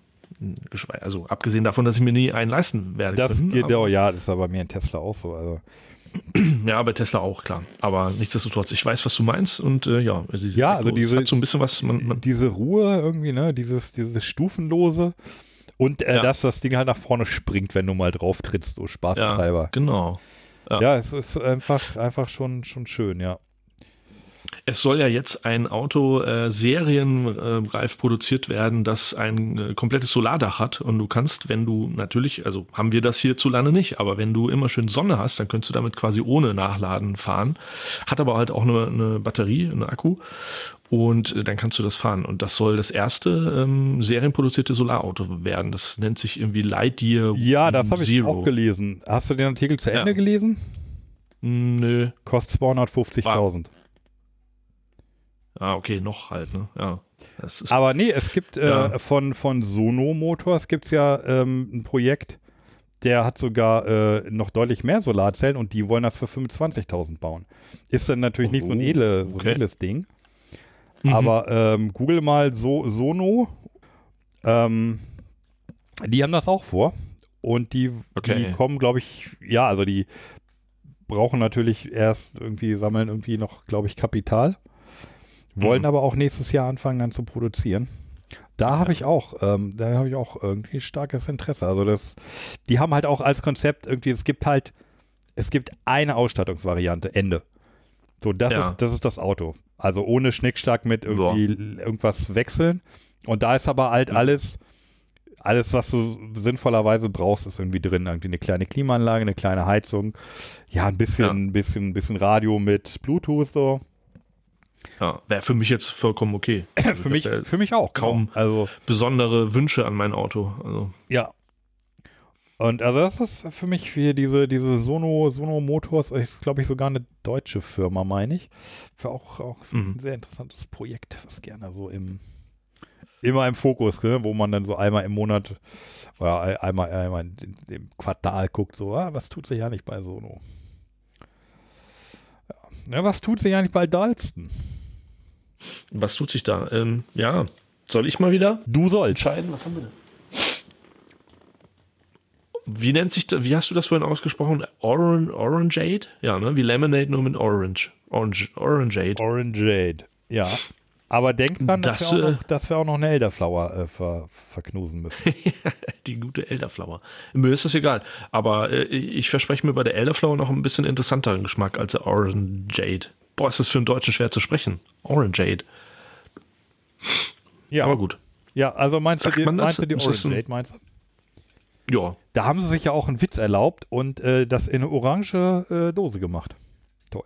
Also abgesehen davon, dass ich mir nie einen leisten werde. Das können, geht, aber, ja, das ist aber bei mir in Tesla auch so. Also. [clears throat] ja, bei Tesla auch, klar. Aber nichtsdestotrotz, ich weiß, was du meinst. Und äh, ja, ist- Ja, also es diese- hat so ein bisschen was, man, man, Diese Ruhe irgendwie, ne, dieses, dieses Stufenlose und äh, Ja. dass das Ding halt nach vorne springt, wenn du mal drauf trittst, so ja, spaßhalber. genau. Ja. Ja, es ist einfach, einfach schon, schon schön, ja. Es soll ja jetzt ein Auto äh, serienreif produziert werden, das ein äh, komplettes Solardach hat. Und du kannst, wenn du natürlich, also haben wir das hierzulande nicht, aber wenn du immer schön Sonne hast, dann könntest du damit quasi ohne Nachladen fahren. Hat aber halt auch eine, eine Batterie, einen Akku. Und äh, dann kannst du das fahren. Und das soll das erste ähm, serienproduzierte Solarauto werden. Das nennt sich irgendwie Lightyear Ja, das habe ich auch gelesen. Hast du den Artikel zu Ja. Ende gelesen? Nö. Kostet 250.000. Ah, okay, noch halt, ne? Ja. Aber nee, es gibt äh, Ja. von, von Sono Motors gibt es ja ähm, ein Projekt, der hat sogar äh, noch deutlich mehr Solarzellen und die wollen das für 25.000 bauen. Ist dann natürlich nicht so ein, Oh, edle, so ein okay. edles Ding. Mhm. Aber ähm, google mal so, Sono. Ähm, die haben das auch vor. Und die, Okay. die kommen, glaube ich, ja, also die brauchen natürlich erst irgendwie, sammeln irgendwie noch, glaube ich, Kapital. Wollen Mhm. aber auch nächstes Jahr anfangen dann zu produzieren. Da habe ich auch, ähm, da habe ich auch irgendwie starkes Interesse. Also das, die haben halt auch als Konzept irgendwie, es gibt halt, es gibt eine Ausstattungsvariante, Ende. So, das, Ja. ist, das ist das Auto. Also ohne Schnickschnack mit irgendwie irgendwas wechseln. Und da ist aber halt Mhm. alles, alles, was du sinnvollerweise brauchst, ist irgendwie drin. Irgendwie eine kleine Klimaanlage, eine kleine Heizung, ja, ein bisschen, Ja. ein bisschen, ein bisschen Radio mit Bluetooth so. Ja, wäre für mich jetzt vollkommen okay. [clears throat] Also für ich mich, für mich auch. kaum- Genau. Also, besondere Wünsche an mein Auto. Also, ja. Und also das ist für mich wie diese, diese Sono, Sono Motors, ist glaube ich sogar eine deutsche Firma, meine ich. Für auch, auch Mhm. ein sehr interessantes Projekt, was gerne so im immer im Fokus, ne, wo man dann so einmal im Monat oder ein- einmal, einmal in, im Quartal guckt, so, ah, was tut sich ja nicht bei Sono? Ja, was tut sich ja nicht bei Dalston? Was tut sich da? Ähm, ja, soll ich mal wieder Du sollst. entscheiden? Was haben wir denn? Wie nennt sich da, wie hast du das vorhin ausgesprochen? Oran, Orangeade? Ja, ne? Wie Lemonade nur mit Orange. Orange, Orangeade. Orangeade. Ja. Aber denk dran, dass, Das, wir, auch äh, noch, dass wir auch noch eine Elderflower äh, ver, verknusen müssen. [laughs] Die gute Elderflower. Mir ist das egal. Aber äh, ich verspreche mir bei der Elderflower noch ein bisschen interessanteren Geschmack als der Orangeade. Boah, ist das für einen Deutschen schwer zu sprechen. Orangeade. Ja, Aber gut. Ja, also meinst du Sagt die, man das? meinst du die Orangeade, meinst du? Ja. Da haben sie sich ja auch einen Witz erlaubt und äh, das in eine orange äh, Dose gemacht. Toll.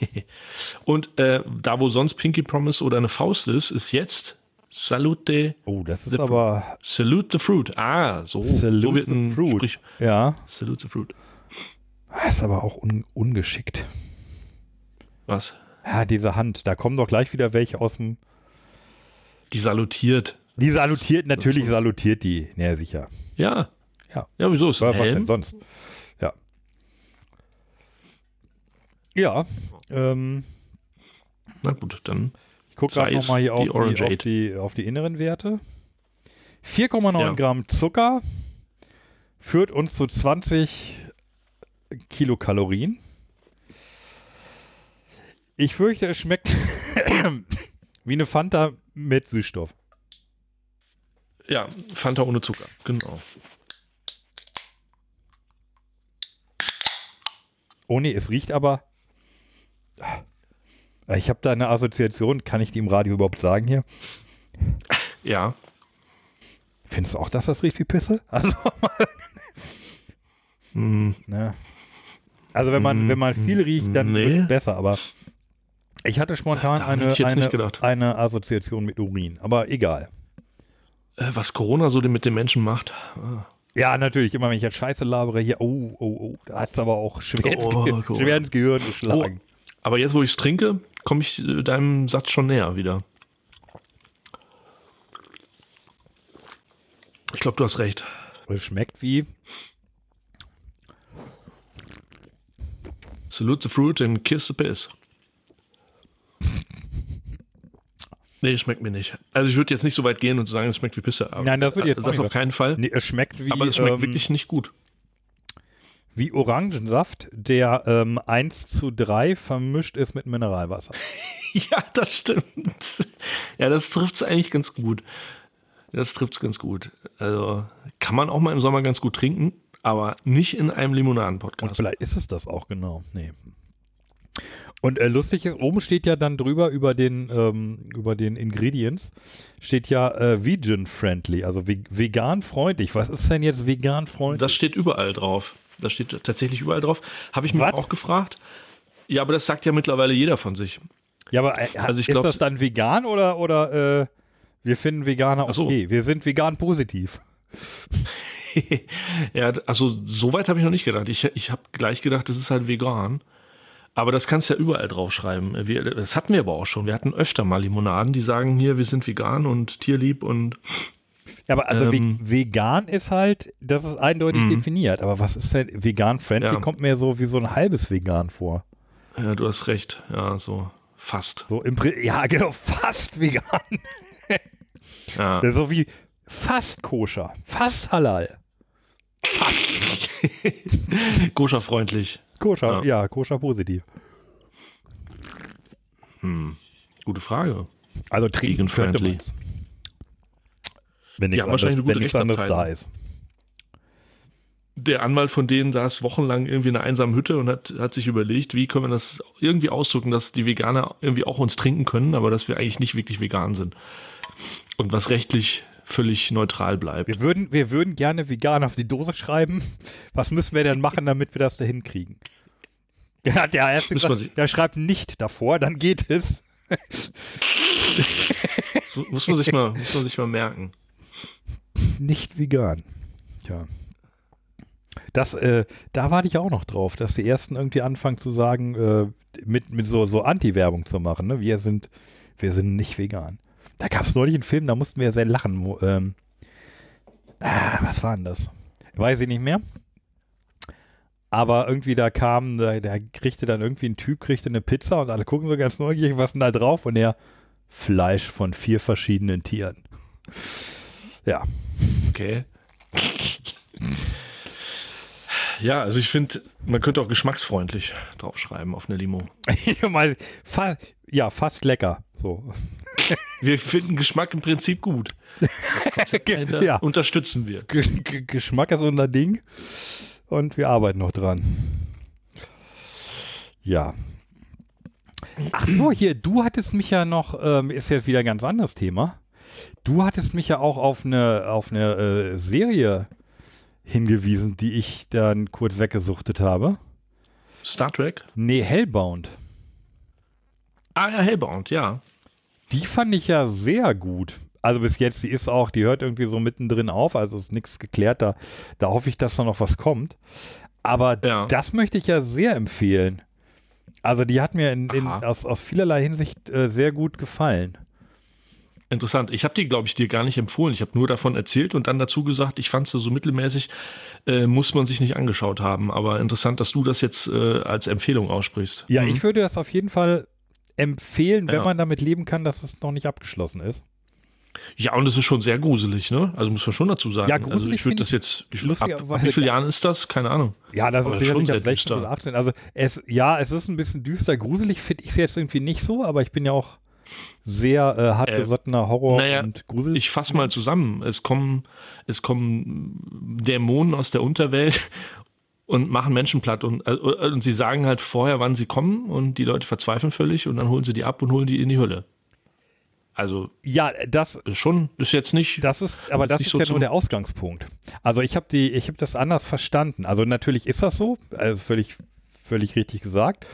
[laughs] Und äh, da, wo sonst Pinky Promise oder eine Faust ist, ist jetzt Salute, Oh, das ist The- aber Salute the Fruit. Ah, so. Salute so wird the Fruit. Sprich. ja, Salute the Fruit. das ist aber auch un, ungeschickt. Was? Ja, diese Hand, da kommen doch gleich wieder welche aus dem. Die salutiert. Die salutiert, natürlich salutiert die. Ja, sicher. Ja. Ja. Ja, wieso ist ein Was, was denn Helm? sonst? Ja. Ähm, Na gut, dann. ich gucke gerade nochmal hier die auf die, auf, die, auf die inneren Werte. 4,9 Ja. Gramm Zucker führt uns zu 20 Kilokalorien. Ich fürchte, es schmeckt [coughs] wie eine Fanta mit Süßstoff. Ja, Fanta ohne Zucker. Genau. Oh nee, es riecht aber. Ich habe da eine Assoziation, kann ich die im Radio überhaupt sagen hier? Ja. Findest du auch, dass das riecht wie Pisse? [laughs] Also, Hm, ne. also wenn man, Mm, wenn man viel riecht, dann nee. wird besser, aber ich hatte spontan hätte eine, ich eine, eine Assoziation mit Urin, aber egal. äh, was Corona so mit den Menschen macht. Ah. Ja, natürlich, immer wenn ich jetzt Scheiße labere, hier, oh, oh, oh, da hat es aber auch schwer, Oh, [laughs] ins Gehirn geschlagen. Aber jetzt, wo ich es trinke, komme ich äh, deinem Satz schon näher wieder. Ich glaube, du hast recht. Es schmeckt wie, Salute the fruit and kiss the piss. Nee, schmeckt mir nicht. Also ich würde jetzt nicht so weit gehen und sagen, es schmeckt wie Pisse. Aber Nein, das würde ich jetzt Das auf keinen Fall. nee, es schmeckt wie, aber es schmeckt ähm, wirklich nicht gut. Wie Orangensaft, der ähm, 1 zu 3 vermischt ist mit Mineralwasser. [laughs] Ja, das stimmt. Ja, das trifft es eigentlich ganz gut. Das trifft es ganz gut. Also kann man auch mal im Sommer ganz gut trinken, aber nicht in einem Und Limonaden-Podcast. vielleicht ist es das auch genau. Nee. Und äh, lustig ist, oben steht ja dann drüber über den, ähm, über den Ingredients, steht ja äh, vegan-friendly, also ve vegan-freundlich. Was ist denn jetzt vegan-freundlich? Das steht überall drauf. Das steht tatsächlich überall drauf. Habe ich mich auch gefragt. Ja, aber das sagt ja mittlerweile jeder von sich. Ja, aber äh, Also ist glaub- das dann vegan oder, oder äh, wir finden Veganer so. okay? Wir sind vegan positiv. [laughs] ja, also so weit habe ich noch nicht gedacht. Ich, ich habe gleich gedacht, das ist halt vegan. Aber das kannst du ja überall draufschreiben. Wir, das hatten wir aber auch schon. Wir hatten öfter mal Limonaden, die sagen hier, wir sind vegan und tierlieb und Ja, aber also Ähm. ve vegan ist halt, das ist eindeutig Mhm. definiert. Aber was ist denn vegan-friendly? Ja. Kommt mir so wie so ein halbes Vegan vor. ja, du hast recht. Ja, so fast. So im Pri ja, [laughs] genau, fast vegan. [laughs] Ja. Das ist so wie fast koscher, fast halal. [laughs] Koscherfreundlich. Koscher, Ja. ja, koscher positiv. Hm. Gute Frage. Also trinken könnte Vegan-friendly. Wenn nichts Ja, wahrscheinlich anderes, eine gute anderes da Rechtsabteilung. ist. Der Anwalt von denen saß wochenlang irgendwie in einer einsamen Hütte und hat, hat sich überlegt, wie können wir das irgendwie ausdrücken, dass die Veganer irgendwie auch uns trinken können, aber dass wir eigentlich nicht wirklich vegan sind. Und was rechtlich völlig neutral bleibt. Wir würden, wir würden gerne vegan auf die Dose schreiben. Was müssen wir denn machen, damit wir das da hinkriegen? Er hat ja erst Muss man gesagt, sich- er schreibt nicht davor, dann geht es. [laughs] Muss man sich mal, muss man sich mal merken. Nicht vegan. Ja. Das, äh, da warte ich auch noch drauf, dass die ersten irgendwie anfangen zu sagen, äh, mit, mit so, so Anti-Werbung zu machen, ne? Wir sind, wir sind nicht vegan. Da gab es neulich einen Film, da mussten wir sehr lachen. Wo, ähm, ah, was war denn das? Weiß ich nicht mehr. Aber irgendwie da kam, da, da kriegte dann irgendwie ein Typ, kriegte eine Pizza und alle gucken so ganz neugierig, was denn da drauf? Und er, Fleisch von vier verschiedenen Tieren. Ja. Okay. Ja, also ich finde, man könnte auch geschmacksfreundlich draufschreiben auf eine Limo. Ja, fast lecker. So. Wir finden Geschmack im Prinzip gut. [laughs] Ja. unterstützen wir. G G Geschmack ist unser Ding und wir arbeiten noch dran. Ja. Ach so, hier, du hattest mich ja noch, ähm, ist jetzt wieder ein ganz anderes Thema. Du hattest mich ja auch auf eine, auf eine äh, Serie hingewiesen, die ich dann kurz weggesuchtet habe. Star Trek? Nee, Hellbound. Ah ja, Hellbound, ja. Die fand ich ja sehr gut. Also bis jetzt, die ist auch, die hört irgendwie so mittendrin auf, also ist nichts geklärt, da, da hoffe ich, dass da noch was kommt. Aber Ja. das möchte ich ja sehr empfehlen. Also die hat mir in, in, aus, aus vielerlei Hinsicht äh, sehr gut gefallen. Interessant. Ich habe die, glaube ich, dir gar nicht empfohlen. Ich habe nur davon erzählt und dann dazu gesagt, ich fand sie so mittelmäßig, äh, muss man sich nicht angeschaut haben. Aber interessant, dass du das jetzt äh, als Empfehlung aussprichst. Ja, Mhm. ich würde das auf jeden Fall empfehlen, wenn Ja. man damit leben kann, dass es noch nicht abgeschlossen ist. Ja, und es ist schon sehr gruselig, ne? Also muss man schon dazu sagen. Ja, also gruselig ich würde das ich jetzt, wie, viel- ab, ab wie vielen gar- Jahren ist das? Keine Ahnung. Ja, das Aber ist schon sicherlich sehr ab 16 düster. oder 18. Also es, ja, es ist ein bisschen düster, gruselig finde ich es jetzt irgendwie nicht so, aber ich bin ja auch sehr äh, hartgesottener Horror naja, und Grusel. Ich fasse mal zusammen. Es kommen, es kommen Dämonen aus der Unterwelt [laughs] und machen Menschen platt. Und, äh, und sie sagen halt vorher, wann sie kommen und die Leute verzweifeln völlig und dann holen sie die ab und holen die in die Hölle. Also ja, das ist schon, ist jetzt nicht. Das ist, aber ist das ist so ja nur der Ausgangspunkt. Also ich habe die, ich habe das anders verstanden. Also natürlich ist das so, also völlig, völlig richtig gesagt.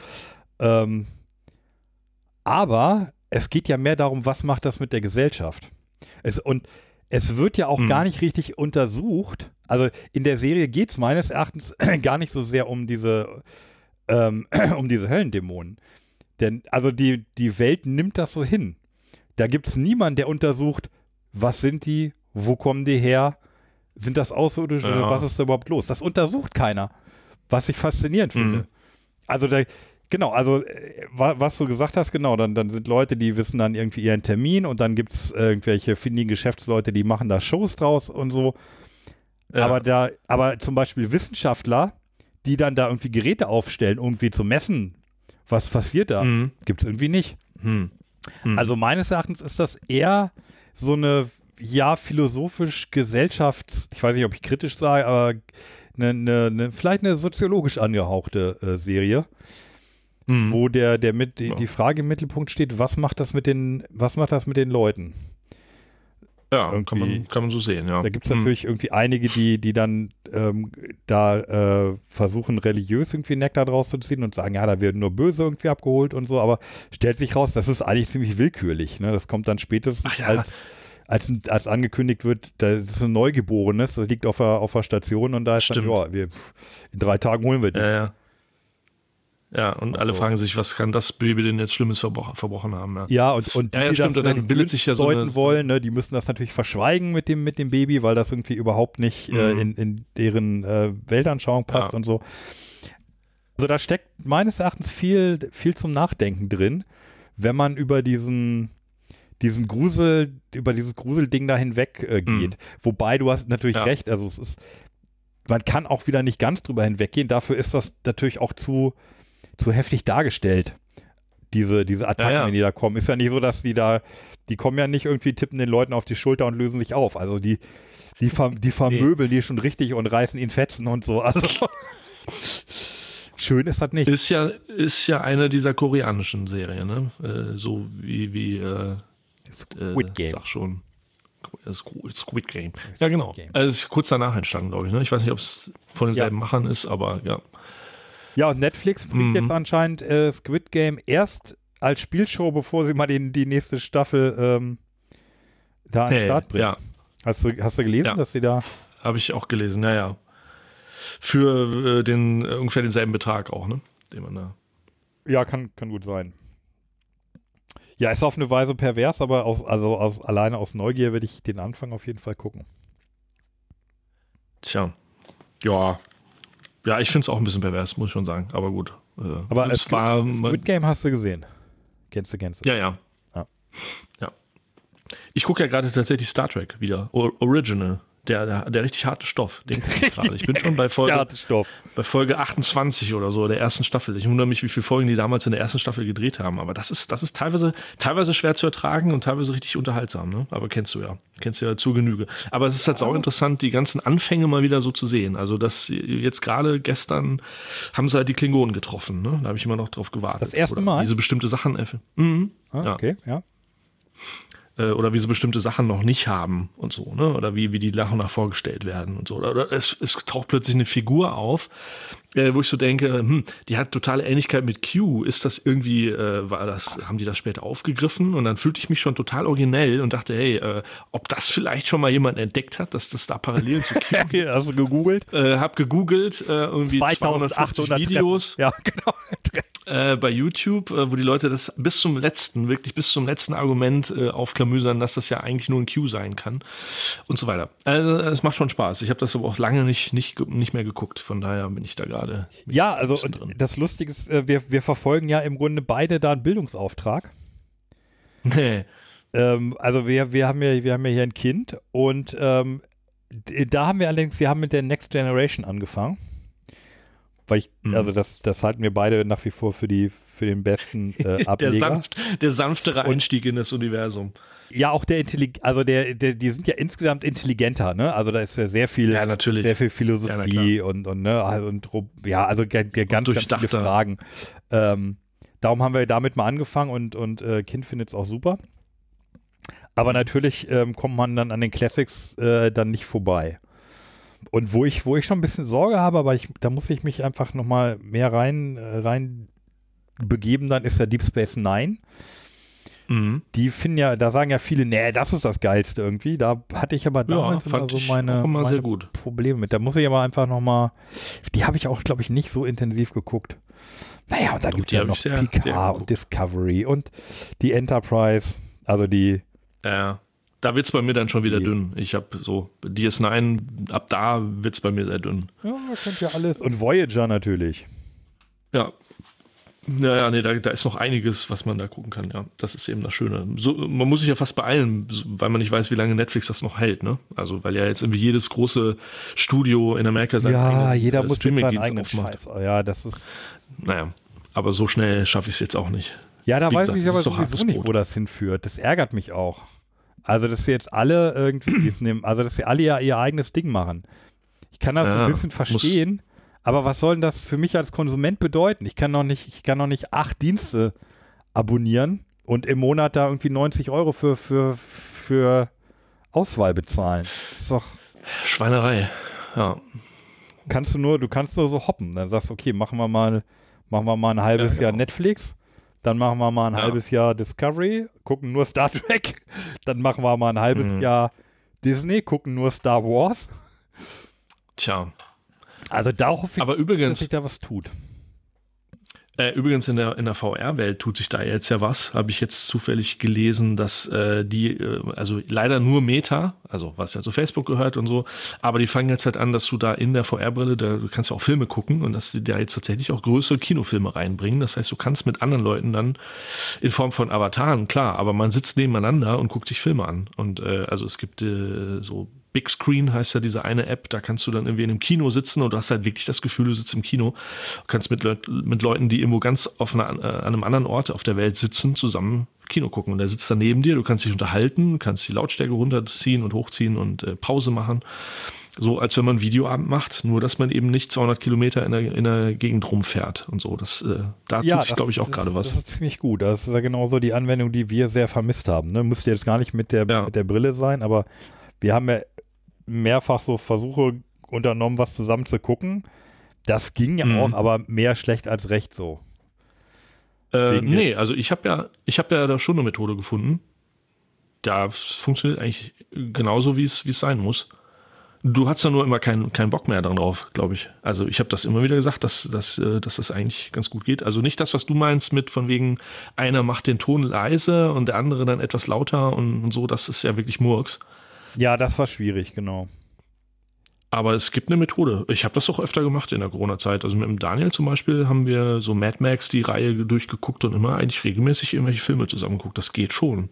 Ähm, aber es geht ja mehr darum, was macht das mit der Gesellschaft. Es, und es wird ja auch Hm. gar nicht richtig untersucht. Also in der Serie geht es meines Erachtens [clears throat] gar nicht so sehr um diese, ähm, [clears throat] um diese Höllendämonen. Denn also die, die Welt nimmt das so hin. Da gibt es niemanden, der untersucht, was sind die, wo kommen die her, sind das Außerirdische, Ja. was ist da überhaupt los? Das untersucht keiner, was ich faszinierend finde. Mhm. Also da, genau, also äh, wa- was du gesagt hast, genau, dann, dann sind Leute, die wissen dann irgendwie ihren Termin und dann gibt es irgendwelche findigen Geschäftsleute, die machen da Shows draus und so. Ja. Aber da, aber zum Beispiel Wissenschaftler, die dann da irgendwie Geräte aufstellen, irgendwie zu messen, was passiert da, Mhm. gibt es irgendwie nicht. Hm. Hm. Also meines Erachtens ist das eher so eine, ja, philosophisch, gesellschafts-, ich weiß nicht, ob ich kritisch sage, aber eine, eine, eine, vielleicht eine soziologisch angehauchte äh, Serie, Hm. wo der, der mit, die, Ja. die Frage im Mittelpunkt steht, was macht das mit den, was macht das mit den Leuten? ja, kann man, kann man so sehen, ja. Da gibt es Hm. natürlich irgendwie einige, die, die dann ähm, da äh, versuchen, religiös irgendwie Nektar draus zu ziehen und sagen, ja, da werden nur Böse irgendwie abgeholt und so, aber stellt sich raus, das ist eigentlich ziemlich willkürlich. Ne? Das kommt dann spätestens, ja. als, als, als angekündigt wird, das ist ein Neugeborenes, das liegt auf der, auf der Station und da ist Stimmt. dann, ja, wir, in drei Tagen holen wir die. Ja, ja. Ja, und alle so. fragen sich, was kann das Baby denn jetzt Schlimmes verbrochen, verbrochen haben? Ja. Ja, und, und die, Ja, ja, die stimmt, das und dann bildet sich ja so eine- wollen, ne, die müssen das natürlich verschweigen mit dem, mit dem Baby, weil das irgendwie überhaupt nicht äh, Mhm. in, in deren äh, Weltanschauung passt Ja. und so. Also da steckt meines Erachtens viel, viel zum Nachdenken drin, wenn man über diesen, diesen Grusel, über dieses Gruselding da hinweg äh, geht. Wobei du hast natürlich Mhm. Recht, also es ist, man kann auch wieder nicht ganz drüber hinweggehen, dafür ist das natürlich auch zu, zu heftig dargestellt. Diese, diese Attacken, Ja, ja. die da kommen. Ist ja nicht so, dass die da, die kommen ja nicht irgendwie, tippen den Leuten auf die Schulter und lösen sich auf. Also die, die, ver, die vermöbeln die schon richtig und reißen ihn Fetzen und so. Also [laughs] schön ist das nicht. Ist ja, ist ja eine dieser koreanischen Serien, ne? Äh, so wie, wie äh, Squid äh, Game. Sag schon. Äh, Squ- Squid Game. Ja, genau. Also es ist kurz danach entstanden, glaube ich. Ne? Ich weiß nicht, ob es von denselben Machern ist, aber ja. Ja, und Netflix bringt Mhm. jetzt anscheinend äh, Squid Game erst als Spielshow, bevor sie mal den, die nächste Staffel ähm, da an den Hey, Start bringen. ja. Hast, du, hast du gelesen, Ja. dass sie da. habe ich auch gelesen, naja. Für äh, den äh, ungefähr denselben Betrag auch, ne? Den man da. Ja, kann, kann gut sein. Ja, ist auf eine Weise pervers, aber aus, also aus, alleine aus Neugier werde ich den Anfang auf jeden Fall gucken. Tja. Ja. Ja, ich finde es auch ein bisschen pervers, muss ich schon sagen. Aber gut. Äh, Aber es war. Squid Game hast du gesehen. Kennst du, kennst du. Ja, ja. Ja. Ja. Ich gucke ja gerade tatsächlich Star Trek wieder. O Original. Der, der, der richtig harte Stoff. Den guck ich gerade. Ich bin [laughs] schon bei Folge, bei Folge 28 oder so der ersten Staffel. Ich wundere mich, wie viele Folgen die damals in der ersten Staffel gedreht haben. Aber das ist, das ist teilweise, teilweise schwer zu ertragen und teilweise richtig unterhaltsam. Ne? Aber kennst du ja. Kennst du ja zu Genüge. Aber es ist halt auch interessant, die ganzen Anfänge mal wieder so zu sehen. Also das jetzt gerade gestern haben sie halt die Klingonen getroffen. Ne? Da habe ich immer noch drauf gewartet. Das erste Oder Mal? Diese bestimmte Sachen. äh, Mhm. Ah, Ja. okay, ja. Äh, oder wie sie bestimmte Sachen noch nicht haben und so, ne? Oder wie, wie die nach und nach vorgestellt werden und so. Oder, oder es, es taucht plötzlich eine Figur auf, äh, wo ich so denke, hm, die hat totale Ähnlichkeit mit Q. Ist das irgendwie, äh, war das, haben die das später aufgegriffen? Und dann fühlte ich mich schon total originell und dachte, hey, äh, ob das vielleicht schon mal jemand entdeckt hat, dass das da parallel zu Q [laughs] Okay, hast du gegoogelt? äh, hab gegoogelt, äh, irgendwie 250 2800 Videos Treppen. Ja, [laughs] genau. äh, bei YouTube, äh, wo die Leute das bis zum letzten, wirklich bis zum letzten Argument äh, aufklamüsern, dass das ja eigentlich nur ein Q sein kann und so weiter. Also es macht schon Spaß. Ich habe das aber auch lange nicht, nicht, nicht mehr geguckt, von daher bin ich da gerade. Ja, also das Lustige ist, äh, wir, wir verfolgen ja im Grunde beide da einen Bildungsauftrag. [laughs] Nee. Ähm, also wir, wir, haben ja, wir haben ja hier ein Kind und ähm, da haben wir allerdings, wir haben mit der Next Generation angefangen. Weil ich, Mhm. also das, das halten wir beide nach wie vor für die für den besten äh, [laughs] Der, Ableger. sanft, der sanftere Einstieg in das Universum. Ja, auch der Intellig, also der, der, die sind ja insgesamt intelligenter, ne? Also da ist ja sehr viel, Ja, natürlich. sehr viel Ja, Philosophie und, und, ne, und ja, also ganz, ganz viele. Fragen. Ähm, darum haben wir damit mal angefangen und, und äh, Kind findet es auch super. Aber natürlich ähm, kommt man dann an den Classics äh, dann nicht vorbei. Und wo ich, wo ich schon ein bisschen Sorge habe, aber ich, da muss ich mich einfach nochmal mehr rein, äh, rein begeben, dann ist der Deep Space Nine Mhm. die finden ja, da sagen ja viele, nee, das ist das Geilste irgendwie. Da hatte ich aber damals immer fand so meine, immer meine sehr gut. Probleme mit. Da muss ich aber einfach nochmal, die habe ich auch, glaube ich, nicht so intensiv geguckt. Naja, und dann gibt es ja noch sehr- sehr Picard geguckt. und Discovery und die Enterprise, also die, Ja. Da wird's bei mir dann schon wieder Die- dünn. Ich habe so DS9, ab da wird's bei mir sehr dünn. ja, kennt ja alles. Und Voyager natürlich. Ja. Naja, nee, da, da ist noch einiges, was man da gucken kann, ja. Das ist eben das Schöne. So, man muss sich ja fast beeilen, weil man nicht weiß, wie lange Netflix das noch hält, ne? Also, weil ja jetzt irgendwie jedes große Studio in Amerika seinen ja, eigenen, jeder äh, muss seinen eigenen aufmacht. Scheiß. Ja, das ist, Naja, aber so schnell schaffe ich es jetzt auch nicht. ja, da Wie weiß gesagt, ich aber sowieso nicht, wo das hinführt. Das ärgert mich auch. Also, dass sie jetzt alle irgendwie dies nehmen, also, dass sie alle ja ihr eigenes Ding machen. Ich kann das Ja, ein bisschen verstehen, aber was soll denn das für mich als Konsument bedeuten? Ich kann noch nicht, ich kann noch nicht acht Dienste abonnieren und im Monat da irgendwie 90 Euro für, für, für Auswahl bezahlen. Das ist doch, Schweinerei. Ja. kannst du nur, du kannst nur so hoppen. Dann sagst du, okay, machen wir mal, machen wir mal ein halbes Ja, Jahr genau. Netflix, dann machen wir mal ein Ja. halbes Jahr Discovery, gucken nur Star Trek, [laughs] dann machen wir mal ein halbes Mhm. Jahr Disney, gucken nur Star Wars. Tja. Also da hoffe ich, Aber dass übrigens, sich da was tut. Äh, übrigens in der, in der VR-Welt tut sich da jetzt ja was. Habe ich jetzt zufällig gelesen, dass äh, die, äh, also leider nur Meta, also was ja zu Facebook gehört und so, aber die fangen jetzt halt an, dass du da in der VR-Brille, da, du kannst ja auch Filme gucken und dass die da jetzt tatsächlich auch größere Kinofilme reinbringen. Das heißt, du kannst mit anderen Leuten dann in Form von Avataren, klar, aber man sitzt nebeneinander und guckt sich Filme an. Und äh, also es gibt äh, so Big Screen heißt ja diese eine App, da kannst du dann irgendwie in einem Kino sitzen und du hast halt wirklich das Gefühl, du sitzt im Kino. Du kannst mit, Leut mit Leuten, die irgendwo ganz auf einer, äh, an einem anderen Ort auf der Welt sitzen, zusammen Kino gucken. Und der sitzt da neben dir, du kannst dich unterhalten, kannst die Lautstärke runterziehen und hochziehen und äh, Pause machen. So als wenn man Videoabend macht, nur dass man eben nicht 200 Kilometer in der, in der Gegend rumfährt und so. Das, äh, da tut sich, glaube ich, auch gerade was. Das ist ziemlich gut. Das ist ja genauso die Anwendung, die wir sehr vermisst haben. Ne? Müsste jetzt gar nicht mit der, Ja. mit der Brille sein, aber wir haben ja mehrfach so Versuche unternommen, was zusammen zu gucken. Das ging ja Mhm. auch, aber mehr schlecht als recht so. Äh, nee, also ich habe ja, ich habe ja da schon eine Methode gefunden. Da funktioniert eigentlich genauso, wie es sein muss. Du hast ja nur immer keinen keinen Bock mehr drauf, glaube ich. Also ich habe das immer wieder gesagt, dass, dass, äh, dass das eigentlich ganz gut geht. Also nicht das, was du meinst mit von wegen, einer macht den Ton leise und der andere dann etwas lauter und, und so, das ist ja wirklich Murks. Ja, das war schwierig, genau. Aber es gibt eine Methode. Ich habe das auch öfter gemacht in der Corona-Zeit. Also mit dem Daniel zum Beispiel haben wir so Mad Max die Reihe durchgeguckt und immer eigentlich regelmäßig irgendwelche Filme zusammengeguckt. Das geht schon.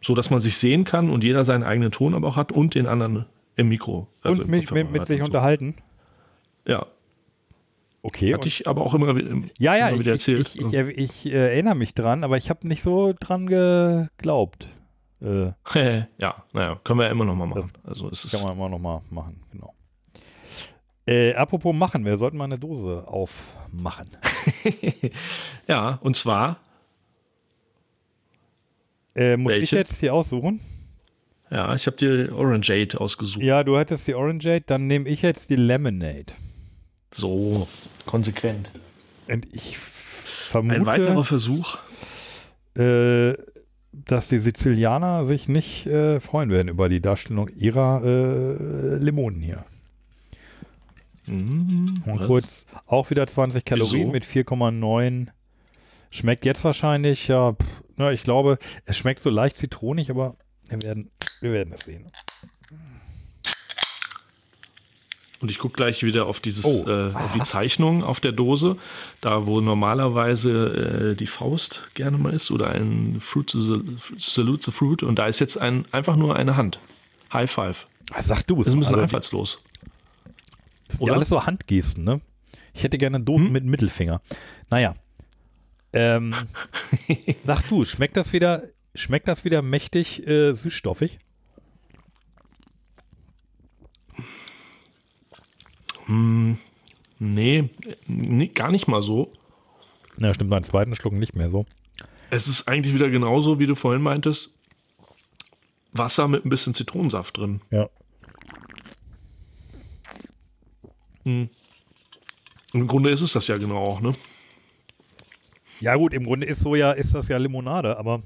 So dass man sich sehen kann und jeder seinen eigenen Ton aber auch hat und den anderen im Mikro. also und im mit, mit, sich so. unterhalten. Ja, Okay. hatte ich aber auch immer, wieder- ja, ja, immer ich, wieder erzählt. ich, ich, ich, ich äh, erinnere mich dran, aber ich habe nicht so dran geglaubt. Äh, [laughs] ja, naja, können wir ja immer noch mal machen. Also es ist kann man immer noch mal machen, genau. Äh, apropos machen, wir sollten mal eine Dose aufmachen. [laughs] ja, und zwar, Äh, muss ich Welche? jetzt die aussuchen? ja, ich habe dir Orangeade ausgesucht. Ja, du hattest die Orangeade, dann nehme ich jetzt die Lemonade. So, konsequent. Und ich Ein weiterer vermute, Versuch. äh, dass die Sizilianer sich nicht äh, freuen werden über die Darstellung ihrer äh, Limonen hier. Mhm, Und was? kurz auch wieder 20 Kalorien Wieso? mit 4,9. Schmeckt jetzt wahrscheinlich, ja, pff, na, ich glaube, es schmeckt so leicht zitronig, aber wir werden, wir werden es sehen. Und ich gucke gleich wieder auf dieses, Oh. äh, auf die Zeichnung auf der Dose, da wo normalerweise äh, die Faust gerne mal ist oder ein Fruit to the, Salute the Fruit und da ist jetzt ein, einfach nur eine Hand. High Five. Ah, sag du es. Das ist ein bisschen also, einfallslos. das sind ja oder? alles so Handgesten, ne? Ich hätte gerne Dosen Hm? mit Mittelfinger. Naja. Ähm, [laughs] sag du, schmeckt das wieder, schmeckt das wieder mächtig äh, süßstoffig? Hm, nee, nee, gar nicht mal so. Na, stimmt, beim zweiten Schluck nicht mehr so. Es ist eigentlich wieder genauso, wie du vorhin meintest. Wasser mit ein bisschen Zitronensaft drin. Ja. Hm. Im Grunde ist es das ja genau auch, ne? Ja, gut, im Grunde ist so ja, ist das ja Limonade, aber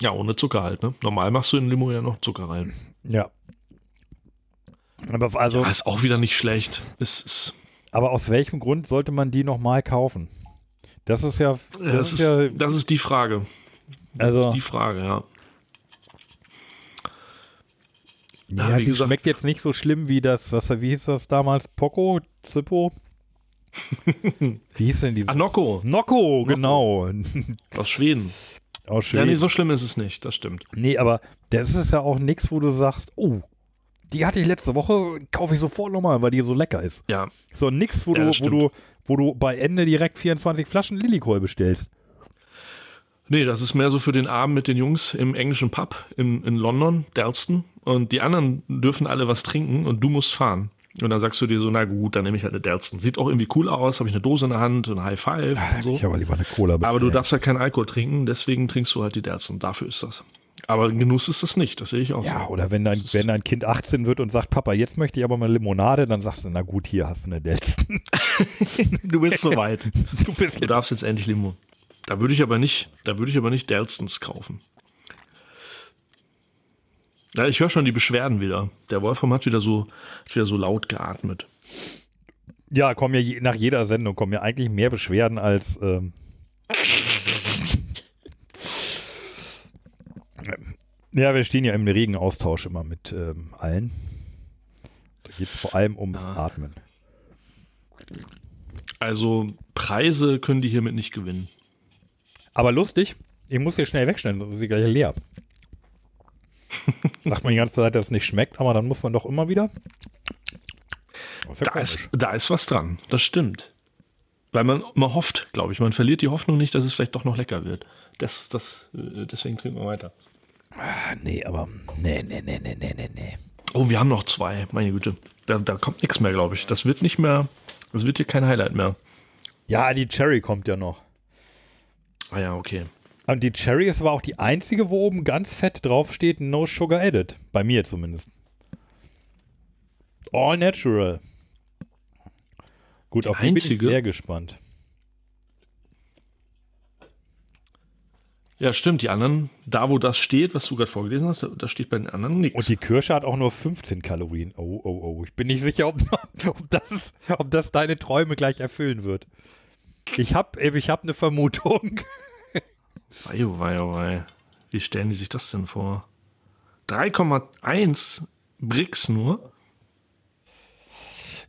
Ja, ohne Zucker halt, ne? Normal machst du in Limo ja noch Zucker rein. ja. Aber also, Ja, ist auch wieder nicht schlecht. Es ist, aber aus welchem Grund sollte man die nochmal kaufen? Das ist ja, das, das, ist, ist, ja, das ist die Frage. Das Also- ist die Frage, ja. ja, ja, die gesagt- schmeckt jetzt nicht so schlimm wie das, was, wie hieß das damals? Poco? Zippo? [laughs] wie hieß denn dieses? Ah, Nocco Nocco, genau. aus Schweden. Aus Ja, Schweden. nee, so schlimm ist es nicht, das stimmt. Nee, aber das ist ja auch nichts, wo du sagst, oh, die hatte ich letzte Woche, kaufe ich sofort nochmal, weil die so lecker ist. Ja, So nix, wo, Ja, du, wo, du, wo du bei Ende direkt 24 Flaschen Lillikol bestellst. nee, das ist mehr so für den Abend mit den Jungs im englischen Pub in, in London, Dalston. Und die anderen dürfen alle was trinken und du musst fahren. Und dann sagst du dir so, na gut, dann nehme ich halt eine Dalston. Sieht auch irgendwie cool aus, habe ich eine Dose in der Hand und High Five und so. Ich aber lieber eine Cola bestellen. Aber du darfst ja keinen Alkohol trinken, deswegen trinkst du halt die Dalston. Dafür ist das. Aber Genuss ist das nicht, das sehe ich auch Ja, so. oder wenn dein, wenn dein Kind 18 wird und sagt, Papa, jetzt möchte ich aber mal Limonade, dann sagst du, na gut, hier hast du eine Delsten. [laughs] Du bist soweit. [laughs] Du bist Du darfst jetzt endlich Limo. Da würde ich aber nicht, da würde ich aber nicht Dalstons kaufen. Ja, ich höre schon die Beschwerden wieder. Der Wolfram hat wieder so, hat wieder so laut geatmet. Ja, kommen ja je, nach jeder Sendung kommen ja eigentlich mehr Beschwerden als. Ähm, ja, wir stehen ja im regen Austausch immer mit ähm, allen. Da geht es vor allem ums Ja. Atmen. Also Preise können die hiermit nicht gewinnen. Aber lustig, ich muss hier schnell wegstellen, sonst ist sie gleich leer. [laughs] Sagt man die ganze Zeit, dass es nicht schmeckt, aber dann muss man doch immer wieder. Ist ja Da ist, da ist was dran, das stimmt. Weil man, man hofft, glaube ich, man verliert die Hoffnung nicht, dass es vielleicht doch noch lecker wird. Das, das, äh, deswegen trinken wir weiter. Ah, nee, aber nee, nee, nee, nee, nee, nee, nee. Oh, wir haben noch zwei, meine Güte. Da, da kommt nichts mehr, glaube ich. Das wird nicht mehr, das wird hier kein Highlight mehr. Ja, die Cherry kommt ja noch. Ah ja, okay. Und die Cherry ist aber auch die einzige, wo oben ganz fett drauf steht, no sugar added. Bei mir zumindest. All natural. Gut, auf die bin ich einzige? sehr gespannt. Ja, stimmt. Die anderen, da wo das steht, was du gerade vorgelesen hast, da, steht bei den anderen nichts. Und die Kirsche hat auch nur 15 Kalorien. Oh, oh, oh. Ich bin nicht sicher, ob, [laughs] ob, das, ob das deine Träume gleich erfüllen wird. Ich habe ich hab eine Vermutung. [laughs] Wei, oh wei, oh wei. Wie stellen die sich das denn vor? 3,1 Bricks nur?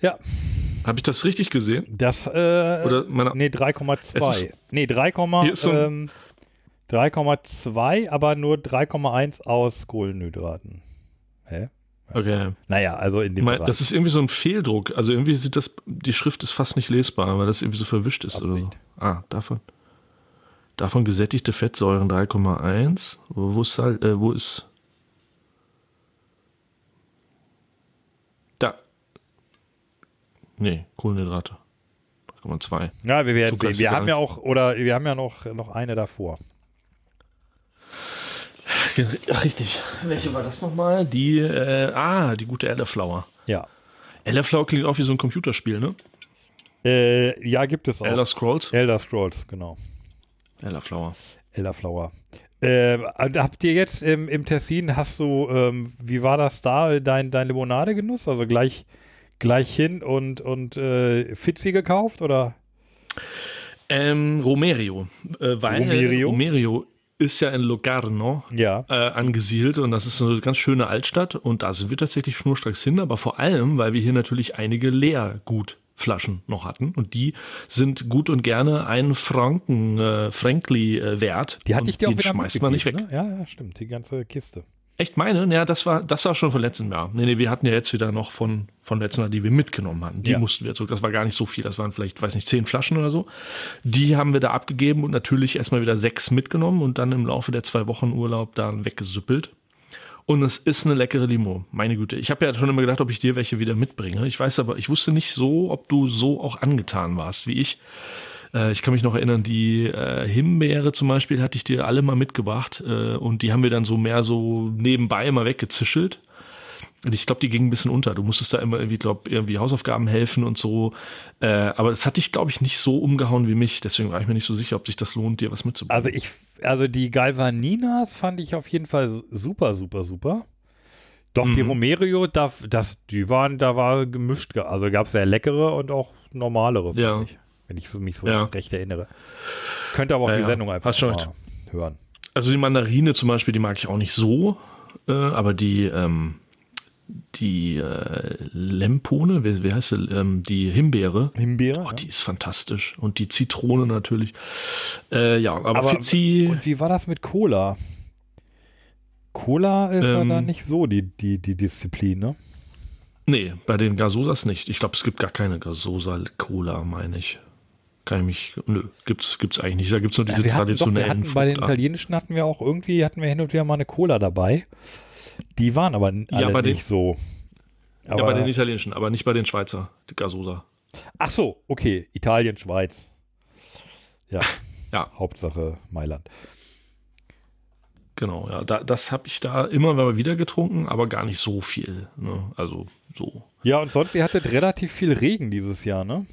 Ja. Habe ich das richtig gesehen? Das, äh, Oder meine, nee, Es 3,2. ist- Nee, Hier 3,2, ist so ein- ähm, 3,2, aber nur 3,1 aus Kohlenhydraten. Hä? okay. Naja, also in dem Bereich. das ist irgendwie so ein Fehldruck. Also irgendwie sieht das, die Schrift ist fast nicht lesbar, weil das irgendwie so verwischt ist oder so. Ah, davon. Davon gesättigte Fettsäuren 3,1. Wo, ist äh, wo ist. Da. Nee, Kohlenhydrate. 3,2. ja, wir werden sehen. Wir haben ja auch, oder wir haben ja noch, noch eine davor. Ach, richtig. Welche war das nochmal? Die, äh, ah, die gute Elderflower. Ja. Elderflower klingt auch wie so ein Computerspiel, ne? Äh, ja, gibt es auch. Elder Scrolls. Elder Scrolls, genau. Elderflower. Elderflower. Ähm, habt ihr jetzt im, im Tessin, hast du, ähm, wie war das da, dein, dein Limonadegenuss? Also gleich, gleich hin und, und äh, Fitzi gekauft oder? Ähm, Romerio. Äh, weil Romerio? Romerio ist ja in Locarno Ja. äh, angesiedelt und das ist eine ganz schöne Altstadt und da sind wir tatsächlich schnurstracks hin, aber vor allem, weil wir hier natürlich einige Leergutflaschen noch hatten und die sind gut und gerne einen Franken, äh, Frankli äh, wert. Die hatte ich dir auch wieder schmeißt man nicht weg. Ne? Ja, ja, stimmt. Die ganze Kiste. Echt meine? Ja, das war, das war schon von letztem Jahr. Nee, nee, wir hatten ja jetzt wieder noch von, von letztem Jahr, die wir mitgenommen hatten. Die Ja. mussten wir zurück. Das war gar nicht so viel. Das waren vielleicht, weiß nicht, zehn Flaschen oder so. Die haben wir da abgegeben und natürlich erstmal wieder sechs mitgenommen und dann im Laufe der zwei Wochen Urlaub da weggesüppelt. Und es ist eine leckere Limo. Meine Güte. Ich habe ja schon immer gedacht, ob ich dir welche wieder mitbringe. Ich weiß aber, ich wusste nicht so, ob du so auch angetan warst wie ich. Äh, Ich kann mich noch erinnern, die äh, Himbeere zum Beispiel hatte ich dir alle mal mitgebracht äh, und die haben wir dann so mehr so nebenbei mal weggezischelt. Und ich glaube, die gingen ein bisschen unter. Du musstest da immer irgendwie, glaube irgendwie Hausaufgaben helfen und so. Äh, aber das hat dich, glaube ich, nicht so umgehauen wie mich. Deswegen war ich mir nicht so sicher, ob sich das lohnt, dir was mitzubringen. Also ich, also die Galvaninas fand ich auf jeden Fall super, super, super. Doch die Mhm. Romerio, da, das, die waren, da war gemischt. ge- Also gab es sehr leckere und auch normalere, Ja. ich, wenn ich mich so Ja. recht erinnere. Könnte aber auch Ja, die ja. Sendung einfach Hast schon mal hören. Also die Mandarine zum Beispiel, die mag ich auch nicht so, äh, aber die, ähm, die äh, Lempone, wie, wie heißt sie, ähm, die Himbeere, Himbeere. oh, ja. die ist fantastisch. Und die Zitrone natürlich. Äh, ja, aber, Aber- Fizzi, Und wie war das mit Cola? Cola ist ja Ähm, da nicht so die, die, die Disziplin, ne? nee, bei den Gasosas nicht. Ich glaube, es gibt gar keine Gasosa-Cola, meine ich. Kann ich mich, nö, gibt's, gibt's eigentlich nicht. Da gibt's nur diese Ja, wir hatten, doch, wir traditionellen hatten bei den italienischen hatten wir auch irgendwie, hatten wir hin und wieder mal eine Cola dabei. Die waren aber Ja, bei den- nicht so. Ja, bei den italienischen, aber nicht bei den Schweizer, die Gasosa. ach so, okay. Italien, Schweiz. Ja, [laughs] Ja. Hauptsache Mailand. Genau, ja. Da, das habe ich da immer mal wieder getrunken, aber gar nicht so viel. Ne? Also so. Ja, und sonst, ihr hattet relativ viel Regen dieses Jahr, ne?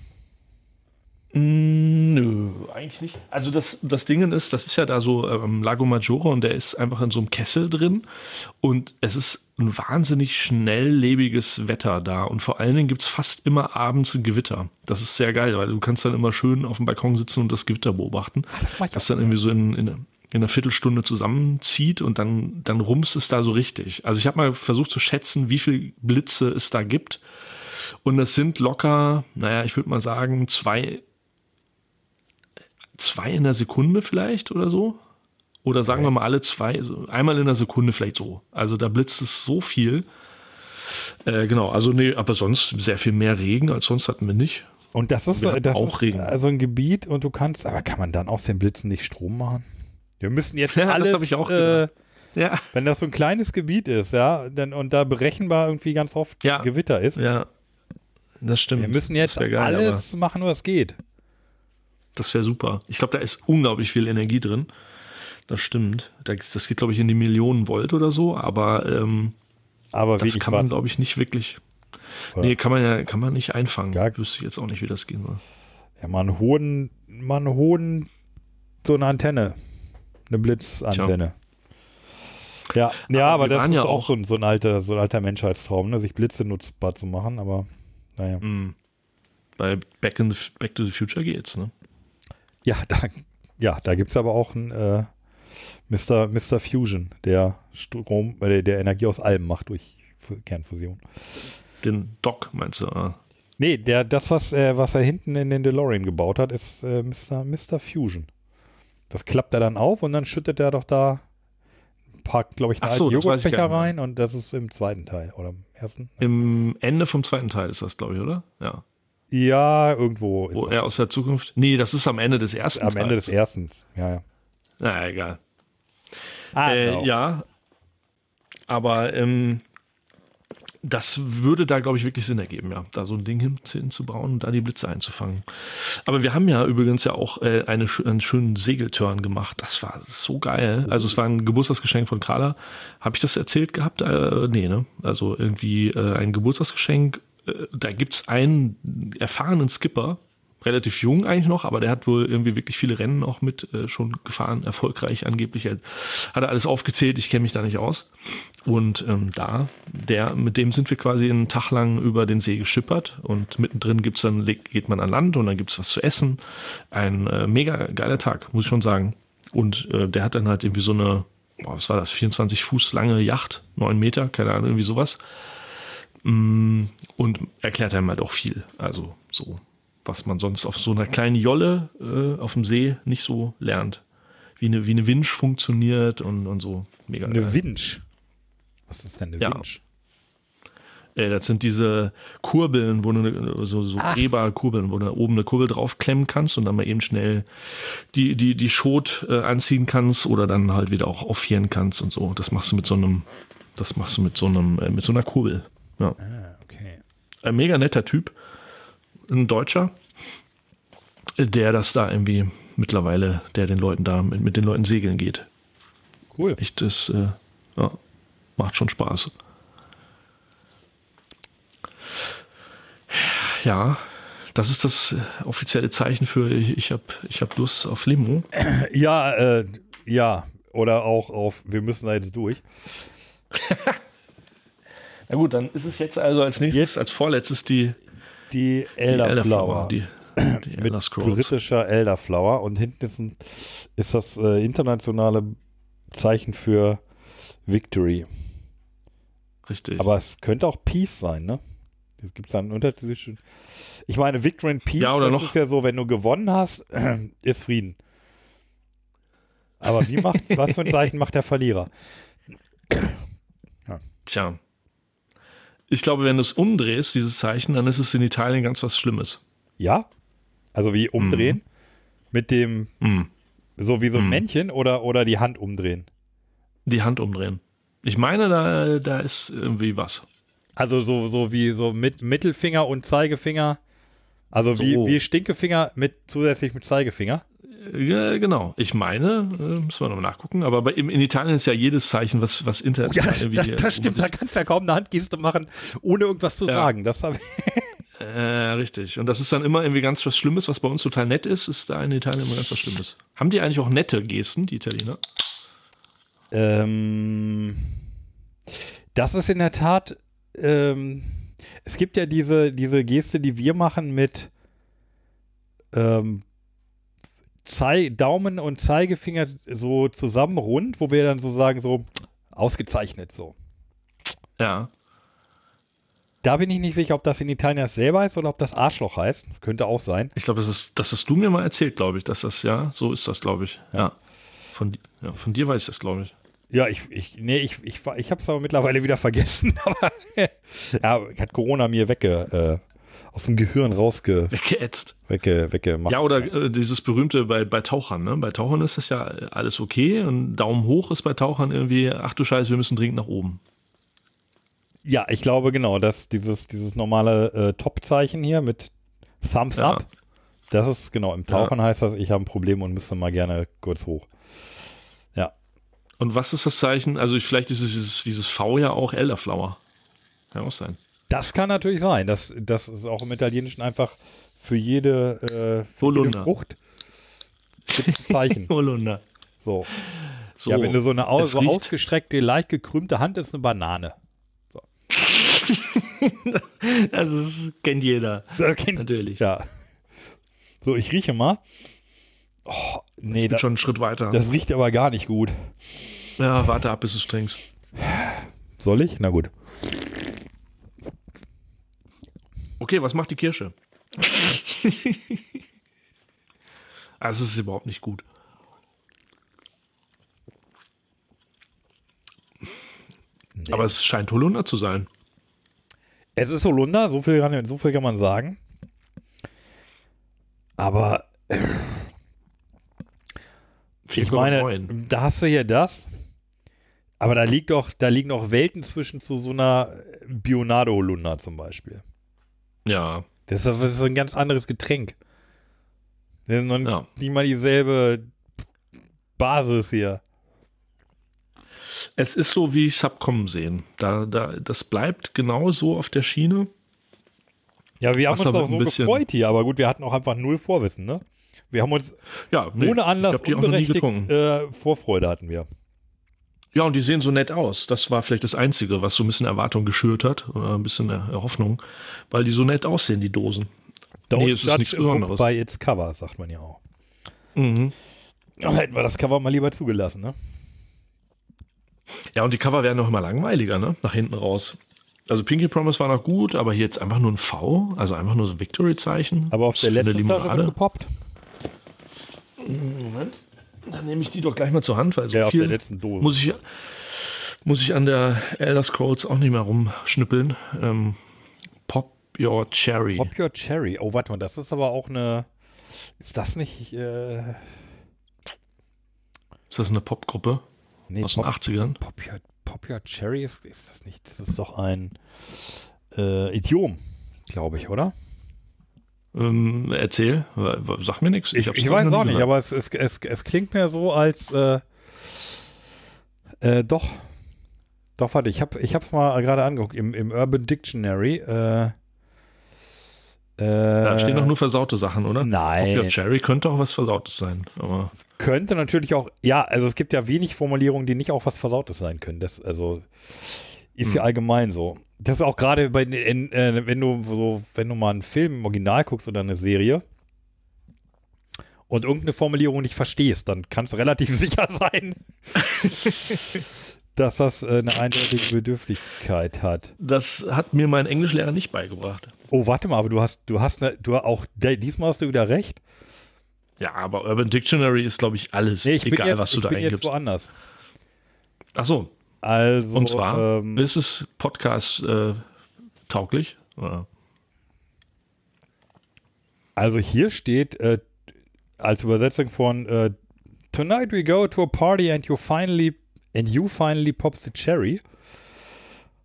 Mm, Nö, eigentlich nicht. Also das, das Ding ist, das ist ja da so ähm, Lago Maggiore und der ist einfach in so einem Kessel drin und es ist ein wahnsinnig schnelllebiges Wetter da und vor allen Dingen gibt es fast immer abends ein Gewitter. Das ist sehr geil, weil du kannst dann immer schön auf dem Balkon sitzen und das Gewitter beobachten. das ich das auch dann irgendwie so in, in, in einer Viertelstunde zusammenzieht und dann, dann rumst es da so richtig. Also ich habe mal versucht zu schätzen, wie viel Blitze es da gibt. Und es sind locker, naja, ich würde mal sagen, zwei, zwei in der Sekunde vielleicht oder so. Oder sagen wir mal alle zwei, so einmal in der Sekunde vielleicht so. Also da blitzt es so viel. Äh, genau, also nee, aber sonst sehr viel mehr Regen als sonst hatten wir nicht. Und das ist, Wir das auch ist Regen. also ein Gebiet und du kannst, aber kann man dann aus den Blitzen nicht Strom machen? Wir müssen jetzt [laughs] Ja, das alles, hab ich auch äh. Ja, wenn das so ein kleines Gebiet ist, ja, dann, und da berechenbar irgendwie ganz oft Ja. Gewitter ist, ja, das stimmt. wir müssen jetzt Das geil, alles machen, was geht. Das wäre super. Ich glaube, da ist unglaublich viel Energie drin. Das stimmt. Da- Das geht, glaube ich, in die Millionen Volt oder so, aber ähm, Aber das kann man, glaube ich, nicht wirklich. Oder? Nee, kann man ja kann man nicht einfangen. Gar- Wüsste ich jetzt auch nicht, wie das gehen soll. Ja, mal einen hohen, mal einen hohen, so eine Antenne. eine Blitzantenne. Ja, ja, aber, wir das ist ja auch, so, ein, so, ein alter, so ein alter Menschheitstraum, ne? sich Blitze nutzbar zu machen, aber naja. Mhm. Bei Back, in the, Back to the Future geht's, ne? Ja, da, ja, da gibt es aber auch einen äh, Mr. Mr. Fusion, der Strom, äh, der Energie aus allem macht durch Fu- Kernfusion. Den Doc, meinst du? Ah. Nee, der, das, was, äh, was er hinten in den DeLorean gebaut hat, ist äh, Mr. Mr. Fusion. Das klappt er dann auf und dann schüttet er doch da ein paar, glaube ich, einen so, Joghurtbecher rein und das ist im zweiten Teil oder im ersten. Im Ende vom zweiten Teil ist das, glaube ich, oder? Ja. Ja, irgendwo ist Wo er. aus der Zukunft. Nee, das ist am Ende des ersten am Ende des Teils. ersten. Ja, ja. Na, egal. Ah, Äh, genau. Ja, aber ähm, das würde da, glaube ich, wirklich Sinn ergeben, ja, da so ein Ding hin, hinzubauen und da die Blitze einzufangen. Aber wir haben ja übrigens ja auch äh, eine, einen schönen Segeltörn gemacht. Das war so geil. Also es war ein Geburtstagsgeschenk von Carla. Habe ich das erzählt gehabt? Äh, nee, ne? Also irgendwie äh, ein Geburtstagsgeschenk. Äh, da gibt es einen erfahrenen Skipper, relativ jung eigentlich noch, aber der hat wohl irgendwie wirklich viele Rennen auch mit äh, schon gefahren, erfolgreich angeblich. Hat er alles aufgezählt, ich kenne mich da nicht aus. Und ähm, da, der, mit dem sind wir quasi einen Tag lang über den See geschippert und mittendrin gibt's dann, geht man an Land und dann gibt's was zu essen. Ein äh, mega geiler Tag, muss ich schon sagen. Und äh, der hat dann halt irgendwie so eine, boah, was war das, 24 Fuß lange Yacht, 9 Meter, keine Ahnung, irgendwie sowas. Mm, Und erklärt einem halt auch viel. Also so, was man sonst auf so einer kleinen Jolle äh, auf dem See nicht so lernt. Wie eine, wie eine Winch funktioniert und, und so. Mega geil. Eine Winch. Was ist denn eine Ja. Winch? Äh, das sind diese Kurbeln, wo du eine, so, so Drehbar-Kurbeln, wo du oben eine Kurbel draufklemmen kannst und dann mal eben schnell die, die, die Schot äh, anziehen kannst oder dann halt wieder auch aufhieren kannst und so. Das machst du mit so einem, das machst du mit so einem, äh, mit so einer Kurbel. Ja. Ah, okay. Ein mega netter Typ. Ein Deutscher, der das da irgendwie mittlerweile, der den Leuten da mit, mit den Leuten segeln geht. Cool. Echt, das äh, ja, macht schon Spaß. Ja, das ist das äh, offizielle Zeichen für ich, ich habe ich hab Lust auf Limo. [clears throat] Ja, äh, ja. Oder auch auf, wir müssen da jetzt durch. [laughs] Na gut, dann ist es jetzt also als nächstes, Jetzt- als vorletztes die, Die die Elderflower. die, die mit Elder Scrolls. britischer Elderflower. Und hinten ist, ein, ist das äh, internationale Zeichen für Victory. Richtig. Aber es könnte auch Peace sein, ne? Es gibt da einen Unterschied zwischen. Ich meine, Victory and Peace, Ja, oder das noch- ist ja so, wenn du gewonnen hast, [clears throat] ist Frieden. Aber wie macht, [laughs] was für ein Zeichen macht der Verlierer? Tja. Ich glaube, wenn du es umdrehst, dieses Zeichen, dann ist es in Italien ganz was Schlimmes. Ja? Also wie umdrehen? Mit dem, Hm. so wie so ein Mhm. Männchen oder, oder die Hand umdrehen? Die Hand umdrehen. Ich meine, da, da ist irgendwie was. Also so, so wie so mit Mittelfinger und Zeigefinger. Also wie, So. wie Stinkefinger mit zusätzlich mit Zeigefinger. Ja, genau. Ich meine, äh, müssen wir noch nachgucken, aber bei, in, in Italien ist ja jedes Zeichen, was, was Ja, international das, irgendwie, das, äh, das stimmt. Da kannst du ja kaum eine Handgeste machen, ohne irgendwas zu Ja. sagen. Das hab ich, [laughs] Äh, richtig. Und das ist dann immer irgendwie ganz was Schlimmes, was bei uns total nett ist, ist da in Italien immer ganz was Schlimmes. Haben die eigentlich auch nette Gesten, die Italiener? ähm, das ist in der Tat. Ähm, es gibt ja diese, diese Geste, die wir machen mit ähm, Zei Daumen und Zeigefinger so zusammen rund, wo wir dann so sagen, so ausgezeichnet so. Ja. Da bin ich nicht sicher, ob das in Italien selber heißt oder ob das Arschloch heißt. Könnte auch sein. Ich glaube, das ist, das hast du mir mal erzählt, glaube ich, dass das, ja, so ist das, glaube ich. Ja. Von, di- ja, von dir weiß ich das, glaube ich. Ja, ich, ich, nee, ich, ich, ich habe es aber mittlerweile wieder vergessen. [laughs] Aber ja, hat Corona mir wegge, äh, aus dem Gehirn rausge, Weggeätzt. wegge, weggemacht. Ja, oder äh, dieses berühmte bei, bei Tauchern, ne? Bei Tauchern ist das ja alles okay und Daumen hoch ist bei Tauchern irgendwie, ach du Scheiße, wir müssen dringend nach oben. Ja, ich glaube genau, dass dieses, dieses normale äh, Top-Zeichen hier mit Thumbs Ja. up, das ist genau, im Tauchen heißt das, ich habe ein Problem und müsste mal gerne kurz hoch. Ja. Und was ist das Zeichen? Also ich, vielleicht ist es dieses, dieses V ja auch Elderflower. Kann auch sein. Das kann natürlich sein. Das, das ist auch im Italienischen einfach für jede, äh, für jede. Frucht ein Zeichen. [laughs] Holunder. So. So, ja, wenn du so eine aus, so ausgestreckte, leicht gekrümmte Hand ist, eine Banane. Also, [laughs] das kennt jeder. Das kennt- Natürlich. Ja. So, ich rieche mal. Oh, nee, Bin das, schon einen Schritt weiter. das riecht aber gar nicht gut. ja, warte ab, bis du es trinkst. Soll ich? Na gut. Okay, was macht die Kirsche? [laughs] also, es ist überhaupt nicht gut. Aber es scheint Holunder zu sein. Es ist Holunder, so viel kann, so viel kann man sagen. Aber [sniffs] ich meine, da hast du hier das. Aber da liegt doch, da liegen noch Welten zwischen zu so einer Bionade Holunder zum Beispiel. Ja, Das ist, das ist ein ganz anderes Getränk. Das ist noch Ja. nicht mal dieselbe Basis hier. es ist so, wie ich es hab kommen sehen. Da, da, das bleibt genau so auf der Schiene. Ja, wir haben Wasser uns auch so gefreut hier, aber gut, wir hatten auch einfach null Vorwissen, ne? Wir haben uns Ja, nee, ohne Anlass unberechtigt äh, Vorfreude hatten wir. Ja, und die sehen so nett aus. Das war vielleicht das Einzige, was so ein bisschen Erwartung geschürt hat, oder ein bisschen Hoffnung, weil die so nett aussehen, die Dosen. Don't Nee, es ist nichts Besonderes. by its cover, sagt man ja auch. Mhm. Hätten wir das Cover mal lieber zugelassen, ne? Ja, und die Cover werden noch immer langweiliger, ne? Nach hinten raus. Also Pinky Promise war noch gut, aber hier jetzt einfach nur ein V, also einfach nur so ein Victory-Zeichen. Aber auf Was der letzten Flasche wird gepoppt. Moment. Dann nehme ich die doch gleich mal zur Hand, weil so Ja, auf der viel letzten Dose. muss ich, muss ich an der Elder Scrolls auch nicht mehr rumschnippeln. Ähm, Pop Your Cherry. Pop Your Cherry. Oh, warte mal, das ist aber auch eine. Ist das nicht. Äh, Ist das eine Popgruppe nee, aus den Pop, 80ern? Pop, Your, Pop Your Cherry ist, ist das nicht. Das ist doch ein äh, Idiom, glaube ich, oder? Ähm, erzähl, sag mir nichts. Ich, ich weiß auch nicht, aber es, es, es, es klingt mir so, als. Äh, äh, doch. Doch, warte, ich habe ich hab's mal gerade angeguckt. Im, im Urban Dictionary. Äh, Da äh, stehen doch nur versaute Sachen, oder? Nein. Pop Your Cherry könnte auch was Versautes sein. Aber Könnte natürlich auch, ja, also es gibt ja wenig Formulierungen, die nicht auch was Versautes sein können. Das, also ist Hm. ja allgemein so. Das ist auch gerade bei, in, äh, wenn du so, wenn du mal einen Film im Original guckst oder eine Serie und irgendeine Formulierung nicht verstehst, dann kannst du relativ [laughs] sicher sein, [laughs] dass das äh, eine eindeutige Bedürftigkeit hat. das hat mir mein Englischlehrer nicht beigebracht. Oh, warte mal, aber du hast, du hast, eine, du auch, diesmal hast du wieder recht. Ja, aber Urban Dictionary ist, glaube ich, alles. Nee, ich bin egal, jetzt, was du ich da bin jetzt eingibst. woanders. Ach so, Also, und zwar ähm, ist es Podcast äh, tauglich? Oder? Also hier steht äh, als Übersetzung von äh, Tonight we go to a party and you finally and you finally pop the cherry.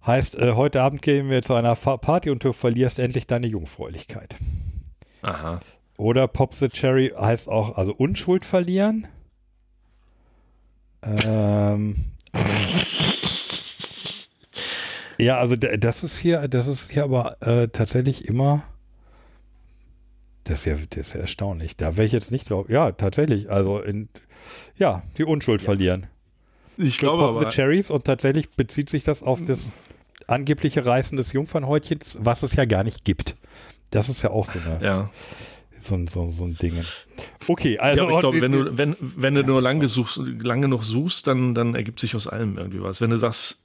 Heißt, äh, heute Abend gehen wir zu einer Party und du verlierst endlich deine Jungfräulichkeit. Aha. Oder Pop the Cherry heißt auch, also Unschuld verlieren. Ähm, ja, also das ist hier, das ist hier aber äh, tatsächlich immer. Das ist, ja, das ist ja erstaunlich. Da wäre ich jetzt nicht drauf. Ja, tatsächlich. Also in, ja, die Unschuld verlieren. Ich Für glaube Pop the aber, Cherries und tatsächlich bezieht sich das auf das angebliche Reißen des Jungfernhäutchens, was es ja gar nicht gibt. Das ist ja auch so, eine, ja. So, ein- so, so ein Ding. Okay, also ja, ich glaube, wenn du, wenn, wenn du nur lang, gesuchst, lang genug suchst, dann, dann ergibt sich aus allem irgendwie was. Wenn du sagst,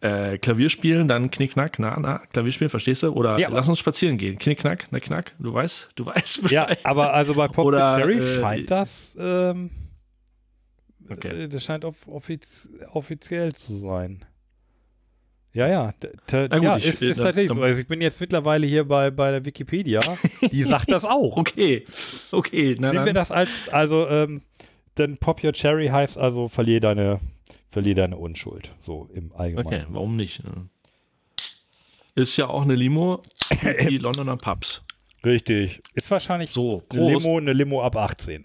äh, Klavier spielen, dann Knickknack, na, na, Klavier spielen, verstehst du? Oder Ja, lass uns spazieren gehen. Knickknack, na, knack, du weißt, du weißt Ja, aber also bei Pop Oder, Cherry äh, scheint das, ähm, Okay. äh, das scheint off offiz offiziell zu sein. Ja, ja, t- gut, ja ich- ist, ist tatsächlich so. Also ich bin jetzt mittlerweile hier bei, bei der Wikipedia, die sagt das auch. [laughs] Okay, okay, na Nehmen wir das als, also, ähm, denn Pop Your Cherry heißt also, verlier deine, verlier deine Unschuld, so im Allgemeinen. Okay, warum nicht? ne? Ist ja auch eine Limo, [laughs] die Londoner Pubs. Richtig. Ist wahrscheinlich So, eine. Limo, eine Limo ab 18.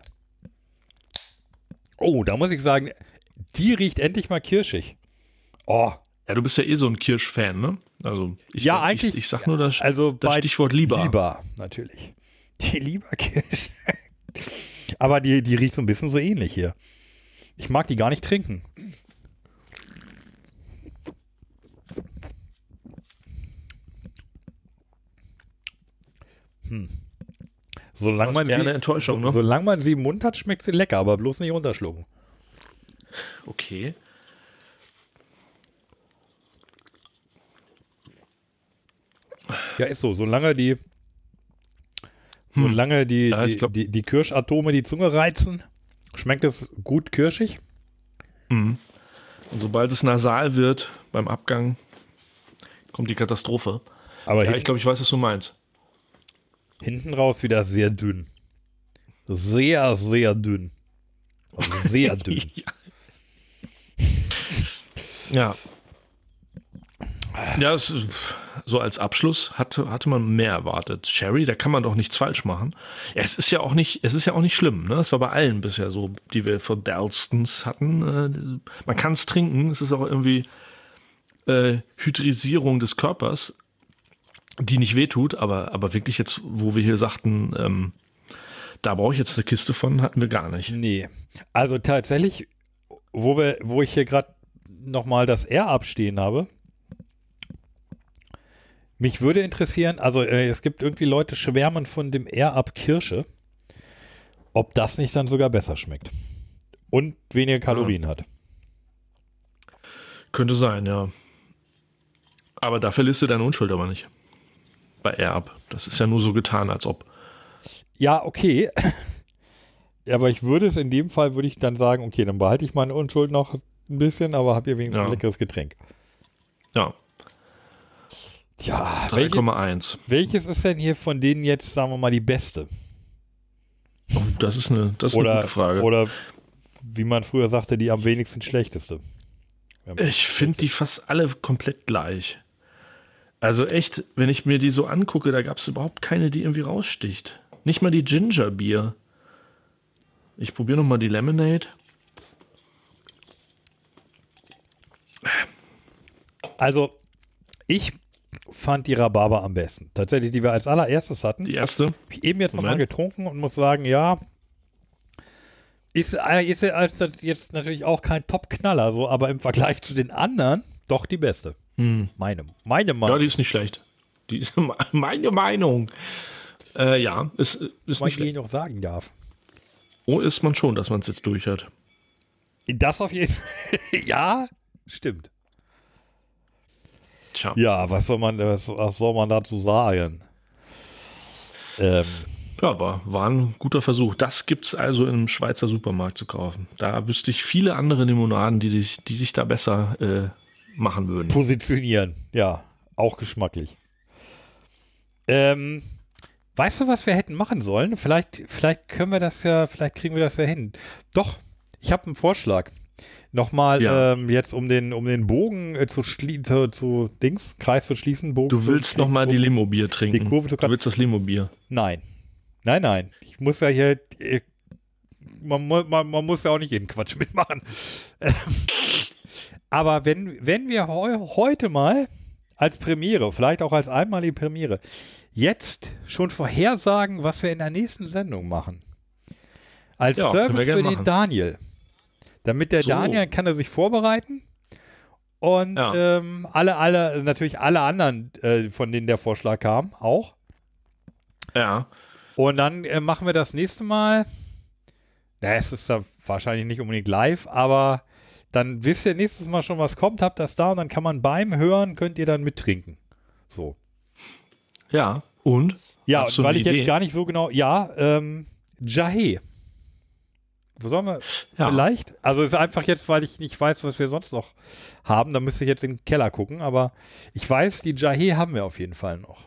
Oh, da muss ich sagen, die riecht endlich mal kirschig. Oh, Ja, du bist ja eh so ein Kirsch-Fan, ne? Also, ich, Ja, ich, eigentlich- Ich, sag nur das, also das Stichwort lieber. Lieber, natürlich. [laughs] Die Lieberkirsch. Aber die, die riecht so ein bisschen so ähnlich hier. Ich mag die gar nicht trinken. Hm. Solange man, sie, Enttäuschung, ne? solange man sie im Mund hat, schmeckt sie lecker, aber bloß nicht runterschlucken. Okay. Ja, ist so. Solange die, solange die, Ja, die, die, die Kirschatome die Zunge reizen, schmeckt es gut kirschig. Und sobald es nasal wird beim Abgang, kommt die Katastrophe. Aber Ja, ich glaube, ich weiß, was du meinst. hinten raus wieder sehr dünn. Sehr, sehr dünn. Also sehr [laughs] dünn. Ja. Ja, es, ist- so als Abschluss hatte, hatte man mehr erwartet. Sherry, da kann man doch nichts falsch machen. Es ist ja auch nicht, es ist ja auch nicht schlimm, ne? Es war bei allen bisher so, die wir von Dalstons hatten. Äh, man kann es trinken, es ist auch irgendwie äh, Hydrisierung des Körpers, die nicht wehtut, aber, aber wirklich jetzt, wo wir hier sagten, ähm, da brauche ich jetzt eine Kiste von, hatten wir gar nicht. Nee. Also tatsächlich, wo, wir, wo ich hier gerade nochmal das R abstehen habe, mich würde interessieren, also äh, es gibt irgendwie Leute schwärmen von dem R ab Kirsche, ob das nicht dann sogar besser schmeckt. Und weniger Kalorien hat. Könnte sein, ja. Aber da verlisst du deine Unschuld aber nicht. Bei Erb. Das ist ja nur so getan, als ob. Ja, okay. [laughs] aber ich würde es in dem Fall, würde ich dann sagen, okay, dann behalte ich meine Unschuld noch ein bisschen, aber habe hier wenigstens Ja. ein leckeres Getränk. Ja, Tja, welche, 3,1. welches ist denn hier von denen jetzt, sagen wir mal, die beste? Oh, das ist eine, das ist eine Oder, gute Frage. oder wie man früher sagte, die am wenigsten schlechteste. ich finde die fast alle komplett gleich. Also echt, wenn ich mir die so angucke, da gab es überhaupt keine, die irgendwie raussticht. Nicht mal die Ginger Beer. Ich probiere nochmal die Lemonade. Also, ich fand die Rhabarber am besten. Tatsächlich, die wir als allererstes hatten. Die erste. Ich eben jetzt nochmal getrunken und muss sagen, ja, ist, äh, ist ja als das jetzt natürlich auch kein Top-Knaller, so, aber im Vergleich zu den anderen doch die beste. Hm. Meine, meine Ja, Meinung. die ist nicht schlecht. Die ist [laughs] meine Meinung. Äh, ja, ist, ist Weil nicht ich schlecht. noch sagen darf. Oh, ist man schon, dass man es jetzt durch hat. Das auf jeden Fall. [laughs] ja, stimmt. Tja. Ja, was soll man, was, was soll man dazu sagen? Ähm, Ja, war, war ein guter Versuch. Das gibt es also im Schweizer Supermarkt zu kaufen. Da wüsste ich viele andere Limonaden, die, dich, die sich da besser äh, machen würden. positionieren. Ja, auch geschmacklich. Ähm, weißt du, was wir hätten machen sollen? Vielleicht, vielleicht können wir das ja, vielleicht kriegen wir das ja hin. Doch, ich habe einen Vorschlag. Nochmal Ja. ähm, jetzt, um den, um den Bogen äh, zu, zu, zu Dings, Kreis zu schließen. Bogen Du willst noch mal die Limo-Bier trinken. Die Kurve zu du willst das Limo-Bier. Nein. Nein, nein. Ich muss ja hier. äh, Man, man, man muss ja auch nicht jeden Quatsch mitmachen. Ähm, Aber wenn, wenn wir heu, heute mal als Premiere, vielleicht auch als einmalige Premiere, jetzt schon vorhersagen, was wir in der nächsten Sendung machen. Als Ja, Service für den machen. Daniel. Damit der So. Daniel kann er sich vorbereiten. Und Ja. ähm, alle, alle, natürlich alle anderen, äh, von denen der Vorschlag kam, auch. Ja. Und dann äh, machen wir das nächste Mal. Ja, es ist da wahrscheinlich nicht unbedingt live, aber dann wisst ihr nächstes Mal schon, was kommt, habt das da und dann kann man beim Hören, könnt ihr dann mittrinken. So. Ja. Und? Ja, und weil ich jetzt Idee? gar nicht so genau, ja, ähm, Jahe. Wo sollen wir Ja. vielleicht? Also es ist einfach jetzt, weil ich nicht weiß, was wir sonst noch haben, da müsste ich jetzt in den Keller gucken, aber ich weiß, die Jahe haben wir auf jeden Fall noch.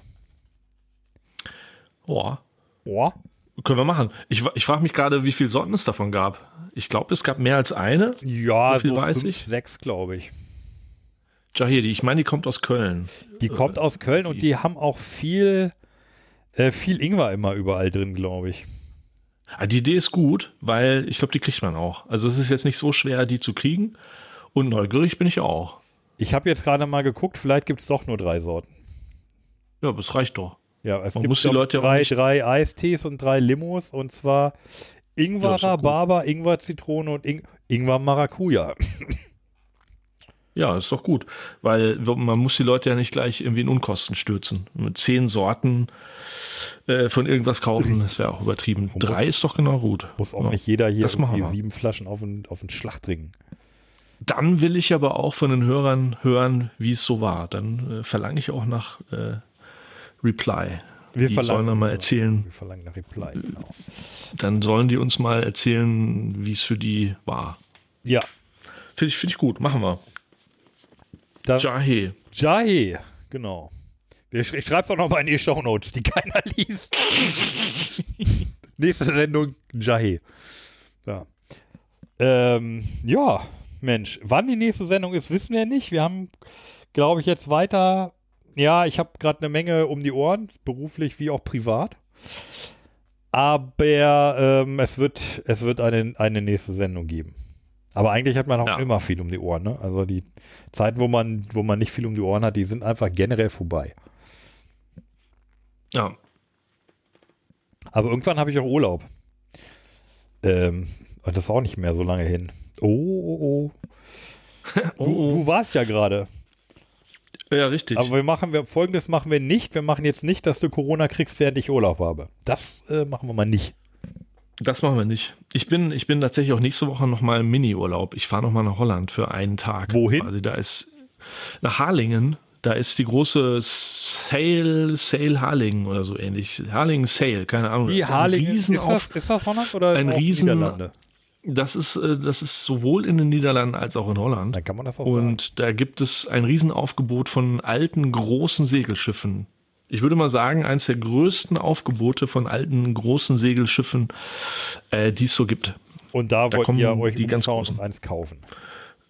Boah. Boah. Können wir machen. Ich, ich frage mich gerade, wie viele Sorten es davon gab. Ich glaube, es gab mehr als eine. Ja, So weiß fünf, ich. sechs, glaube ich. Jahedi, ich meine, die kommt aus Köln. Die kommt aus Köln und die- die haben auch viel, äh, viel Ingwer immer überall drin, glaube ich. Ah, Die Idee ist gut, weil ich glaube, die kriegt man auch. Also es ist jetzt nicht so schwer, die zu kriegen. Und neugierig bin ich auch. Ich habe jetzt gerade mal geguckt, vielleicht gibt es doch nur drei Sorten. Ja, das reicht doch. Ja, es Man gibt muss die Leute drei, nicht- drei Eistees und drei Limos und zwar Ingwer. Rhabarber, Ingwer, Zitrone und Ing Ingwer Maracuja. Ja, ist doch gut, weil man muss die Leute ja nicht gleich irgendwie in Unkosten stürzen. Mit zehn Sorten äh, von irgendwas kaufen, das wäre auch übertrieben. Drei ist doch genau gut. Muss auch ja. nicht jeder hier sieben Flaschen auf den, auf den Schlag trinken. Dann will ich aber auch von den Hörern hören, wie es so war. Dann äh, verlange ich auch nach äh, Reply. Wir die verlangen- sollen dann mal erzählen, Wir verlangen nach Reply, genau. dann sollen die uns mal erzählen, wie es für die war. Ja, Finde ich, find ich gut, machen wir. Dann Jahe. Jahe, genau. Ich schreibe doch noch mal in die Shownotes, die keiner [laughs] liest. [laughs] Nächste Sendung, Jahe. Ja. Ähm, ja, Mensch, wann die nächste Sendung ist, wissen wir nicht. Wir haben, glaube ich, jetzt weiter. Ja, ich habe gerade eine Menge um die Ohren, beruflich wie auch privat. Aber ähm, es wird, es wird eine, eine nächste Sendung geben. Aber eigentlich hat man auch Ja. immer viel um die Ohren. Ne? Also die Zeiten, wo man, wo man nicht viel um die Ohren hat, die sind einfach generell vorbei. Ja. Aber irgendwann habe ich auch Urlaub. Ähm, und das ist auch nicht mehr so lange hin. Oh, oh, oh. [laughs] Du, Oh, du warst ja gerade. oh. Ja, richtig. Aber wir machen, wir, folgendes machen wir nicht. Wir machen jetzt nicht, dass du Corona kriegst, während ich Urlaub habe. Das äh, machen wir mal nicht. Das machen wir nicht. Ich bin, ich bin tatsächlich auch nächste Woche nochmal im Mini-Urlaub. Ich fahre nochmal nach Holland für einen Tag. Wohin? Also da ist nach Harlingen. Da ist die große Sale, Sale Harlingen oder so ähnlich. Harlingen Sale, keine Ahnung. Wie Harlingen, ist das, ist das Holland oder ein Riesen- Niederlande? Das ist, äh, das ist sowohl in den Niederlanden als auch in Holland. Dann kann man das auch sagen. Und da gibt es ein Riesenaufgebot von alten, großen Segelschiffen. Ich würde mal sagen, eines der größten Aufgebote von alten, großen Segelschiffen, äh, die es so gibt. Und da, da wollt ihr euch die ganz großen. und eins kaufen.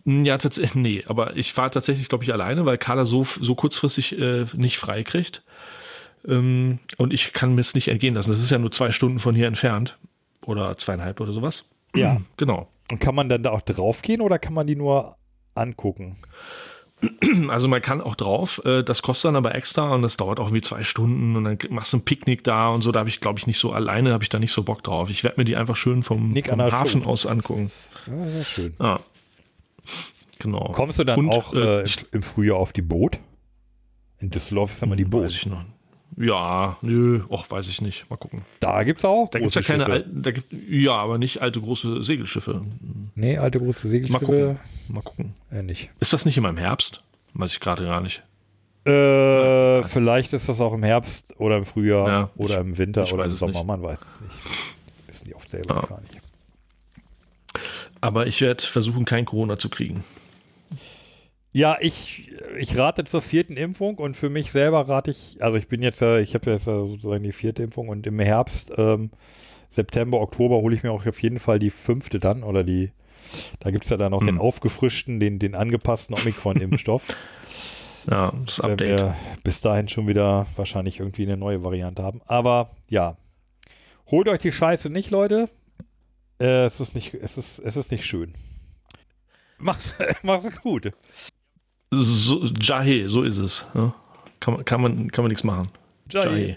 Hm, Ja, tatsächlich, [laughs] nee, aber ich fahre tatsächlich, glaube ich, alleine, weil Carla so, so kurzfristig äh, nicht frei kriegt. Ähm, und ich kann mir es nicht entgehen lassen. Das ist ja nur zwei Stunden von hier entfernt. Oder zweieinhalb oder sowas. Ja. Genau. Und kann man dann da auch draufgehen oder kann man die nur angucken? [clears throat] Also man kann auch drauf, äh, das kostet dann aber extra und das dauert auch wie zwei Stunden und dann machst du ein Picknick da und so, da habe ich glaube ich nicht so alleine, habe ich da nicht so Bock drauf. Ich werde mir die einfach schön vom, vom Hafen aus angucken. Ja, sehr schön. Ja. Genau. Kommst du dann Und, auch äh, äh, im, Frühjahr auf die Boot? In Düsseldorf ist immer die Weiß Boot. ich noch. Ja, nö, och, weiß ich nicht. Mal gucken. Da gibt es auch Da gibt ja keine alten, da gibt, ja, aber nicht alte große Segelschiffe. Nee, alte große Mal Segelschiffe gucken. Mal gucken. äh, nicht. Ist das nicht immer im Herbst? Weiß ich gerade gar nicht. Äh, vielleicht ist das auch im Herbst oder im Frühjahr Ja, oder im Winter ich oder im Sommer, nicht. man weiß es nicht. Wissen die oft selber Ja. gar nicht. Aber ich werde versuchen, kein Corona zu kriegen. Ja, ich, ich rate zur vierten Impfung und für mich selber rate ich, also ich bin jetzt, ja- ich habe jetzt ja sozusagen die vierte Impfung und im Herbst, ähm, September, Oktober hole ich mir auch auf jeden Fall die fünfte dann oder die, da gibt es ja dann noch den Hm. aufgefrischten, den, den angepassten Omikron-Impfstoff. [laughs] Ja, das wenn Update. wir bis dahin schon wieder wahrscheinlich irgendwie eine neue Variante haben. Aber ja, holt euch die Scheiße nicht, Leute. Äh, es ist nicht, es ist, es ist nicht schön. Mach's, [laughs] mach's gut. So, Jahe, so ist es. Ja. Kann, man- kann, man, kann man nichts machen. Jahe. Jahe.